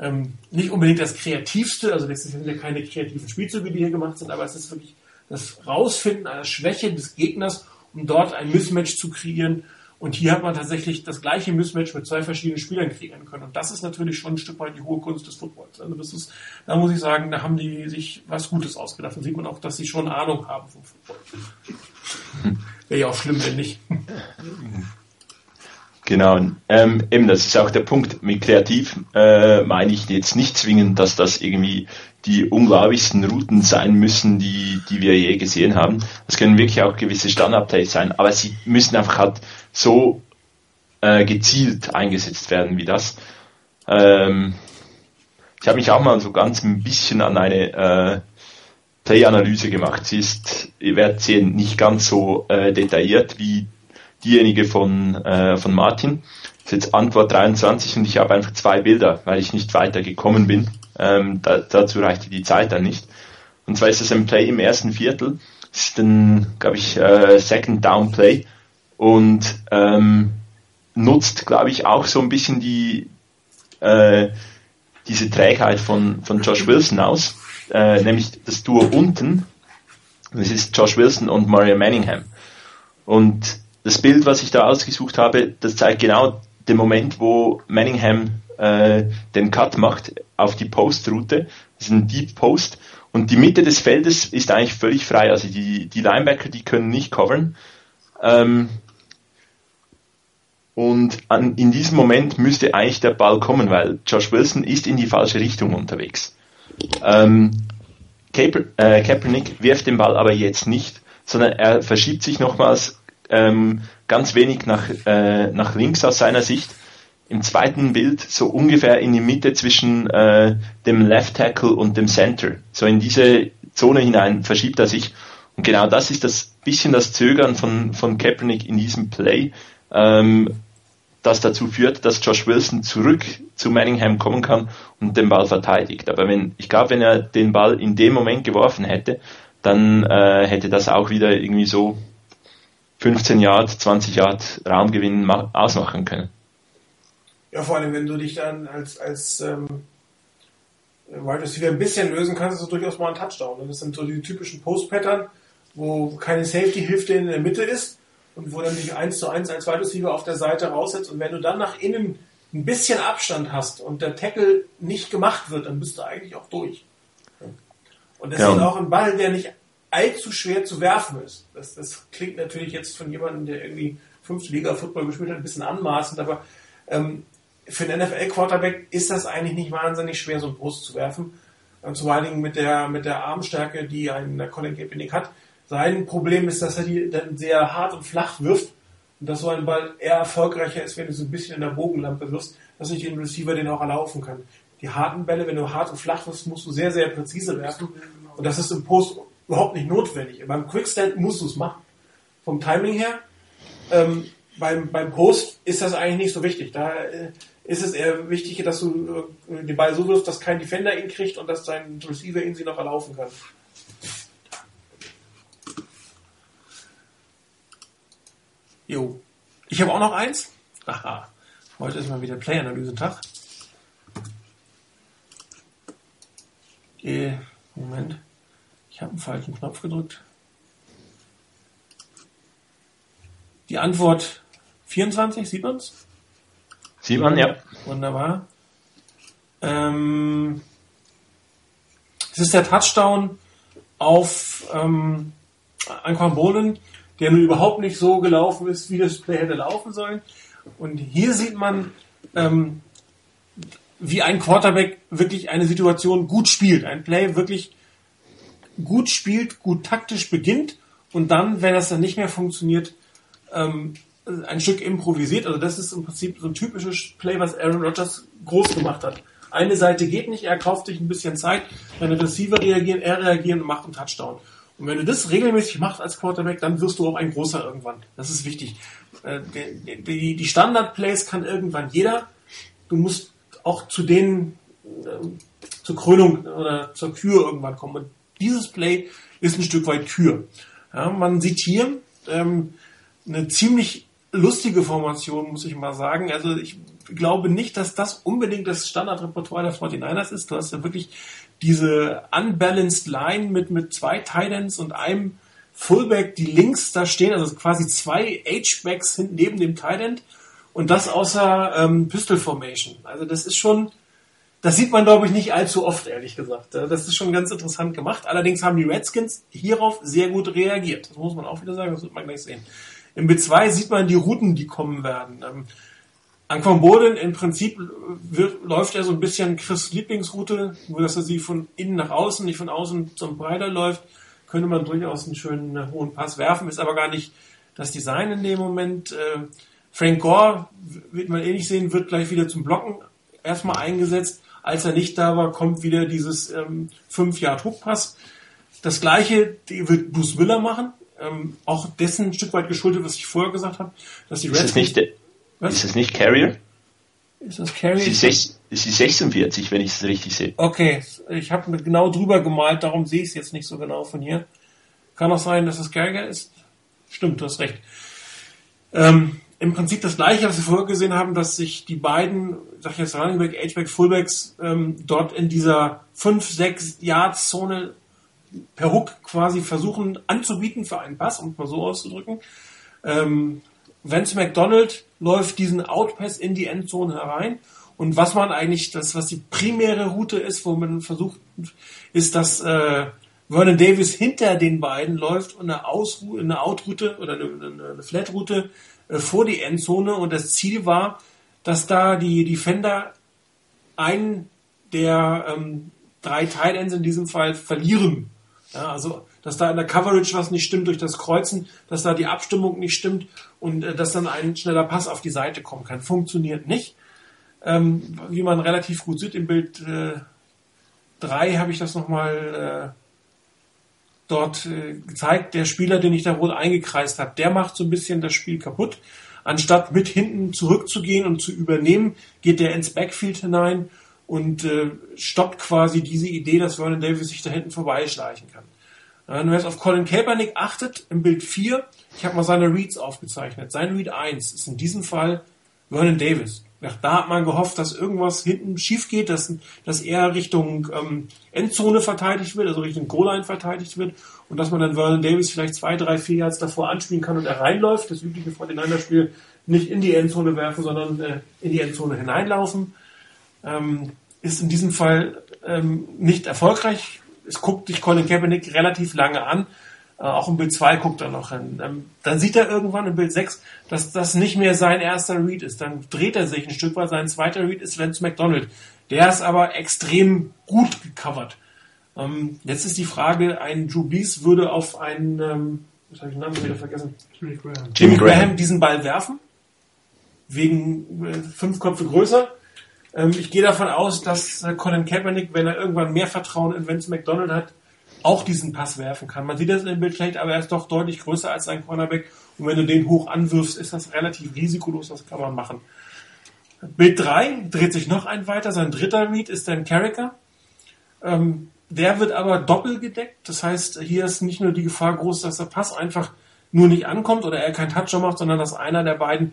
ähm, nicht unbedingt das Kreativste, also das sind ja keine kreativen Spielzüge, die hier gemacht sind, aber es ist wirklich das Rausfinden einer Schwäche des Gegners, um dort ein Mismatch zu kreieren. Und hier hat man tatsächlich das gleiche Mismatch mit zwei verschiedenen Spielern kreieren können. Und das ist natürlich schon ein Stück weit die hohe Kunst des Footballs. Also das ist, da muss ich sagen, da haben die sich was Gutes ausgedacht. Da sieht man auch, dass sie schon Ahnung haben vom Football. Wäre ja auch schlimm, wenn nicht. Genau, ähm, eben das ist auch der Punkt. Mit kreativ äh, meine ich jetzt nicht zwingend, dass das irgendwie die unglaublichsten Routen sein müssen, die, die wir je gesehen haben. Das können wirklich auch gewisse Standard-Plays sein, aber sie müssen einfach halt so äh, gezielt eingesetzt werden wie das. Ähm, ich habe mich auch mal so ganz ein bisschen an eine äh, Play-Analyse gemacht. Sie ist, ihr werdet sehen, nicht ganz so äh, detailliert wie diejenige von, äh, von Martin. Das ist jetzt Antwort 23 und ich habe einfach zwei Bilder, weil ich nicht weiter gekommen bin. Ähm, da, dazu reichte die Zeit dann nicht. Und zwar ist das ein Play im ersten Viertel. Das ist ein, glaube ich, äh, Second Down Play und ähm, nutzt, glaube ich, auch so ein bisschen die äh, diese Trägheit von, von Josh Wilson aus, äh, nämlich das Duo unten. Das ist Josh Wilson und Mario Manningham. Und das Bild, was ich da ausgesucht habe, das zeigt genau den Moment, wo Manningham äh, den Cut macht auf die Post-Route. Das ist ein Deep Post. Und die Mitte des Feldes ist eigentlich völlig frei. Also die, die Linebacker, die können nicht covern. Ähm, und an, in diesem Moment müsste eigentlich der Ball kommen, weil Josh Wilson ist in die falsche Richtung unterwegs. Ähm, Kaeper, äh, Kaepernick wirft den Ball aber jetzt nicht, sondern er verschiebt sich nochmals ähm, ganz wenig nach, äh, nach links aus seiner Sicht. Im zweiten Bild so ungefähr in die Mitte zwischen äh, dem Left Tackle und dem Center. So in diese Zone hinein verschiebt er sich. Und genau das ist das bisschen das Zögern von, von Kaepernick in diesem Play, ähm, das dazu führt, dass Josh Wilson zurück zu Manningham kommen kann und den Ball verteidigt. Aber wenn, ich glaube, wenn er den Ball in dem Moment geworfen hätte, dann äh, hätte das auch wieder irgendwie so 15 Yard, 20 Yard Raumgewinn ausmachen können. Ja, vor allem, wenn du dich dann als, als ähm, Wide Receiver ein bisschen lösen kannst, ist es durchaus mal ein Touchdown. Das sind so die typischen Post-Pattern, wo keine Safety-Hilfe in der Mitte ist und wo dann dich 1 zu 1 als Wide auf der Seite raussetzt. Und wenn du dann nach innen ein bisschen Abstand hast und der Tackle nicht gemacht wird, dann bist du eigentlich auch durch. Und das ja. ist auch ein Ball, der nicht allzu schwer zu werfen ist. Das, das klingt natürlich jetzt von jemandem, der irgendwie fünfte Liga Football gespielt hat, ein bisschen anmaßend, aber ähm, für einen NFL-Quarterback ist das eigentlich nicht wahnsinnig schwer, so einen Brust zu werfen. Und zum Dingen mit der, mit der Armstärke, die ein Colin Kaepernick hat. Sein Problem ist, dass er die dann sehr hart und flach wirft. Und dass so ein Ball eher erfolgreicher ist, wenn du so ein bisschen in der Bogenlampe wirst, dass sich den Receiver den auch erlaufen kann. Die harten Bälle, wenn du hart und flach wirst, musst du sehr, sehr präzise werfen. Und das ist im Post überhaupt nicht notwendig. Beim Quickstand musst du es machen. Vom Timing her. Ähm, beim, beim Post ist das eigentlich nicht so wichtig. Da äh, ist es eher wichtig, dass du äh, den Ball so wirfst, dass kein Defender ihn kriegt und dass dein Receiver ihn sie noch erlaufen kann. Jo. Ich habe auch noch eins. Aha. Heute ist mal wieder Play-Analyse-Tag. Äh, Moment. Ich habe einen falschen Knopf gedrückt. Die Antwort 24, sieht man's? Sieht man, ja. Wunderbar. Ähm, es ist der Touchdown auf ähm, Anquan Bolen, der nun überhaupt nicht so gelaufen ist, wie das Play hätte laufen sollen. Und hier sieht man, ähm, wie ein Quarterback wirklich eine Situation gut spielt, ein Play wirklich gut spielt, gut taktisch beginnt und dann, wenn das dann nicht mehr funktioniert, ähm, ein Stück improvisiert. Also das ist im Prinzip so ein typisches Play, was Aaron Rodgers groß gemacht hat. Eine Seite geht nicht, er kauft sich ein bisschen Zeit, deine Receiver reagieren, er reagiert und macht einen Touchdown. Und wenn du das regelmäßig machst als Quarterback, dann wirst du auch ein großer irgendwann. Das ist wichtig. Äh, die, Standard-Plays kann irgendwann jeder. Du musst auch zu denen äh, zur Krönung oder zur Kür irgendwann kommen. Und dieses Play ist ein Stück weit Kür. Ja, man sieht hier ähm, eine ziemlich lustige Formation, muss ich mal sagen. Also ich glaube nicht, dass das unbedingt das Standardrepertoire der 49ers ist. Du hast ja wirklich diese unbalanced Line mit, mit zwei Titans und einem Fullback, die links da stehen, also quasi zwei H-Backs hinten neben dem Titan und das außer ähm, Pistol Formation. Also das ist schon, das sieht man glaube ich nicht allzu oft, ehrlich gesagt. Das ist schon ganz interessant gemacht. Allerdings haben die Redskins hierauf sehr gut reagiert. Das muss man auch wieder sagen, das wird man gleich sehen. Im B2 sieht man die Routen, die kommen werden. Ähm, Anquan Boden im Prinzip wird, läuft er so ein bisschen Chris Lieblingsroute, nur dass er sie von innen nach außen, nicht von außen zum Breiter läuft, könnte man durchaus einen schönen äh, hohen Pass werfen, ist aber gar nicht das Design in dem Moment. Äh, Frank Gore, wird man eh nicht sehen, wird gleich wieder zum Blocken erstmal eingesetzt. Als er nicht da war, kommt wieder dieses ähm, 5 Yard Hookpass. Das gleiche die wird Bruce Miller machen, ähm, auch dessen ein Stück weit geschuldet, was ich vorher gesagt habe, dass die Redskins was? Ist es nicht Carrier? Ist das Carrier? Es ist, es ist 46, wenn ich es richtig sehe. Okay, ich habe genau drüber gemalt, darum sehe ich es jetzt nicht so genau von hier. Kann auch sein, dass es Carrier ist. Stimmt, du hast recht. Ähm, Im Prinzip das gleiche, was wir vorher gesehen haben, dass sich die beiden, sag ich jetzt Running Back, H-Back, Fullbacks, ähm, dort in dieser 5-6 Yards Zone per Hook quasi versuchen anzubieten für einen Pass, um es mal so auszudrücken. Ähm, Vance McDonald läuft diesen Outpass in die Endzone herein. Und was man eigentlich, das, was die primäre Route ist, wo man versucht, ist, dass äh, Vernon Davis hinter den beiden läuft und eine, Aus eine Outroute oder eine, eine Flatroute äh, vor die Endzone. Und das Ziel war, dass da die Defender einen der ähm, drei Tight Ends in diesem Fall verlieren. Ja, also dass da in der Coverage was nicht stimmt durch das Kreuzen, dass da die Abstimmung nicht stimmt und äh, dass dann ein schneller Pass auf die Seite kommen kann. Funktioniert nicht. Ähm, wie man relativ gut sieht im Bild äh, 3 habe ich das nochmal äh, dort äh, gezeigt. Der Spieler, den ich da wohl eingekreist habe, der macht so ein bisschen das Spiel kaputt. Anstatt mit hinten zurückzugehen und zu übernehmen, geht der ins Backfield hinein und äh, stoppt quasi diese Idee, dass Vernon Davis sich da hinten vorbeischleichen kann. Wenn man jetzt auf Colin Kaepernick achtet, im Bild 4, ich habe mal seine Reads aufgezeichnet. Sein Read 1 ist in diesem Fall Vernon Davis. Da hat man gehofft, dass irgendwas hinten schief geht, dass, dass er Richtung ähm, Endzone verteidigt wird, also Richtung Goal-Line verteidigt wird und dass man dann Vernon Davis vielleicht zwei, drei, vier Yards davor anspielen kann und er reinläuft. Das übliche Fortinander-Spiel nicht in die Endzone werfen, sondern äh, in die Endzone hineinlaufen. Ähm, ist in diesem Fall ähm, nicht erfolgreich es guckt sich Colin Kaepernick relativ lange an. Äh, auch im Bild 2 guckt er noch hin. Ähm, dann sieht er irgendwann im Bild 6, dass das nicht mehr sein erster Read ist. Dann dreht er sich ein Stück weit. Sein zweiter Read ist Lance McDonald. Der ist aber extrem gut gecovert. Ähm, jetzt ist die Frage, ein Drew Brees würde auf einen, ähm, was habe ich den Namen wieder vergessen? Jimmy Graham. Jimmy Graham diesen Ball werfen. Wegen äh, fünf Köpfe größer. Ähm, ich gehe davon aus, dass äh, Colin Kaepernick, wenn er irgendwann mehr Vertrauen in Vince McDonald hat, auch diesen Pass werfen kann. Man sieht das in dem Bild schlecht, aber er ist doch deutlich größer als sein Cornerback. Und wenn du den hoch anwirfst, ist das relativ risikolos, das kann man machen. Bild 3 dreht sich noch ein weiter. Sein dritter Read ist dann Carricker. Ähm, der wird aber doppelt gedeckt. Das heißt, hier ist nicht nur die Gefahr groß, dass der Pass einfach nur nicht ankommt oder er keinen Toucher macht, sondern dass einer der beiden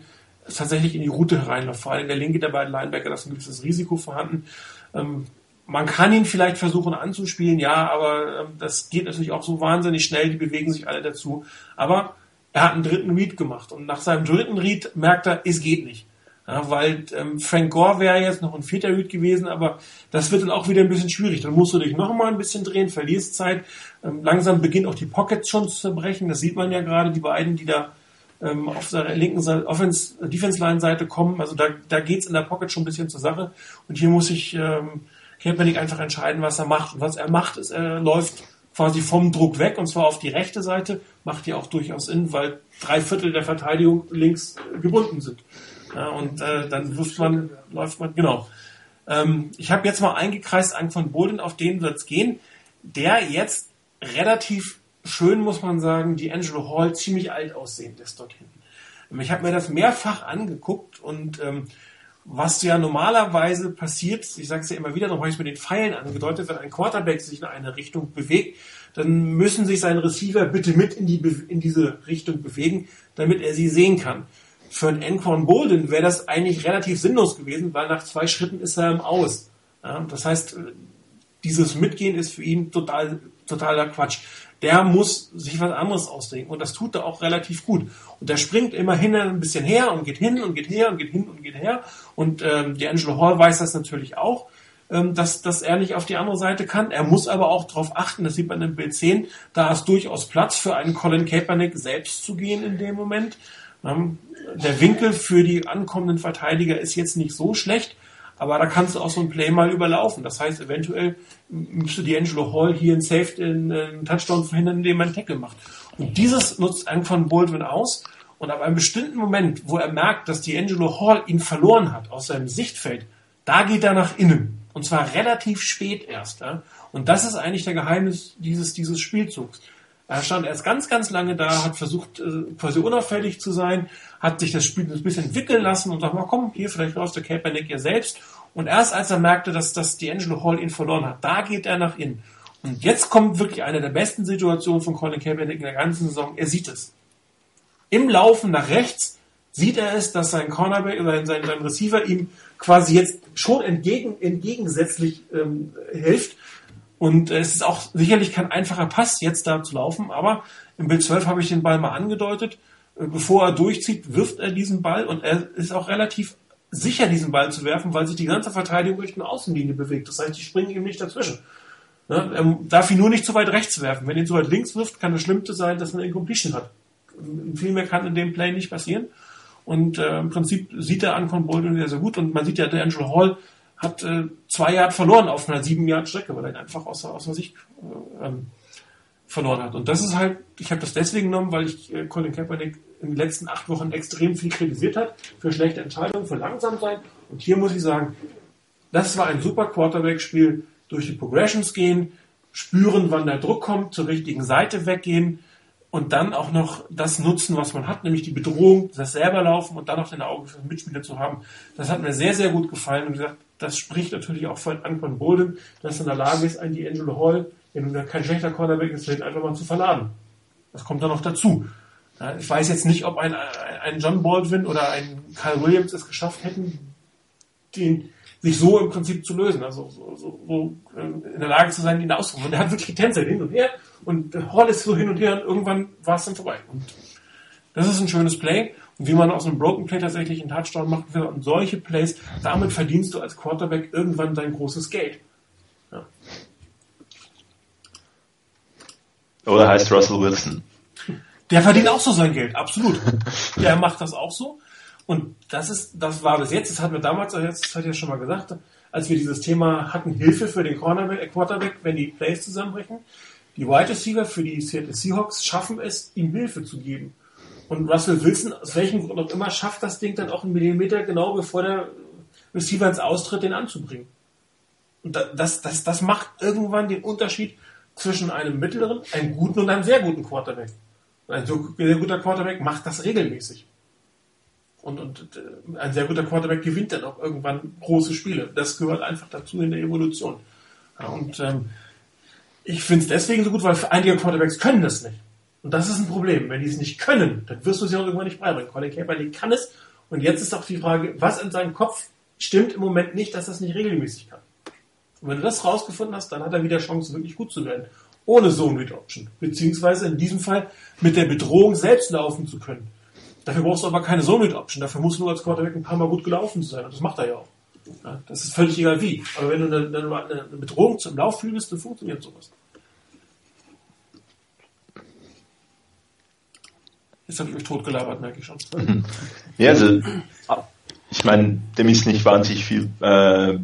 tatsächlich in die Route hereinläuft. Vor allem der linke der beiden Linebacker, da ist ein gewisses Risiko vorhanden. Ähm, man kann ihn vielleicht versuchen anzuspielen, ja, aber ähm, das geht natürlich auch so wahnsinnig schnell, die bewegen sich alle dazu. Aber er hat einen dritten Read gemacht und nach seinem dritten Read merkt er, es geht nicht. Ja, weil ähm, Frank Gore wäre jetzt noch ein vierter Read gewesen, aber das wird dann auch wieder ein bisschen schwierig. Dann musst du dich noch mal ein bisschen drehen, verlierst Zeit. Ähm, langsam beginnt auch die Pockets schon zu zerbrechen. Das sieht man ja gerade, die beiden, die da ähm, auf der linken Seite, Offense, Defense Line Seite kommen. Also da, da geht's in der Pocket schon ein bisschen zur Sache. Und hier muss sich ähm, Kaepernick einfach entscheiden, was er macht. Und was er macht, ist, er läuft quasi vom Druck weg und zwar auf die rechte Seite, macht ja auch durchaus Sinn, weil drei Viertel der Verteidigung links gebunden sind. Ja, und äh, dann wirft man, läuft man, genau. Ähm, ich habe jetzt mal eingekreist einen von Bolden, auf den wird's gehen, der jetzt relativ schön, muss man sagen, die Angelo Hall ziemlich alt aussehend ist dort hinten. Ähm, ich habe mir das mehrfach angeguckt und ähm, was ja normalerweise passiert, ich sage es ja immer wieder, noch habe ich es mit den Pfeilen angedeutet, wenn ein Quarterback sich in eine Richtung bewegt, dann müssen sich seine Receiver bitte mit in, die, in diese Richtung bewegen, damit er sie sehen kann. Für einen Enquan Bolden wäre das eigentlich relativ sinnlos gewesen, weil nach zwei Schritten ist er im Aus. Ja, das heißt, dieses Mitgehen ist für ihn total, totaler Quatsch. Der muss sich was anderes ausdenken und das tut er auch relativ gut. Und der springt immerhin ein bisschen her und geht hin und geht her und geht hin und geht her. Und ähm, die Angelo Hall weiß das natürlich auch, ähm, dass, dass er nicht auf die andere Seite kann. Er muss aber auch darauf achten, das sieht man im Bild 10, da ist durchaus Platz für einen Colin Kaepernick selbst zu gehen in dem Moment. Ähm, der Winkel für die ankommenden Verteidiger ist jetzt nicht so schlecht, aber da kannst du auch so ein Play mal überlaufen. Das heißt, eventuell müsste die Angelo Hall hier einen Safe, einen Touchdown verhindern, indem er einen Tackle macht. Und dieses nutzt Anquan Baldwin aus. Und ab einem bestimmten Moment, wo er merkt, dass die Angelo Hall ihn verloren hat aus seinem Sichtfeld, da geht er nach innen. Und zwar relativ spät erst. Ja? Und das ist eigentlich der Geheimnis dieses, dieses Spielzugs. Er stand erst ganz, ganz lange da, hat versucht, äh, quasi unauffällig zu sein, hat sich das Spiel ein bisschen entwickeln lassen und sagt mal, komm, hier, vielleicht läuft der Kaepernick ja selbst. Und erst als er merkte, dass, dass die Angelo Hall ihn verloren hat, da geht er nach innen. Und jetzt kommt wirklich eine der besten Situationen von Colin Kaepernick in der ganzen Saison. Er sieht es. Im Laufen nach rechts sieht er es, dass sein Cornerback, sein, sein, sein Receiver ihm quasi jetzt schon entgegen, entgegensätzlich ähm, hilft und es ist auch sicherlich kein einfacher Pass, jetzt da zu laufen, aber im Bild 12 habe ich den Ball mal angedeutet. Äh, bevor er durchzieht, wirft er diesen Ball und er ist auch relativ sicher, diesen Ball zu werfen, weil sich die ganze Verteidigung Richtung Außenlinie bewegt. Das heißt, die springen ihm nicht dazwischen. Ne? Er darf ihn nur nicht zu weit rechts werfen. Wenn er ihn zu weit links wirft, kann das Schlimmste sein, dass er eine Incompletion hat. Viel mehr kann in dem Play nicht passieren. Und äh, im Prinzip sieht er an von Bolden sehr, sehr gut. Und man sieht ja, der Angelo Hall hat äh, zwei Jahre verloren auf einer sieben Jahre Strecke, weil er ihn einfach aus der Sicht äh, ähm, verloren hat. Und das ist halt, ich habe das deswegen genommen, weil ich äh, Colin Kaepernick in den letzten acht Wochen extrem viel kritisiert hat für schlechte Entscheidungen, für langsam sein. Und hier muss ich sagen, das war ein super Quarterback-Spiel. Durch die Progressions gehen, spüren, wann der Druck kommt, zur richtigen Seite weggehen und dann auch noch das nutzen, was man hat, nämlich die Bedrohung, das selber laufen und dann noch den Augen für den Mitspieler zu haben. Das hat mir sehr, sehr gut gefallen und gesagt, das spricht natürlich auch von Anquan Bolden, dass er in der Lage ist, einen D'Angelo Hall, wenn du kein schlechter Cornerback ist, einfach mal zu verladen. Das kommt dann noch dazu. Ich weiß jetzt nicht, ob ein, ein John Baldwin oder ein Kyle Williams es geschafft hätten, den, sich so im Prinzip zu lösen, also so, so, so ähm, in der Lage zu sein, ihn auszurufen. Und er hat wirklich getänzelt hin und her und Hall ist so hin und her und irgendwann war es dann vorbei. Und das ist ein schönes Play. Und wie man aus einem Broken Play tatsächlich einen Touchdown machen will und solche Plays, damit verdienst du als Quarterback irgendwann dein großes Geld. Ja. Oder heißt Russell Wilson? Der verdient auch so sein Geld, absolut. Der macht das auch so. Und das ist, das war bis jetzt, das hatten wir damals, das hat ja schon mal gesagt, als wir dieses Thema hatten, Hilfe für den Cornerback, äh, Quarterback, wenn die Plays zusammenbrechen. Die Wide Receiver für die Seattle Seahawks schaffen es, ihm Hilfe zu geben. Und Russell Wilson, aus welchem Grund auch immer, schafft das Ding dann auch einen Millimeter genau bevor der Receiver ins Austritt, den anzubringen. Und das, das, das macht irgendwann den Unterschied zwischen einem mittleren, einem guten und einem sehr guten Quarterback. Ein sehr guter Quarterback macht das regelmäßig. Und, und äh, ein sehr guter Quarterback gewinnt dann auch irgendwann große Spiele. Das gehört einfach dazu in der Evolution. Und ähm, ich finde es deswegen so gut, weil einige Quarterbacks können das nicht. Und das ist ein Problem. Wenn die es nicht können, dann wirst du sie auch irgendwann nicht beibringen. Colin Kaepernick kann es. Und jetzt ist auch die Frage, was in seinem Kopf stimmt im Moment nicht, dass er es nicht regelmäßig kann. Und wenn du das rausgefunden hast, dann hat er wieder Chance, wirklich gut zu werden. Ohne Zone Read Option. Beziehungsweise in diesem Fall mit der Bedrohung selbst laufen zu können. Dafür brauchst du aber keine Zone Read Option. Dafür musst du nur als Quarterback ein paar Mal gut gelaufen sein. Und das macht er ja auch. Das ist völlig egal wie. Aber wenn du eine, eine, eine Bedrohung zum Lauf fühlst, dann funktioniert sowas. Jetzt habe ich mich totgelabert, merke ich schon. Ja, also ich meine, dem ist nicht wahnsinnig viel äh,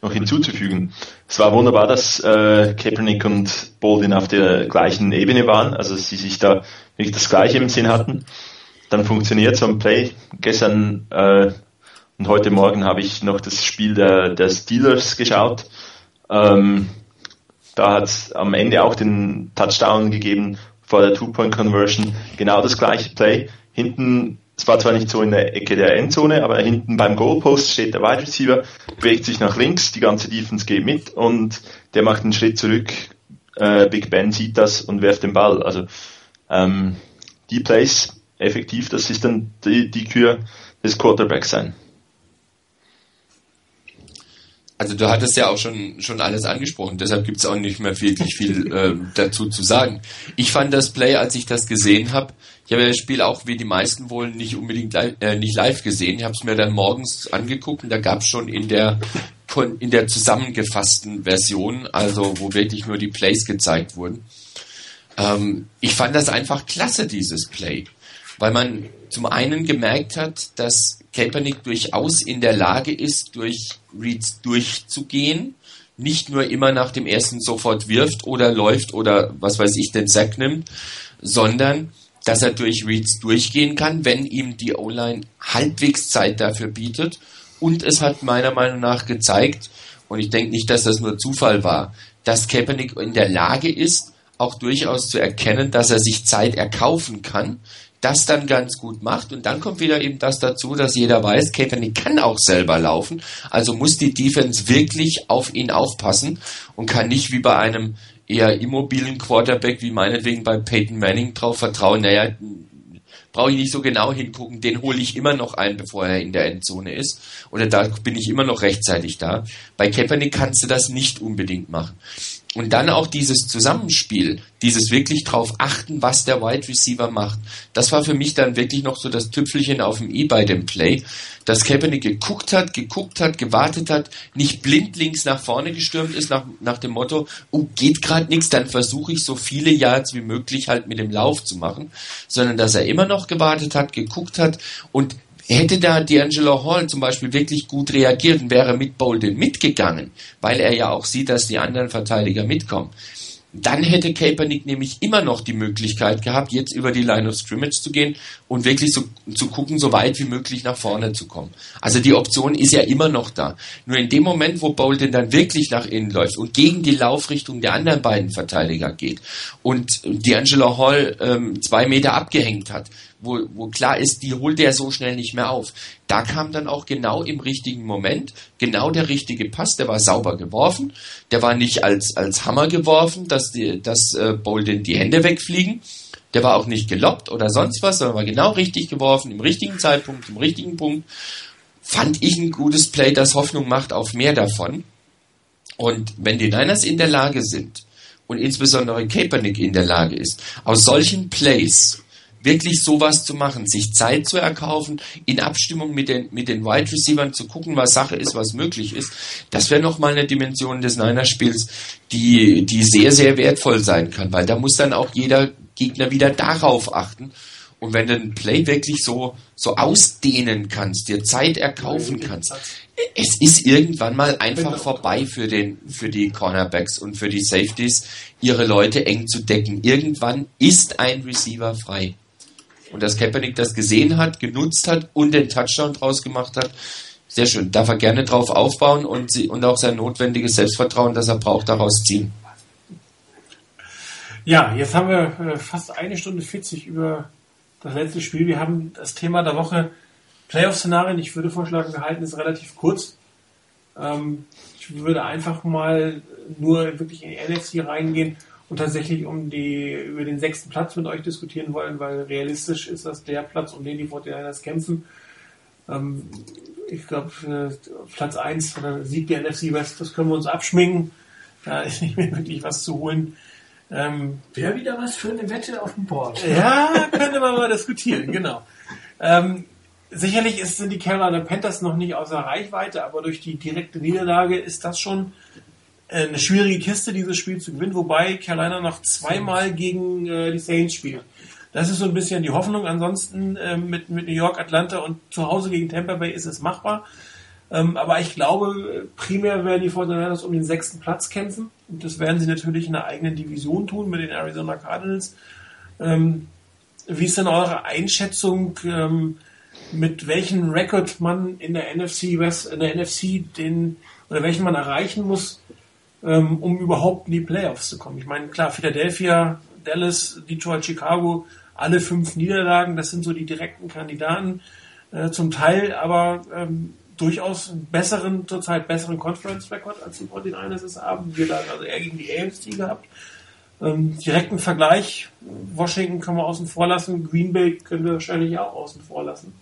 noch hinzuzufügen. Es war wunderbar, dass äh, Kaepernick und Baldwin auf der gleichen Ebene waren, also sie sich da wirklich das Gleiche im Sinn hatten. Dann funktioniert so ein Play. Gestern äh, und heute Morgen habe ich noch das Spiel der, der Steelers geschaut. Ähm, da hat es am Ende auch den Touchdown gegeben vor der Two-Point-Conversion. Genau das gleiche Play. Hinten es war zwar nicht so in der Ecke der Endzone, aber hinten beim Goalpost steht der Wide Receiver, bewegt sich nach links, die ganze Defense geht mit und der macht einen Schritt zurück. Äh, Big Ben sieht das und werft den Ball. Also ähm, die Plays effektiv, das ist dann die, die Kür des Quarterbacks sein. Also du hattest ja auch schon, schon alles angesprochen, deshalb gibt es auch nicht mehr wirklich viel äh, dazu zu sagen. Ich fand das Play, als ich das gesehen habe, ich habe ja das Spiel auch wie die meisten wohl nicht unbedingt live, äh, nicht live gesehen. Ich habe es mir dann morgens angeguckt und da gab es schon in der in der zusammengefassten Version, also wo wirklich nur die Plays gezeigt wurden. Ähm, ich fand das einfach klasse, dieses Play, weil man zum einen gemerkt hat, dass Kaepernick durchaus in der Lage ist, durch Reads durchzugehen, nicht nur immer nach dem ersten sofort wirft oder läuft oder was weiß ich den Sack nimmt, sondern dass er durch Reads durchgehen kann, wenn ihm die O-Line halbwegs Zeit dafür bietet. Und es hat meiner Meinung nach gezeigt, und ich denke nicht, dass das nur Zufall war, dass Kaepernick in der Lage ist, auch durchaus zu erkennen, dass er sich Zeit erkaufen kann, das dann ganz gut macht. Und dann kommt wieder eben das dazu, dass jeder weiß, Kaepernick kann auch selber laufen. Also muss die Defense wirklich auf ihn aufpassen und kann nicht wie bei einem eher immobilen Quarterback, wie meinetwegen bei Peyton Manning, drauf vertrauen, naja, brauche ich nicht so genau hingucken, den hole ich immer noch ein, bevor er in der Endzone ist. Oder da bin ich immer noch rechtzeitig da. Bei Kaepernick kannst du das nicht unbedingt machen. Und dann auch dieses Zusammenspiel, dieses wirklich drauf achten, was der Wide Receiver macht. Das war für mich dann wirklich noch so das Tüpfelchen auf dem i bei dem Play, dass Kaepernick geguckt hat, geguckt hat, gewartet hat, nicht blindlings nach vorne gestürmt ist nach, nach dem Motto, oh, geht gerade nichts, dann versuche ich so viele Yards wie möglich halt mit dem Lauf zu machen, sondern dass er immer noch gewartet hat, geguckt hat und Hätte da D'Angelo Hall zum Beispiel wirklich gut reagiert und wäre mit Bolden mitgegangen, weil er ja auch sieht, dass die anderen Verteidiger mitkommen, dann hätte Kaepernick nämlich immer noch die Möglichkeit gehabt, jetzt über die Line of Scrimmage zu gehen und wirklich so, zu gucken, so weit wie möglich nach vorne zu kommen. Also die Option ist ja immer noch da. Nur in dem Moment, wo Bolden dann wirklich nach innen läuft und gegen die Laufrichtung der anderen beiden Verteidiger geht und D'Angelo Hall ähm, zwei Meter abgehängt hat, wo, wo klar ist, die holt er so schnell nicht mehr auf. Da kam dann auch genau im richtigen Moment, genau der richtige Pass, der war sauber geworfen, der war nicht als, als Hammer geworfen, dass, die, dass äh, Bolden die Hände wegfliegen, der war auch nicht geloppt oder sonst was, sondern war genau richtig geworfen, im richtigen Zeitpunkt, im richtigen Punkt. Fand ich ein gutes Play, das Hoffnung macht auf mehr davon. Und wenn die Niners in der Lage sind, und insbesondere Kaepernick in der Lage ist, aus solchen Plays wirklich sowas zu machen, sich Zeit zu erkaufen, in Abstimmung mit den, mit den Wide Receivers zu gucken, was Sache ist, was möglich ist, das wäre nochmal eine Dimension des Niners-Spiels, die, die sehr, sehr wertvoll sein kann, weil da muss dann auch jeder Gegner wieder darauf achten. Und wenn du ein Play wirklich so, so ausdehnen kannst, dir Zeit erkaufen kannst, es ist irgendwann mal einfach vorbei für den, für die Cornerbacks und für die Safeties, ihre Leute eng zu decken. Irgendwann ist ein Receiver frei. Und dass Kaepernick das gesehen hat, genutzt hat und den Touchdown draus gemacht hat, sehr schön. Darf er gerne drauf aufbauen und, sie, und auch sein notwendiges Selbstvertrauen, das er braucht, daraus ziehen. Ja, jetzt haben wir äh, fast eine Stunde 40 über das letzte Spiel. Wir haben das Thema der Woche Playoff-Szenarien. Ich würde vorschlagen, wir halten es relativ kurz. Ähm, ich würde einfach mal nur wirklich in die NFC reingehen und tatsächlich um die über den sechsten Platz mit euch diskutieren wollen, weil realistisch ist das der Platz, um den die 49ers kämpfen. Ähm, ich glaube, Platz 1 oder Sieg der NFC West, das können wir uns abschminken. Da ist nicht mehr wirklich was zu holen. Ähm, Wäre wieder was für eine Wette auf dem Board. Ja, könnte man mal diskutieren, genau. Ähm, sicherlich ist, sind die Carolina Panthers noch nicht außer Reichweite, aber durch die direkte Niederlage ist das schon eine schwierige Kiste, dieses Spiel zu gewinnen, wobei Carolina noch zweimal gegen äh, die Saints spielt. Das ist so ein bisschen die Hoffnung. Ansonsten äh, mit, mit New York, Atlanta und zu Hause gegen Tampa Bay ist es machbar. Ähm, aber ich glaube, primär werden die 49ers um den sechsten Platz kämpfen. Und das werden sie natürlich in der eigenen Division tun mit den Arizona Cardinals. Ähm, wie ist denn eure Einschätzung, ähm, mit welchem Rekord man in der NFC West, in der NFC den, oder welchen man erreichen muss, ähm, um überhaupt in die Playoffs zu kommen. Ich meine, klar, Philadelphia, Dallas, Detroit, Chicago, alle fünf Niederlagen, das sind so die direkten Kandidaten, äh, zum Teil aber ähm, durchaus einen besseren, zurzeit besseren Conference-Record als die 49ers es haben. Wir da also eher gegen die AFC gehabt. Ähm, direkten Vergleich, Washington können wir außen vor lassen, Green Bay können wir wahrscheinlich auch außen vor lassen.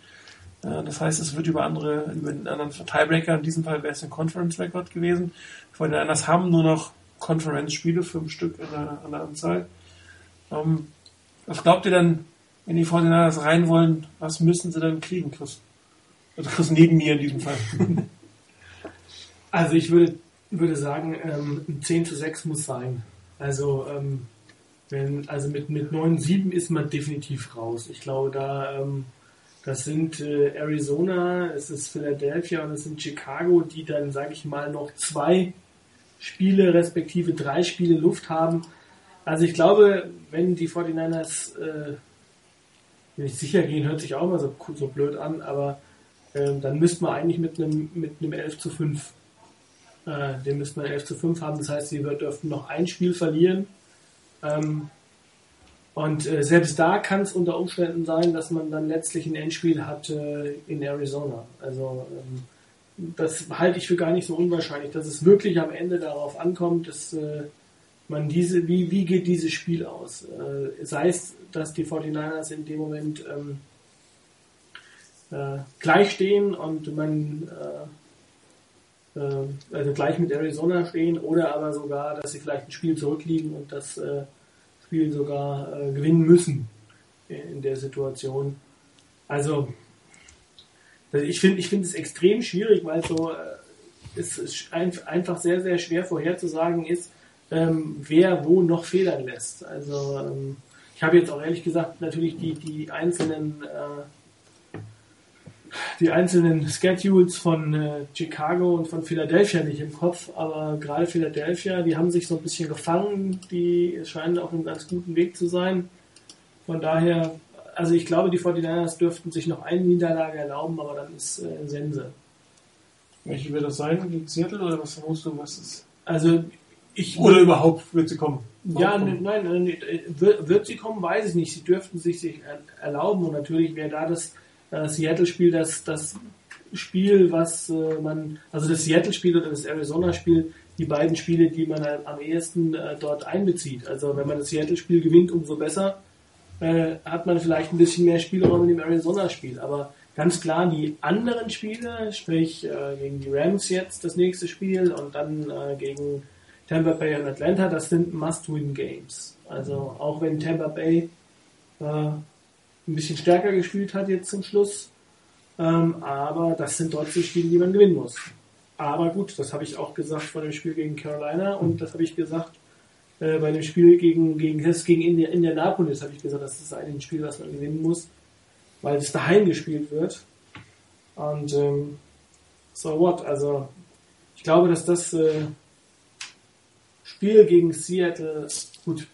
Das heißt, es wird über andere, über den anderen Tiebreaker, in diesem Fall wäre es ein Conference Record gewesen. Den anderen haben nur noch Conference-Spiele, fünf Stück an der, an der Anzahl. Ähm, was glaubt ihr denn, wenn die 49ers rein wollen, was müssen sie dann kriegen, Chris? Also Chris neben mir in diesem Fall. Also ich würde, würde sagen, ähm, ein 10 zu 6 muss sein. Also, ähm, wenn, also mit, mit 9-7 ist man definitiv raus. Ich glaube, da ähm, das sind äh, Arizona, es ist Philadelphia und es sind Chicago, die dann, sage ich mal, noch zwei Spiele respektive drei Spiele Luft haben. Also ich glaube, wenn die 49ers äh, nicht sicher gehen, hört sich auch mal so, so blöd an, aber äh, dann müsste man eigentlich mit einem mit einem 11 zu 5 äh, den müsste man 11 zu 5 haben. Das heißt, sie dürften noch ein Spiel verlieren. Ähm, und äh, selbst da kann es unter Umständen sein, dass man dann letztlich ein Endspiel hat äh, in Arizona. Also ähm, das halte ich für gar nicht so unwahrscheinlich, dass es wirklich am Ende darauf ankommt, dass äh, man diese, wie, wie geht dieses Spiel aus? Äh, sei es, dass die 49ers in dem Moment ähm, äh, gleich stehen und man äh, also gleich mit Arizona stehen oder aber sogar, dass sie vielleicht ein Spiel zurückliegen und das Spiel sogar äh, gewinnen müssen in der Situation. Also ich finde ich finde es extrem schwierig, weil so äh, es einfach sehr, sehr schwer vorherzusagen ist, ähm, wer wo noch federn lässt. Also ähm, ich habe jetzt auch ehrlich gesagt natürlich die, die einzelnen äh, die einzelnen Schedules von äh, Chicago und von Philadelphia nicht im Kopf, aber gerade Philadelphia, die haben sich so ein bisschen gefangen, die scheinen auf einem ganz guten Weg zu sein. Von daher, also ich glaube, die 49ers dürften sich noch eine Niederlage erlauben, aber dann ist äh, Sense. Welche wird das sein? Gegen Seattle oder was musst du, was ist? Also ich oder überhaupt wird sie kommen? Ja, kommen. nein, äh, wird, wird sie kommen, weiß ich nicht. Sie dürften sich sich erlauben und natürlich wäre da das äh, Seattle-Spiel das, das Spiel, was äh, man, also das Seattle-Spiel oder das Arizona-Spiel, die beiden Spiele, die man am ehesten äh, dort einbezieht. Also wenn man das Seattle-Spiel gewinnt, umso besser, äh, hat man vielleicht ein bisschen mehr Spielraum in dem Arizona-Spiel. Aber ganz klar, die anderen Spiele, sprich äh, gegen die Rams jetzt das nächste Spiel und dann äh, gegen Tampa Bay und Atlanta, das sind Must-Win-Games. Also auch wenn Tampa Bay äh, ein bisschen stärker gespielt hat jetzt zum Schluss. Ähm, aber das sind trotzdem Spiele, die man gewinnen muss. Aber gut, das habe ich auch gesagt vor dem Spiel gegen Carolina und das habe ich gesagt äh, bei dem Spiel gegen, gegen, das gegen Indianapolis, habe ich gesagt, das ist ein Spiel, das man gewinnen muss, weil es daheim gespielt wird. Und ähm, so what? Also ich glaube, dass das äh, Spiel gegen Seattle, gut,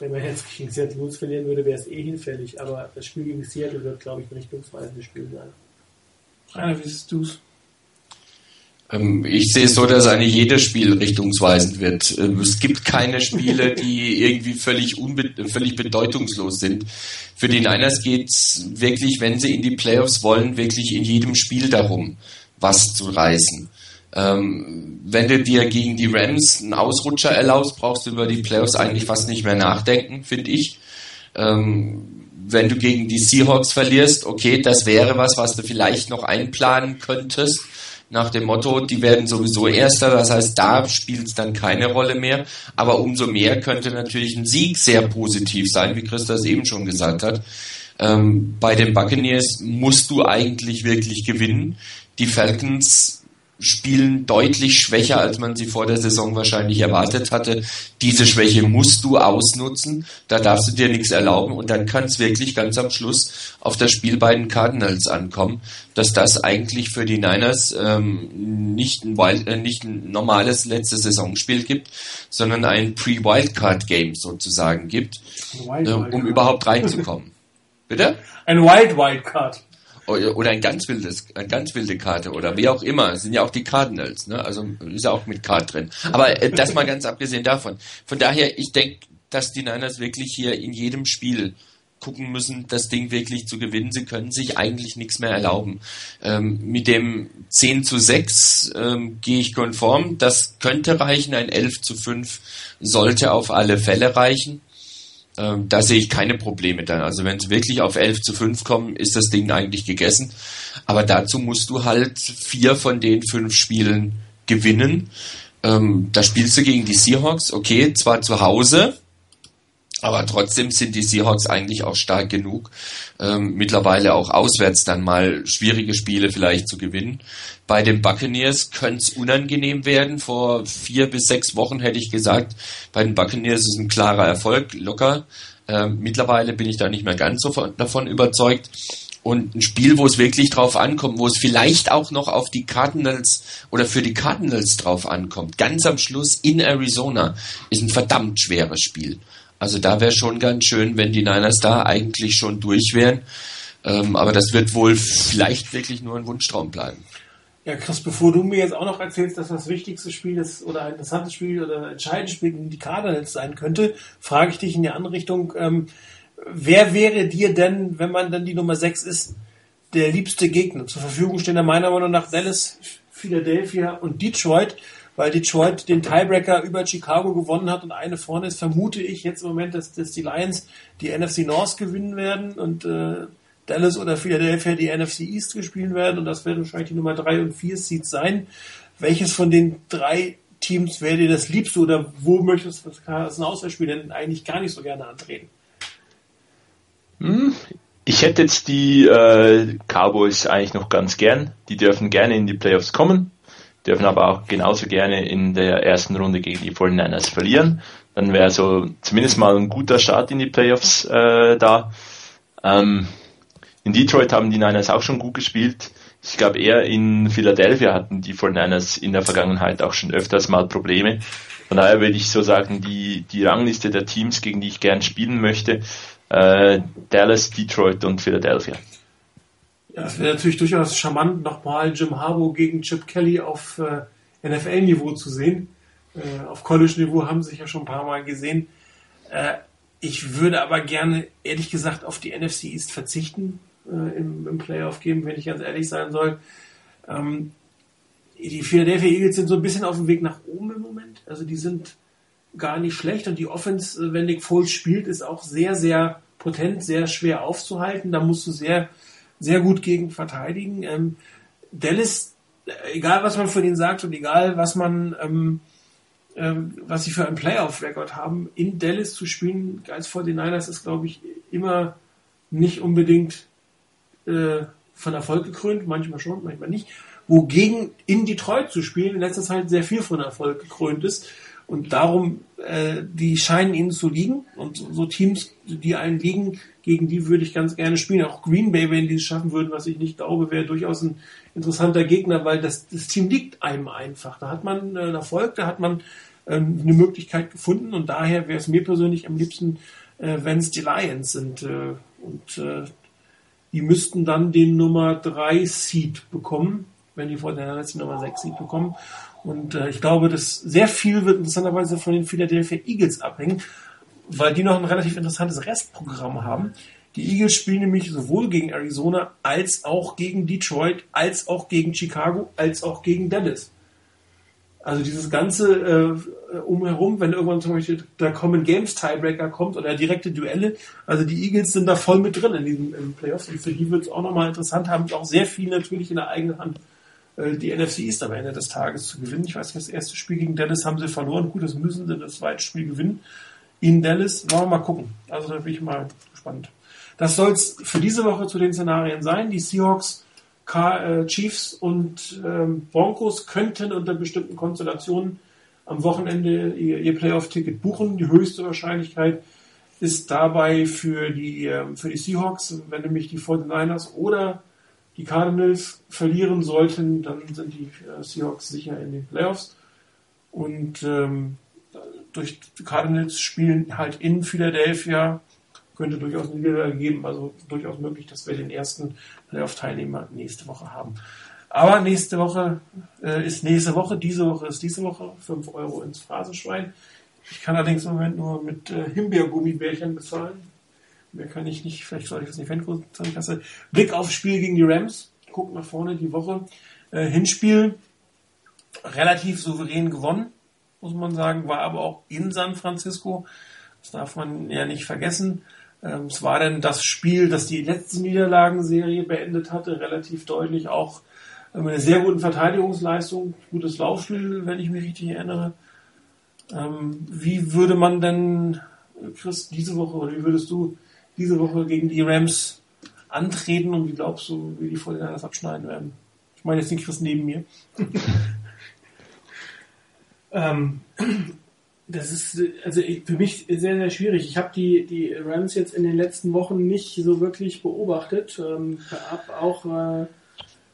wenn man jetzt gegen Seattle Blues verlieren würde, wäre es eh hinfällig. Aber das Spiel gegen Seattle wird, glaube ich, ein richtungsweisendes Spiel sein. Rainer, wie siehst du es? Ähm, ich sehe es so, dass eigentlich jedes Spiel richtungsweisend wird. Ähm, es gibt keine Spiele, die irgendwie völlig, unbe völlig bedeutungslos sind. Für die Niners geht es wirklich, wenn sie in die Playoffs wollen, wirklich in jedem Spiel darum, was zu reißen. Ähm, wenn du dir gegen die Rams einen Ausrutscher erlaubst, brauchst du über die Playoffs eigentlich fast nicht mehr nachdenken, finde ich. Ähm, wenn du gegen die Seahawks verlierst, okay, das wäre was, was du vielleicht noch einplanen könntest. Nach dem Motto, die werden sowieso Erster, das heißt, da spielt es dann keine Rolle mehr. Aber umso mehr könnte natürlich ein Sieg sehr positiv sein, wie Christa es eben schon gesagt hat. Ähm, bei den Buccaneers musst du eigentlich wirklich gewinnen. Die Falcons spielen deutlich schwächer, als man sie vor der Saison wahrscheinlich erwartet hatte. Diese Schwäche musst du ausnutzen, da darfst du dir nichts erlauben und dann kann es wirklich ganz am Schluss auf das Spiel bei den Cardinals ankommen, dass das eigentlich für die Niners ähm, nicht, ein Wild, äh, nicht ein normales letztes Saisonspiel gibt, sondern ein Pre-Wildcard-Game sozusagen gibt, äh, um überhaupt reinzukommen. Bitte? Ein Wild Wildcard oder ein ganz wildes, eine ganz wilde Karte oder wie auch immer. Es sind ja auch die Cardinals, ne? Also ist ja auch mit Card drin. Aber äh, das mal ganz abgesehen davon. Von daher, ich denke, dass die Niners wirklich hier in jedem Spiel gucken müssen, das Ding wirklich zu gewinnen. Sie können sich eigentlich nichts mehr erlauben. Ähm, mit dem 10 zu 6 ähm, gehe ich konform. Das könnte reichen. Ein 11 zu 5 sollte auf alle Fälle reichen. Ähm, da sehe ich keine Probleme dann. Also wenn es wirklich auf 11 zu 5 kommen, ist das Ding eigentlich gegessen. Aber dazu musst du halt vier von den fünf Spielen gewinnen. Ähm, da spielst du gegen die Seahawks, okay, zwar zu Hause, aber trotzdem sind die Seahawks eigentlich auch stark genug, ähm, mittlerweile auch auswärts dann mal schwierige Spiele vielleicht zu gewinnen. Bei den Buccaneers könnte es unangenehm werden. Vor vier bis sechs Wochen hätte ich gesagt, bei den Buccaneers ist ein klarer Erfolg, locker. Ähm, mittlerweile bin ich da nicht mehr ganz so von, davon überzeugt. Und ein Spiel, wo es wirklich drauf ankommt, wo es vielleicht auch noch auf die Cardinals oder für die Cardinals drauf ankommt, ganz am Schluss in Arizona, ist ein verdammt schweres Spiel. Also da wäre schon ganz schön, wenn die Niners da eigentlich schon durch wären. Ähm, aber das wird wohl vielleicht wirklich nur ein Wunschtraum bleiben. Ja, Chris, bevor du mir jetzt auch noch erzählst, dass das wichtigste Spiel ist oder ein interessantes Spiel oder entscheidendes Spiel gegen die Cardinals sein könnte, frage ich dich in die andere Richtung. Ähm, wer wäre dir denn, wenn man dann die Nummer 6 ist, der liebste Gegner? Zur Verfügung stehen da meiner Meinung nach Dallas, Philadelphia und Detroit weil Detroit den Tiebreaker über Chicago gewonnen hat und eine vorne ist, vermute ich jetzt im Moment, dass, dass die Lions die NFC North gewinnen werden und äh, Dallas oder Philadelphia die NFC East gespielt werden und das werden wahrscheinlich die Nummer 3 und 4 Seeds sein. Welches von den drei Teams wäre dir das liebste oder wo möchtest du als ein Auswahlspiel denn eigentlich gar nicht so gerne antreten? Hm, ich hätte jetzt die äh, Cowboys eigentlich noch ganz gern. Die dürfen gerne in die Playoffs kommen dürfen aber auch genauso gerne in der ersten Runde gegen die 49ers verlieren. Dann wäre so zumindest mal ein guter Start in die Playoffs äh, da. Ähm, in Detroit haben die Niners auch schon gut gespielt. Ich glaube eher in Philadelphia hatten die 49ers in der Vergangenheit auch schon öfters mal Probleme. Von daher würde ich so sagen, die, die Rangliste der Teams, gegen die ich gern spielen möchte, äh, Dallas, Detroit und Philadelphia. Ja, es wäre natürlich durchaus charmant, nochmal Jim Harbaugh gegen Chip Kelly auf äh, NFL-Niveau zu sehen. Äh, auf College-Niveau haben sie sich ja schon ein paar Mal gesehen. Äh, ich würde aber gerne, ehrlich gesagt, auf die NFC East verzichten äh, im, im Playoff geben, wenn ich ganz ehrlich sein soll. Ähm, die Philadelphia Eagles sind so ein bisschen auf dem Weg nach oben im Moment. Also die sind gar nicht schlecht und die Offense, äh, wenn Nick Foles spielt, ist auch sehr, sehr potent, sehr schwer aufzuhalten. Da musst du sehr sehr gut gegen verteidigen. Ähm, Dallas, äh, egal was man von ihnen sagt und egal was man, ähm, ähm, was sie für einen Playoff-Record haben, in Dallas zu spielen als 49ers ist, glaube ich, immer nicht unbedingt äh, von Erfolg gekrönt, manchmal schon, manchmal nicht. Wogegen in Detroit zu spielen in letzter Zeit sehr viel von Erfolg gekrönt ist. Und darum, äh, die scheinen ihnen zu liegen. Und so Teams, die einen liegen, gegen die würde ich ganz gerne spielen. Auch Green Bay, wenn die es schaffen würden, was ich nicht glaube, wäre durchaus ein interessanter Gegner, weil das, das Team liegt einem einfach. Da hat man äh, Erfolg, da hat man äh, eine Möglichkeit gefunden und daher wäre es mir persönlich am liebsten, äh, wenn es die Lions sind. Äh, und äh, die müssten dann den Nummer 3 Seed bekommen, wenn die der letzten Nummer 6 Seed bekommen. Und äh, ich glaube, dass sehr viel wird interessanterweise von den Philadelphia Eagles abhängen, weil die noch ein relativ interessantes Restprogramm haben. Die Eagles spielen nämlich sowohl gegen Arizona als auch gegen Detroit, als auch gegen Chicago, als auch gegen Dallas. Also dieses ganze äh, umherum, wenn irgendwann zum Beispiel der Common Games Tiebreaker kommt oder direkte Duelle, also die Eagles sind da voll mit drin in diesem im Playoffs und für die wird es auch nochmal interessant, haben auch sehr viel natürlich in der eigenen Hand. Äh, die NFC East am Ende des Tages zu gewinnen. Ich weiß nicht, das erste Spiel gegen Dallas haben sie verloren. Gut, das müssen sie das zweite Spiel gewinnen in Dallas. Wollen wir mal gucken. Also da bin ich mal gespannt. Das soll es für diese Woche zu den Szenarien sein. Die Seahawks, äh, Chiefs und ähm, Broncos könnten unter bestimmten Konstellationen am Wochenende ihr, ihr Playoff-Ticket buchen. Die höchste Wahrscheinlichkeit ist dabei für die, ähm, für die Seahawks, wenn nämlich die 49ers oder die Cardinals verlieren sollten, dann sind die äh, Seahawks sicher in den Playoffs. Und ähm, durch die Cardinals spielen halt in Philadelphia, könnte durchaus eine Niederlage geben, also durchaus möglich, dass wir den ersten Playoff-Teilnehmer nächste Woche haben. Aber nächste Woche äh, ist nächste Woche, diese Woche ist diese Woche, 5 Euro ins Phrasenschwein. Ich kann allerdings im Moment nur mit äh, Himbeergummibärchen bezahlen. mehr kann ich nicht, vielleicht sollte ich das nicht Fan-Zusammenfassen. Blick aufs Spiel gegen die Rams. Gucken nach vorne die Woche. Äh, Hinspiel relativ souverän gewonnen, muss man sagen, war aber auch in San Francisco. Das darf man ja nicht vergessen. Ähm, es war dann das Spiel, das die letzte Niederlagenserie beendet hatte, relativ deutlich auch mit einer sehr guten Verteidigungsleistung, gutes Laufspiel, wenn ich mich richtig erinnere. Ähm, wie würde man denn, Chris, diese Woche oder wie würdest du diese Woche gegen die Rams antreten und wie glaubst du, wie die Vorteile das abschneiden werden? Ich meine jetzt nicht Chris neben mir. ähm, das ist also für mich sehr, sehr schwierig. Ich habe die, die Rams jetzt in den letzten Wochen nicht so wirklich beobachtet. Ähm, habe auch äh,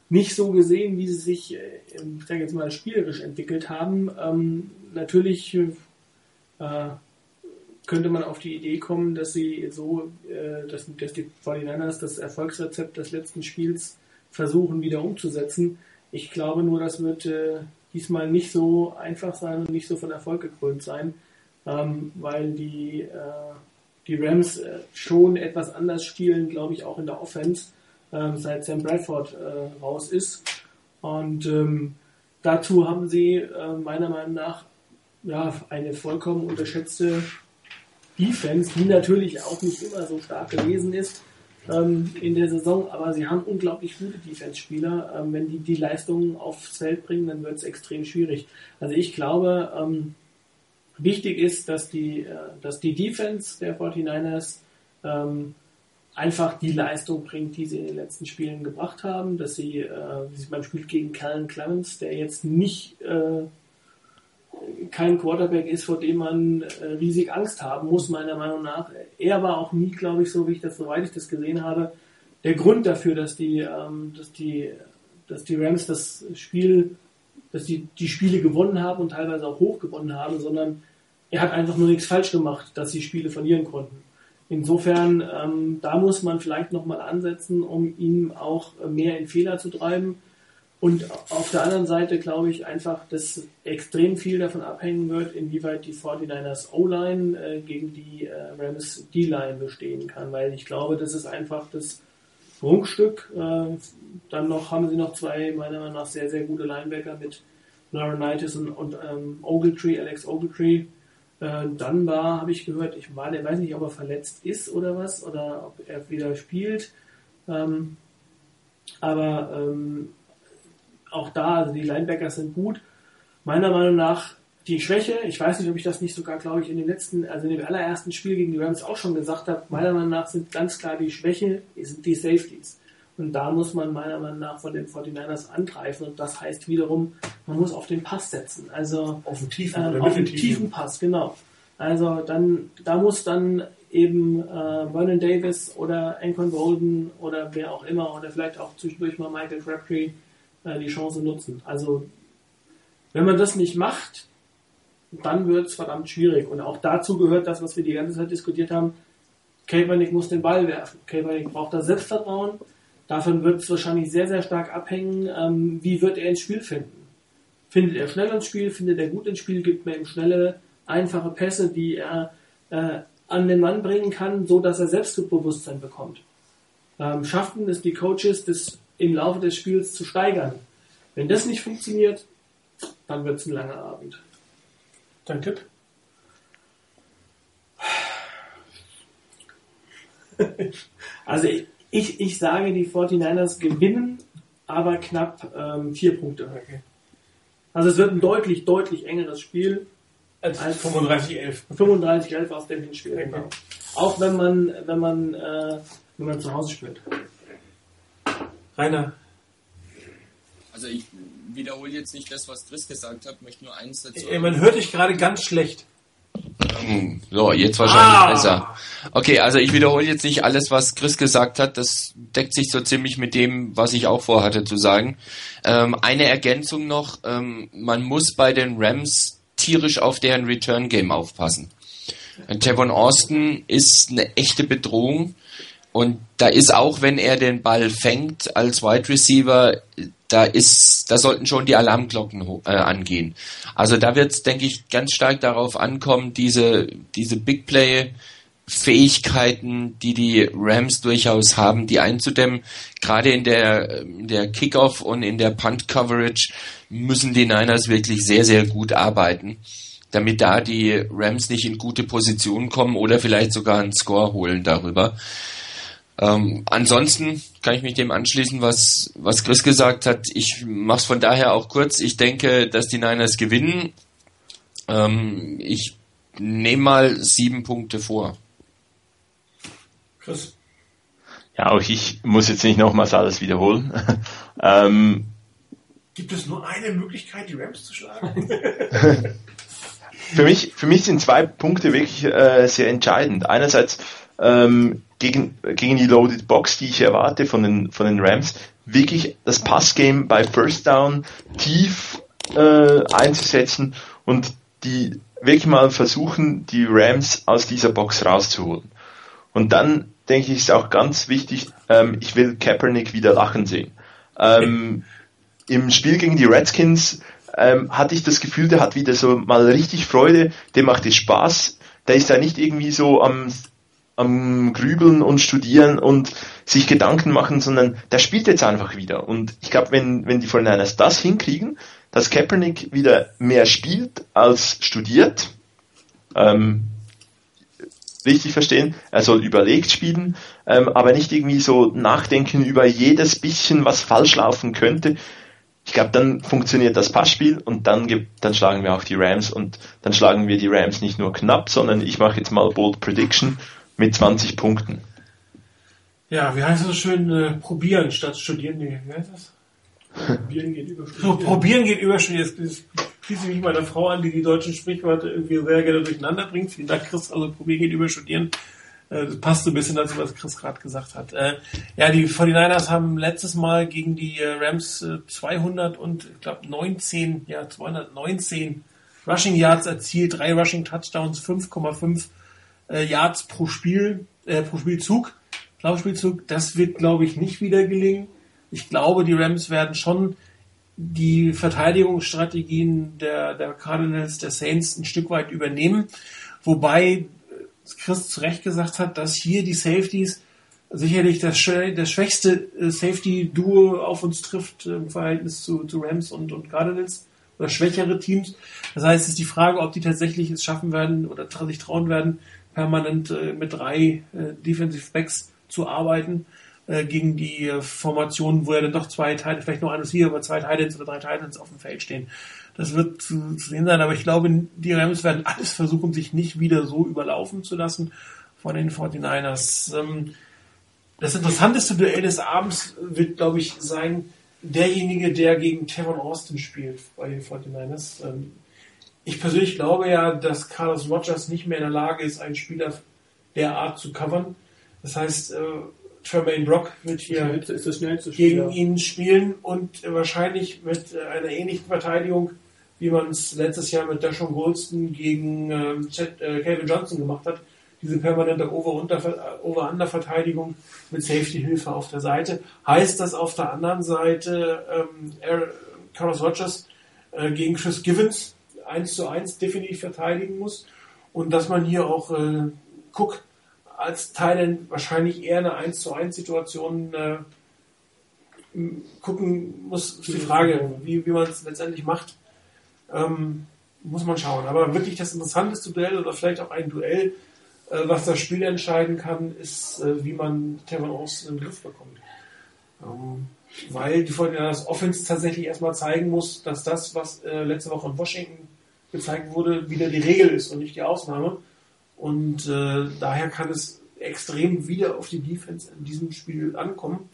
nicht so gesehen, wie sie sich, äh, ich sage jetzt mal, spielerisch entwickelt haben. Ähm, natürlich äh, könnte man auf die Idee kommen, dass sie so, äh, dass, dass die 49ers das Erfolgsrezept des letzten Spiels versuchen wieder umzusetzen. Ich glaube nur, das wird äh, diesmal nicht so einfach sein und nicht so von Erfolg gekrönt sein, ähm, weil die, äh, die Rams äh, schon etwas anders spielen, glaube ich, auch in der Offense, ähm, seit Sam Bradford äh, raus ist. Und ähm, dazu haben sie äh, meiner Meinung nach ja, eine vollkommen unterschätzte Defense, die natürlich auch nicht immer so stark gewesen ist ähm, in der Saison, aber sie haben unglaublich gute Defense-Spieler. Ähm, wenn die die Leistungen aufs Feld bringen, dann wird es extrem schwierig. Also ich glaube, ähm, wichtig ist, dass die, äh, dass die Defense der 49ers ähm, einfach die Leistung bringt, die sie in den letzten Spielen gebracht haben, dass sie, äh, wie sie beim Spiel gegen Callan Clemens, der jetzt nicht äh, kein Quarterback ist, vor dem man äh, riesig Angst haben muss, meiner Meinung nach. Er war auch nie, glaube ich, so wie ich das, soweit ich das gesehen habe, der Grund dafür, dass die, ähm, dass die, dass die Rams das Spiel, dass die die Spiele gewonnen haben und teilweise auch hoch gewonnen haben, sondern er hat einfach nur nichts falsch gemacht, dass sie Spiele verlieren konnten. Insofern, ähm, da muss man vielleicht nochmal ansetzen, um ihn auch mehr in Fehler zu treiben. Und auf der anderen Seite glaube ich einfach, dass extrem viel davon abhängen wird, inwieweit die 49ers O-Line äh, gegen die äh, Rams D-Line bestehen kann, weil ich glaube, das ist einfach das Prunkstück. Äh, dann noch haben sie noch zwei, meiner Meinung nach, sehr, sehr gute Linebacker mit Laurinaitis und, und ähm, Ogletree, Alex Ogletree. Äh, dann war, habe ich gehört, ich weiß nicht, ob er verletzt ist oder was, oder ob er wieder spielt. Ähm, aber ähm, auch da, also die Linebackers sind gut. Meiner Meinung nach die Schwäche, ich weiß nicht, ob ich das nicht sogar, glaube ich, in dem letzten, also in dem allerersten Spiel gegen die Rams auch schon gesagt habe, meiner Meinung nach sind ganz klar die Schwäche, sind die Safeties. Und da muss man meiner Meinung nach von den 49ers angreifen und das heißt wiederum, man muss auf den Pass setzen. Also auf den tiefen, äh, auf den tiefen Pass, genau. Also dann, da muss dann eben äh, Vernon Davis oder Ancon Golden oder wer auch immer oder vielleicht auch zwischendurch mal Michael Crabtree äh, die Chance nutzen. Also wenn man das nicht macht, dann wird es verdammt schwierig. Und auch dazu gehört das, was wir die ganze Zeit diskutiert haben. Kaepernick muss den Ball werfen. Kaepernick braucht da Selbstvertrauen. Davon wird es wahrscheinlich sehr, sehr stark abhängen, ähm, wie wird er ins Spiel finden. Findet er schnell ins Spiel, findet er gut ins Spiel, gibt mir ihm schnelle, einfache Pässe, die er äh, an den Mann bringen kann, so dass er Selbstbewusstsein bekommt. Ähm, schaffen es die Coaches, das im Laufe des Spiels zu steigern. Wenn das nicht funktioniert, dann wird es ein langer Abend. Dein Tipp? also ich, ich sage, die 49ers gewinnen, aber knapp ähm, vier Punkte. Okay. Also es wird ein deutlich, deutlich engeres Spiel. Als, als 35-11. 35-11 aus dem Hinspiel. Okay. Genau. Auch wenn man, wenn man, äh, wenn man zu Hause spielt. Rainer. Also ich wiederhole jetzt nicht das, was Chris gesagt hat, möchte nur eins dazu. Ey, man hört dich gerade ganz schlecht. So, jetzt wahrscheinlich ah. besser. Okay, also ich wiederhole jetzt nicht alles, was Chris gesagt hat. Das deckt sich so ziemlich mit dem, was ich auch vorhatte zu sagen. Ähm, eine Ergänzung noch. Ähm, man muss bei den Rams tierisch auf deren Return Game aufpassen. Tevon Austin ist eine echte Bedrohung. Und da ist auch, wenn er den Ball fängt als Wide Receiver, da ist, da sollten schon die Alarmglocken äh, angehen. Also da wird es, denke ich, ganz stark darauf ankommen, diese, diese Big Play Fähigkeiten, die die Rams durchaus haben, die einzudämmen. Gerade in der, in der Kickoff und in der Punt Coverage müssen die Niners wirklich sehr, sehr gut arbeiten, damit da die Rams nicht in gute Positionen kommen oder vielleicht sogar einen Score holen darüber. Ähm, ansonsten kann ich mich dem anschließen, was, was Chris gesagt hat. Ich mache es von daher auch kurz. Ich denke, dass die Niners gewinnen. Ähm, ich nehme mal sieben Punkte vor. Chris? Ja, auch ich muss jetzt nicht nochmals alles wiederholen. ähm, Gibt es nur eine Möglichkeit, die Rams zu schlagen? für, mich, für mich sind zwei Punkte wirklich äh, sehr entscheidend. Einerseits ähm, gegen, gegen die Loaded Box, die ich erwarte von den, von den Rams, wirklich das Passgame bei First Down tief äh, einzusetzen und die wirklich mal versuchen, die Rams aus dieser Box rauszuholen. Und dann denke ich, ist auch ganz wichtig, ähm, ich will Kaepernick wieder lachen sehen. Ähm, Im Spiel gegen die Redskins ähm, hatte ich das Gefühl, der hat wieder so mal richtig Freude, dem macht es Spaß, der ist da nicht irgendwie so am am Grübeln und Studieren und sich Gedanken machen, sondern der spielt jetzt einfach wieder. Und ich glaube, wenn, wenn die 49ers das hinkriegen, dass Kaepernick wieder mehr spielt als studiert, ähm, richtig verstehen, er soll überlegt spielen, ähm, aber nicht irgendwie so nachdenken über jedes bisschen, was falsch laufen könnte. Ich glaube, dann funktioniert das Passspiel und dann, dann schlagen wir auch die Rams und dann schlagen wir die Rams nicht nur knapp, sondern ich mache jetzt mal Bold Prediction mit 20 Punkten. Ja, wie heißt das so schön? Äh, probieren statt studieren. Nee, wie heißt das? Probieren geht über studieren. So, probieren geht über studieren. Jetzt, schließe ich mich meiner Frau an, die die deutschen Sprichworte irgendwie sehr gerne durcheinander bringt. Vielen Dank, Chris. Also probieren geht über studieren. Äh, das passt so ein bisschen dazu, was Chris gerade gesagt hat. Äh, ja, die 49ers haben letztes Mal gegen die äh, Rams 200 und, ich glaube, 19, ja, 219 Rushing Yards erzielt, drei Rushing Touchdowns, 5,5 äh, Yards pro Spiel, äh, pro Spielzug, Laufspielzug. Das wird, glaube ich, nicht wieder gelingen. Ich glaube, die Rams werden schon die Verteidigungsstrategien der, der Cardinals, der Saints ein Stück weit übernehmen. Wobei äh, Chris zu Recht gesagt hat, dass hier die Safeties sicherlich das, das schwächste äh, Safety-Duo auf uns trifft im Verhältnis zu, zu Rams und, und Cardinals oder schwächere Teams. Das heißt, es ist die Frage, ob die tatsächlich es schaffen werden oder sich trauen werden, permanent äh, mit drei äh, Defensive Backs zu arbeiten äh, gegen die Formationen, wo ja dann doch zwei Teile, vielleicht nur ein Receiver, aber zwei Titans oder drei Titans auf dem Feld stehen. Das wird zu, zu sehen sein, aber ich glaube, die Rams werden alles versuchen, sich nicht wieder so überlaufen zu lassen von den 49ers. Ähm, das interessanteste Duell des Abends wird, glaube ich, sein, derjenige, der gegen Tevon Austin spielt bei den 49ers. Ich persönlich glaube ja, dass Carlos Rogers nicht mehr in der Lage ist, einen Spieler der Art zu covern. Das heißt, äh, Tremaine Brock wird hier gegen ihn spielen und äh, wahrscheinlich mit äh, einer ähnlichen Verteidigung, wie man es letztes Jahr mit Dashon Goldston gegen ähm, äh, Calvin Johnson gemacht hat. Diese permanente Over-Under-Verteidigung mit Safety-Hilfe auf der Seite. Heißt das auf der anderen Seite ähm, Carlos Rogers äh, gegen Chris Givens, 1 zu 1 definitiv verteidigen muss und dass man hier auch äh, Cook als Teil wahrscheinlich eher eine 1 zu 1 Situation äh, gucken muss, ist die Frage, wie, wie man es letztendlich macht. Ähm, muss man schauen. Aber wirklich das interessanteste Duell oder vielleicht auch ein Duell, äh, was das Spiel entscheiden kann, ist, äh, wie man Tevin Austin in den Griff bekommt. Ähm, weil die das Offense tatsächlich erstmal zeigen muss, dass das, was äh, letzte Woche in Washington gezeigt wurde, wieder die Regel ist und nicht die Ausnahme. Und äh, daher kann es extrem wieder auf die Defense in diesem Spiel ankommen.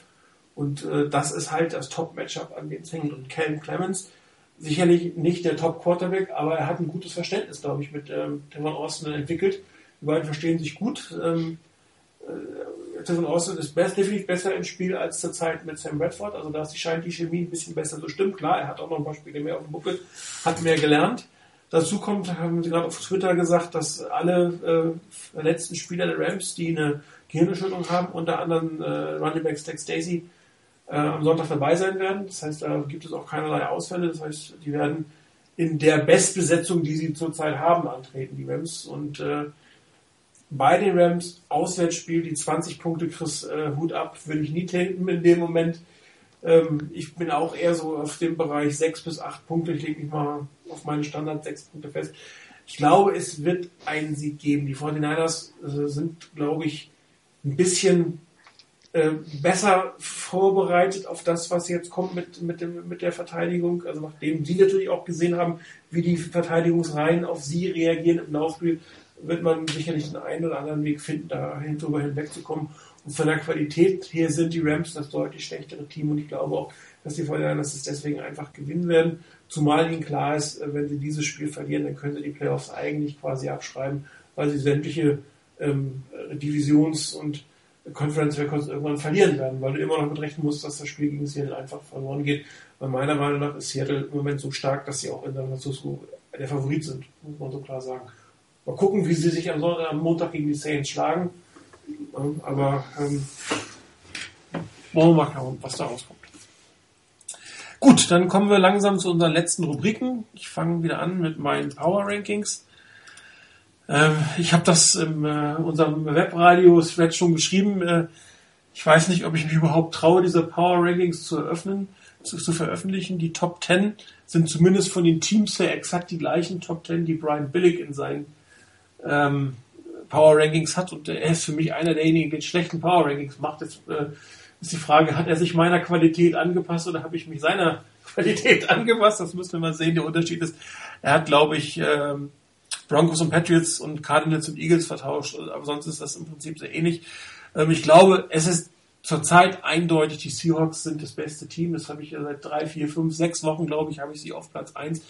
Und äh, das ist halt das Top-Matchup, an dem es hängt. Und Cam Clemens, sicherlich nicht der Top-Quarterback, aber er hat ein gutes Verständnis, glaube ich, mit ähm, Tevon Austin entwickelt. Die beiden verstehen sich gut. Ähm, äh, Tevon Austin ist best, definitiv besser im Spiel als zur Zeit mit Sam Bradford. Also da scheint die Chemie ein bisschen besser zu stimmen. Klar, er hat auch noch ein paar Spiele mehr auf dem Buckel, hat mehr gelernt. Dazu kommt, haben Sie gerade auf Twitter gesagt, dass alle äh, letzten Spieler der Rams, die eine Gehirnerschütterung haben, unter anderem äh, Running Back Stack Stacy, äh, am Sonntag dabei sein werden. Das heißt, da gibt es auch keinerlei Ausfälle. Das heißt, die werden in der Bestbesetzung, die sie zurzeit haben, antreten, die Rams. Und äh, bei den Rams, Auswärtsspiel, die 20 Punkte Chris äh, Hut ab, würde ich nie tippen in dem Moment. Ähm, ich bin auch eher so auf dem Bereich 6 bis 8 Punkte. Ich lege mich mal auf meine Standard 6 Punkte fest. Ich glaube, es wird einen Sieg geben. Die 49ers äh, sind, glaube ich, ein bisschen äh, besser vorbereitet auf das, was jetzt kommt mit, mit, dem, mit der Verteidigung. Also nachdem sie natürlich auch gesehen haben, wie die Verteidigungsreihen auf sie reagieren im Laufspiel, wird man sicherlich den einen oder anderen Weg finden, da drüber hinwegzukommen. Und von der Qualität her sind die Rams das deutlich schlechtere Team und ich glaube auch, dass die Fortinanders es deswegen einfach gewinnen werden. Zumal ihnen klar ist, äh, wenn sie dieses Spiel verlieren, dann können sie die Playoffs eigentlich quasi abschreiben, weil sie sämtliche ähm, Divisions- und Conference Records irgendwann verlieren werden, weil du immer noch mit rechnen musst, dass das Spiel gegen Seattle einfach verloren geht. Weil meiner Meinung nach ist Seattle im Moment so stark, dass sie auch in San Francisco der Favorit sind, muss man so klar sagen. Mal gucken, wie sie sich am, Sonntag, am Montag gegen die Saints schlagen. Aber ähm, wollen wir mal schauen, was da rauskommt. Gut, dann kommen wir langsam zu unseren letzten Rubriken. Ich fange wieder an mit meinen Power Rankings. Ähm, ich habe das in äh, unserem Webradio-Thread schon geschrieben. Äh, ich weiß nicht, ob ich mich überhaupt traue, diese Power Rankings zu eröffnen, zu, zu, veröffentlichen. Die Top 10 sind zumindest von den Teams her exakt die gleichen Top 10, die Brian Billig in seinen ähm, Power Rankings hat. Und er ist für mich einer derjenigen, die schlechten Power Rankings macht. Jetzt äh, ist die Frage, hat er sich meiner Qualität angepasst oder habe ich mich seiner Qualität angepasst? Das müssen wir mal sehen. Der Unterschied ist, er hat, glaube ich, ähm, Broncos und Patriots und Cardinals und Eagles vertauscht, aber sonst ist das im Prinzip sehr ähnlich. Ähm, ich glaube, es ist zurzeit eindeutig, die Seahawks sind das beste Team. Das habe ich ja seit drei, vier, fünf, sechs Wochen, glaube ich, habe ich sie auf Platz eins.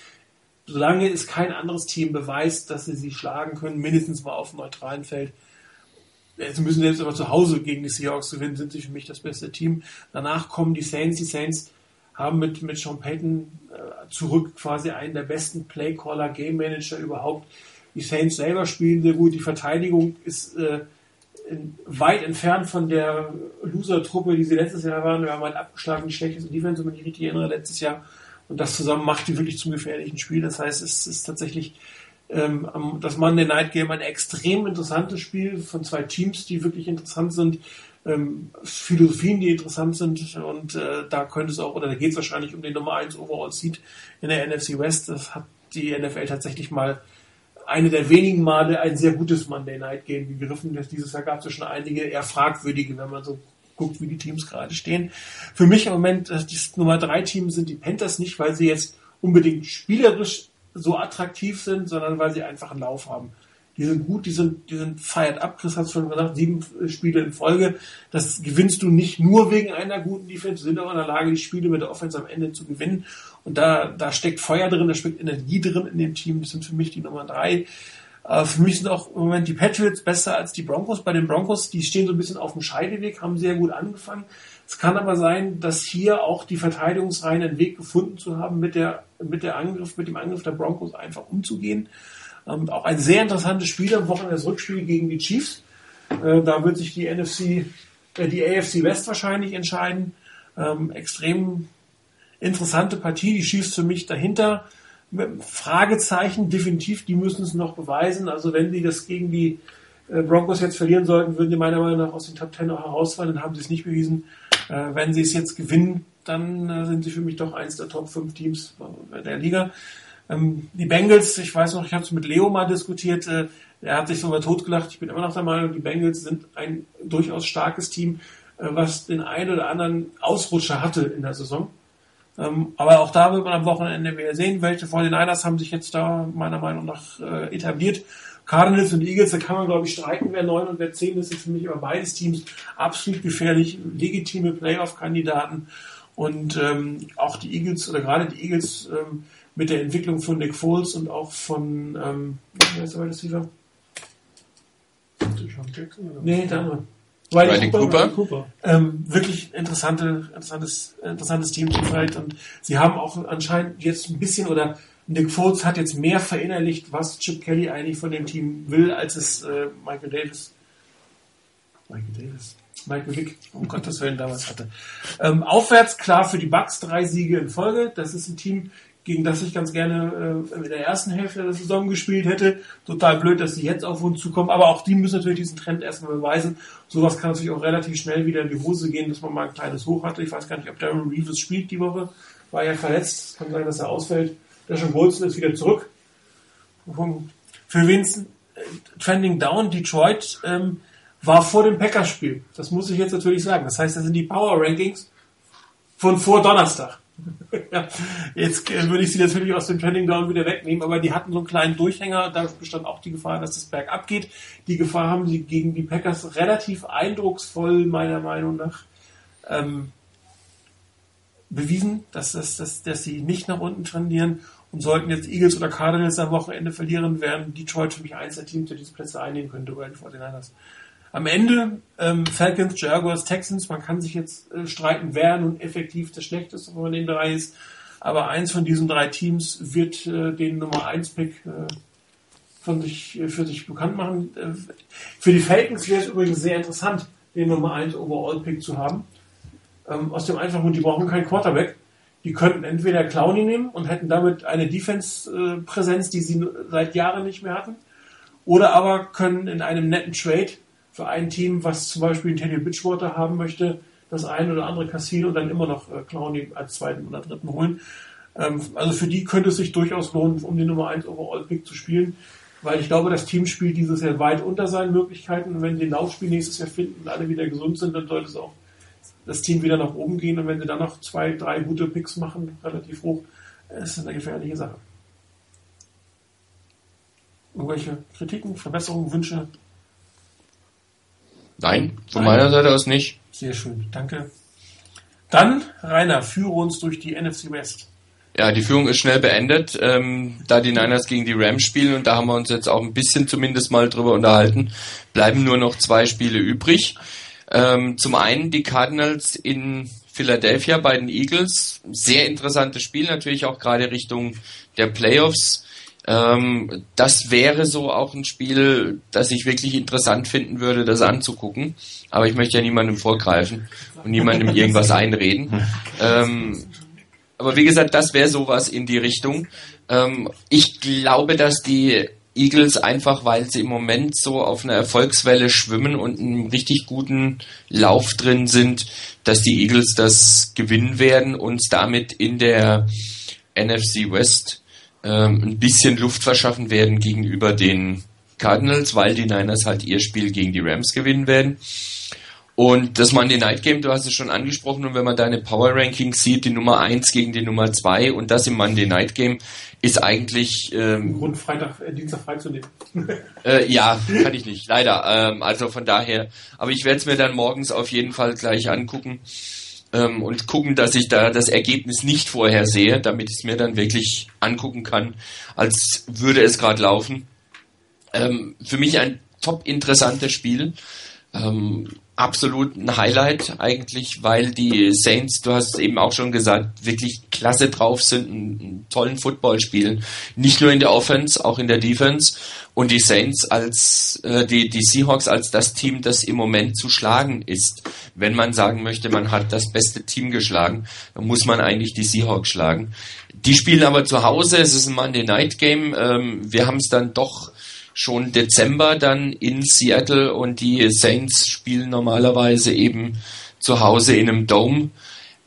Solange es kein anderes Team beweist, dass sie sie schlagen können, mindestens mal auf dem neutralen Feld, Sie müssen jetzt aber zu Hause gegen die Seahawks gewinnen, sind sie für mich das beste Team. Danach kommen die Saints. Die Saints haben mit, mit Sean Payton äh, zurück quasi einen der besten Playcaller, Game Manager überhaupt. Die Saints selber spielen sehr gut. Die Verteidigung ist äh, in, weit entfernt von der Loser-Truppe, die sie letztes Jahr waren. Wir haben halt abgeschlagen, die schlechteste Defense, wenn ich richtig erinnere, letztes Jahr. Und das zusammen macht die wirklich zum gefährlichen Spiel. Das heißt, es ist tatsächlich ähm, das Monday Night Game ein extrem interessantes Spiel von zwei Teams, die wirklich interessant sind ähm, Philosophien, die interessant sind. Und äh, da könnte es auch, oder da geht es wahrscheinlich um den Nummer 1 Overall Seed in der NFC West. Das hat die NFL tatsächlich mal eine der wenigen Male ein sehr gutes Monday Night Game gegriffen. Dieses Jahr gab es schon einige eher fragwürdige, wenn man so guckt, wie die Teams gerade stehen. Für mich im Moment, äh, das Nummer 3 Team sind die Panthers nicht, weil sie jetzt unbedingt spielerisch so attraktiv sind, sondern weil sie einfach einen Lauf haben die sind gut, die sind, die sind feiert ab. Chris hat es schon gesagt, sieben Spiele in Folge. Das gewinnst du nicht nur wegen einer guten Defense, sind auch in der Lage, die Spiele mit der Offense am Ende zu gewinnen. Und da, da steckt Feuer drin, da steckt Energie drin in dem Team. Das sind für mich die Nummer drei. Äh, für mich sind auch im Moment die Patriots besser als die Broncos. Bei den Broncos, die stehen so ein bisschen auf dem Scheideweg, haben sehr gut angefangen. Es kann aber sein, dass hier auch die Verteidigungsreihen einen Weg gefunden zu haben, mit der, mit der Angriff, mit dem Angriff der Broncos einfach umzugehen. Ähm, auch ein sehr interessantes Spiel am Wochenende, das Rückspiel gegen die Chiefs. Äh, da wird sich die NFC, äh, die AFC West wahrscheinlich entscheiden. Ähm, extrem interessante Partie. Die Chiefs für mich dahinter. Fragezeichen, definitiv, die müssen es noch beweisen. Also wenn die das gegen die äh, Broncos jetzt verlieren sollten, würden die meiner Meinung nach aus den Top Ten auch herausfallen. Dann haben sie es nicht bewiesen. Äh, wenn sie es jetzt gewinnen, dann äh, sind sie für mich doch eins der Top 5 Teams der Liga. Ähm, die Bengals, ich weiß noch, ich habe es mit Leo mal diskutiert, er hat sich sogar totgelacht. Ich bin immer noch der Meinung, die Bengals sind ein durchaus starkes Team, was den einen oder anderen Ausrutscher hatte in der Saison. Ähm, aber auch da wird man am Wochenende wieder sehen, welche von den Niners haben sich jetzt da meiner Meinung nach äh, etabliert. Cardinals und Eagles, da kann man glaube ich streiten, wer 9 und wer 10 ist, ist für mich aber beides Teams absolut gefährlich, legitime Playoff-Kandidaten. Und ähm, auch die Eagles oder gerade die Eagles ähm, mit der Entwicklung von Nick Foles und auch von, ähm, wer ist der Receiver? Nee, der andere. Riley Cooper. Cooper. Ähm, wirklich interessante, interessantes, interessantes Team zurzeit und sie haben auch anscheinend jetzt ein bisschen oder Nick Foles hat jetzt mehr verinnerlicht, was Chip Kelly eigentlich von dem Team will, als es äh, Michael Davis. Michael Davis. Michael Vick, um Gottes Willen, damals hatte. Ähm, aufwärts klar für die Bucks drei Siege in Folge. Das ist ein Team, gegen das ich ganz gerne äh, in der ersten Hälfte der Saison gespielt hätte. Total blöd, dass die jetzt auf uns zukommen, aber auch die müssen natürlich diesen Trend erstmal beweisen. Sowas kann natürlich auch relativ schnell wieder in die Hose gehen, dass man mal ein kleines Hoch hatte. Ich weiß gar nicht, ob Darren Reeves spielt die Woche. War ja verletzt. Kann sein, dass er ausfällt. Der schon Wilson ist wieder zurück. Für Vincent äh, Trending Down, Detroit ähm, war vor dem Packers-Spiel. Das muss ich jetzt natürlich sagen. Das heißt, das sind die Power Rankings von vor Donnerstag. Ja, jetzt äh, würde ich sie natürlich aus dem Trending Down wieder wegnehmen, aber die hatten so einen kleinen Durchhänger, da bestand auch die Gefahr, dass das bergab geht. Die Gefahr haben sie gegen die Packers relativ eindrucksvoll, meiner Meinung nach, ähm, bewiesen, dass, dass, dass, dass sie nicht nach unten trendieren und sollten jetzt Eagles oder Cardinals am Wochenende verlieren, wären Detroit für mich eins der Teams, der diese Plätze einnehmen könnte, oder die 49ers. Am Ende ähm, Falcons, Jaguars, Texans, man kann sich jetzt äh, streiten, wer nun effektiv das Schlechteste von den drei ist, aber eins von diesen drei Teams wird äh, den Nummer 1 Pick äh, von sich, äh, für sich bekannt machen. Äh, für die Falcons wäre es übrigens sehr interessant, den Nummer 1 Overall Pick zu haben. Ähm, aus dem einfachen Grund, die brauchen keinen Quarterback. Die könnten entweder Clowny nehmen und hätten damit eine Defense-Präsenz, die sie seit Jahren nicht mehr hatten, oder aber können in einem netten Trade für ein Team, was zum Beispiel Teddy Bridgewater haben möchte, das eine oder andere und dann immer noch äh, Clowny als zweiten oder dritten holen. Ähm, also für die könnte es sich durchaus lohnen, um den Nummer 1 Overall-Pick zu spielen, weil ich glaube, das Team spielt dieses Jahr weit unter seinen Möglichkeiten und wenn sie ein Laufspiel nächstes Jahr finden und alle wieder gesund sind, dann sollte es auch das Team wieder nach oben gehen und wenn sie dann noch zwei, drei gute Picks machen, relativ hoch, ist das eine gefährliche Sache. Irgendwelche Kritiken, Verbesserungen, Wünsche? Nein, von Nein. meiner Seite aus nicht. Sehr schön, danke. Dann, Rainer, führe uns durch die NFC West. Ja, die Führung ist schnell beendet, ähm, da die Niners gegen die Rams spielen und da haben wir uns jetzt auch ein bisschen zumindest mal drüber unterhalten. Bleiben nur noch zwei Spiele übrig. Ähm, zum einen die Cardinals in Philadelphia bei den Eagles. Sehr interessantes Spiel, natürlich auch gerade Richtung der Playoffs. Ähm, das wäre so auch ein Spiel, das ich wirklich interessant finden würde, das anzugucken. Aber ich möchte ja niemandem vorgreifen und niemandem irgendwas einreden. Ähm, aber wie gesagt, das wäre sowas in die Richtung. Ähm, ich glaube, dass die Eagles einfach, weil sie im Moment so auf einer Erfolgswelle schwimmen und einen richtig guten Lauf drin sind, dass die Eagles das gewinnen werden und damit in der NFC West ähm, ein bisschen Luft verschaffen werden gegenüber den Cardinals, weil die Niners halt ihr Spiel gegen die Rams gewinnen werden. Und das Monday Night Game, du hast es schon angesprochen, und wenn man deine Power Rankings sieht, die Nummer 1 gegen die Nummer 2 und das im Monday Night Game ist eigentlich... Ähm, Grund, Freitag, äh, Dienstag freizunehmen. äh, ja, kann ich nicht, leider. Ähm, also von daher, aber ich werde es mir dann morgens auf jeden Fall gleich angucken ähm, und gucken, dass ich da das Ergebnis nicht vorher sehe, damit ich es mir dann wirklich angucken kann, als würde es gerade laufen. Ähm, für mich ein top interessantes Spiel. Ähm, absolut ein Highlight eigentlich, weil die Saints, du hast es eben auch schon gesagt, wirklich klasse drauf sind, einen tollen Football spielen. Nicht nur in der Offense, auch in der Defense. Und die Saints als, äh, die, die Seahawks als das Team, das im Moment zu schlagen ist. Wenn man sagen möchte, man hat das beste Team geschlagen, dann muss man eigentlich die Seahawks schlagen. Die spielen aber zu Hause, es ist ein Monday Night Game. Ähm, wir haben es dann doch schon Dezember dann in Seattle und die Saints spielen normalerweise eben zu Hause in einem Dome.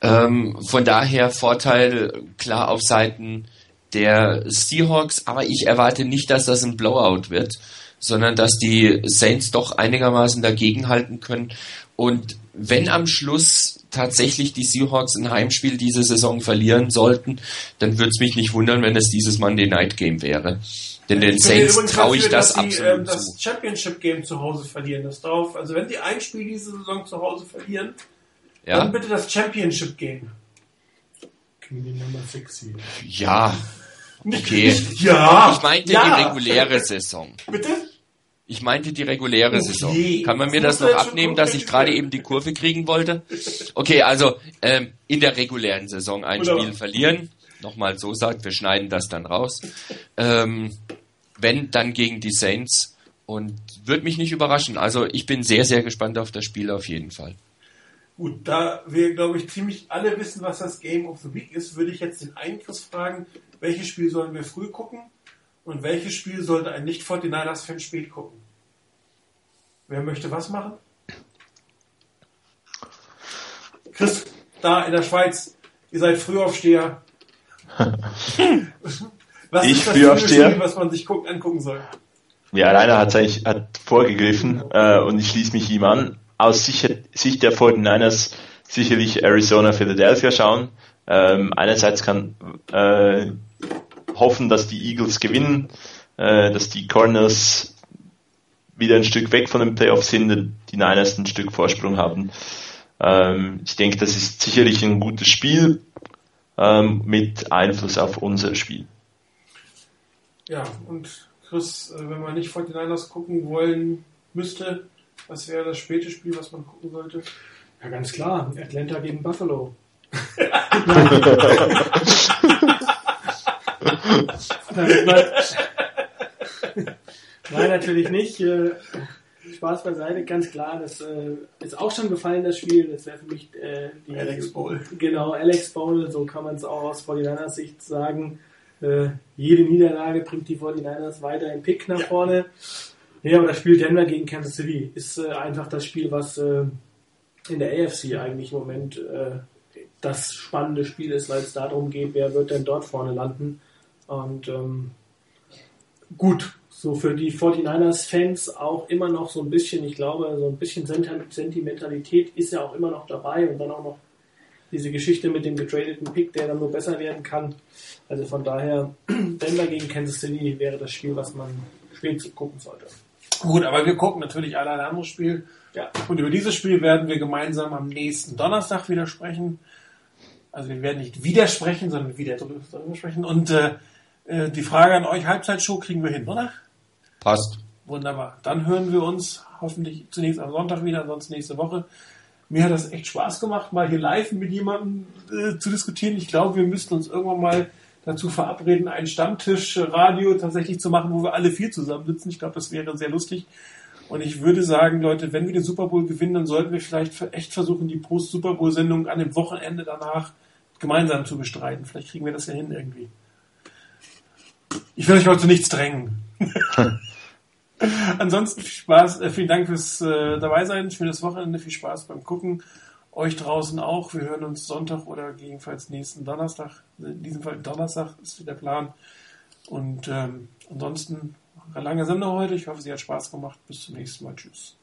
Ähm, von daher Vorteil klar auf Seiten der Seahawks, aber ich erwarte nicht, dass das ein Blowout wird, sondern dass die Saints doch einigermaßen dagegenhalten können. Und wenn am Schluss tatsächlich die Seahawks ein Heimspiel diese Saison verlieren sollten, dann würde es mich nicht wundern, wenn es dieses Monday Night Game wäre. Denn den Saints traue ich das sie, absolut ähm, das Championship Game zu Hause verlieren. Das drauf. Also wenn sie ein Spiel diese Saison zu Hause verlieren, ja? dann bitte das Championship Game. Ja. Okay. ja. Ich meinte ja. die reguläre Saison. Bitte? Ich meinte die reguläre Okay. Saison. Kann man mir Das das noch abnehmen, dass ich gerade eben die Kurve kriegen wollte? Okay, also ähm, in der regulären Saison ein Oder- Spiel verlieren. Nochmal so sagt, wir schneiden das dann raus. Ähm, wenn, dann gegen die Saints. Und wird mich nicht überraschen. Also ich bin sehr, sehr gespannt auf das Spiel auf jeden Fall. Gut, da wir, glaube ich, ziemlich alle wissen, was das Game of the Week ist, würde ich jetzt den Chris fragen, welches Spiel sollen wir früh gucken und welches Spiel sollte ein Nicht-49ers-Fan spät gucken? Wer möchte was machen? Chris, da in der Schweiz, ihr seid Frühaufsteher. Was Ich ist das Frühaufsteher? Spiel, was man sich guck, angucken soll? Ja, Rainer hat eigentlich hat vorgegriffen äh, und ich schließe mich ihm an. Aus Sicht, Sicht der 49ers sicherlich Arizona, Philadelphia schauen. Ähm, einerseits kann äh, hoffen, dass die Eagles gewinnen, äh, dass die Cardinals wieder ein Stück weg von den Playoffs sind, die Niners ein Stück Vorsprung haben. Ähm, ich denke, das ist sicherlich ein gutes Spiel ähm, mit Einfluss auf unser Spiel. Ja, und Chris, äh, wenn man nicht 49ers gucken wollen müsste, was wäre das späte Spiel, was man gucken sollte? Ja, ganz klar. Atlanta gegen Buffalo. Nein, Nein, natürlich nicht. Spaß beiseite, ganz klar. Das äh, ist auch schon gefallen, das Spiel. Das wäre für mich äh, die Alex Bowl. Genau, Alex Bowl, so kann man es auch aus 49ers Sicht sagen. Äh, jede Niederlage bringt die 49ers weiter im Pick nach vorne. Ja, aber das Spiel Denver gegen Kansas City ist äh, einfach das Spiel, was äh, in der AFC eigentlich im Moment äh, das spannende Spiel ist, weil es darum geht, wer wird denn dort vorne landen. Und ähm, gut, so für die 49ers-Fans auch immer noch so ein bisschen, ich glaube, so ein bisschen Sent- Sentimentalität ist ja auch immer noch dabei und dann auch noch diese Geschichte mit dem getradeten Pick, der dann nur besser werden kann. Also von daher, Denver gegen Kansas City wäre das Spiel, was man spät gucken sollte. Gut, aber wir gucken natürlich alle ein anderes Spiel. Ja. Und über dieses Spiel werden wir gemeinsam am nächsten Donnerstag wieder sprechen. Also wir werden nicht widersprechen, sondern wieder drüber sprechen. Und äh, äh, die Frage an euch, Halbzeitshow kriegen wir hin, oder? Passt. Wunderbar. Dann hören wir uns hoffentlich zunächst am Sonntag wieder, ansonsten nächste Woche. Mir hat das echt Spaß gemacht, mal hier live mit jemandem äh, zu diskutieren. Ich glaube, wir müssten uns irgendwann mal dazu verabreden, ein Stammtisch-Radio tatsächlich zu machen, wo wir alle vier zusammensitzen. Ich glaube, das wäre sehr lustig. Und ich würde sagen, Leute, wenn wir den Super Bowl gewinnen, dann sollten wir vielleicht echt versuchen, die Post-Super Bowl-Sendung an dem Wochenende danach gemeinsam zu bestreiten. Vielleicht kriegen wir das ja hin irgendwie. Ich will euch heute zu nichts drängen. Ansonsten viel Spaß, äh, vielen Dank fürs äh, Dabeisein, schönes Wochenende, viel Spaß beim Gucken. Euch draußen auch. Wir hören uns Sonntag oder gegebenenfalls nächsten Donnerstag. In diesem Fall Donnerstag ist der Plan. Und ähm, ansonsten eine lange Sendung heute. Ich hoffe, sie hat Spaß gemacht. Bis zum nächsten Mal. Tschüss.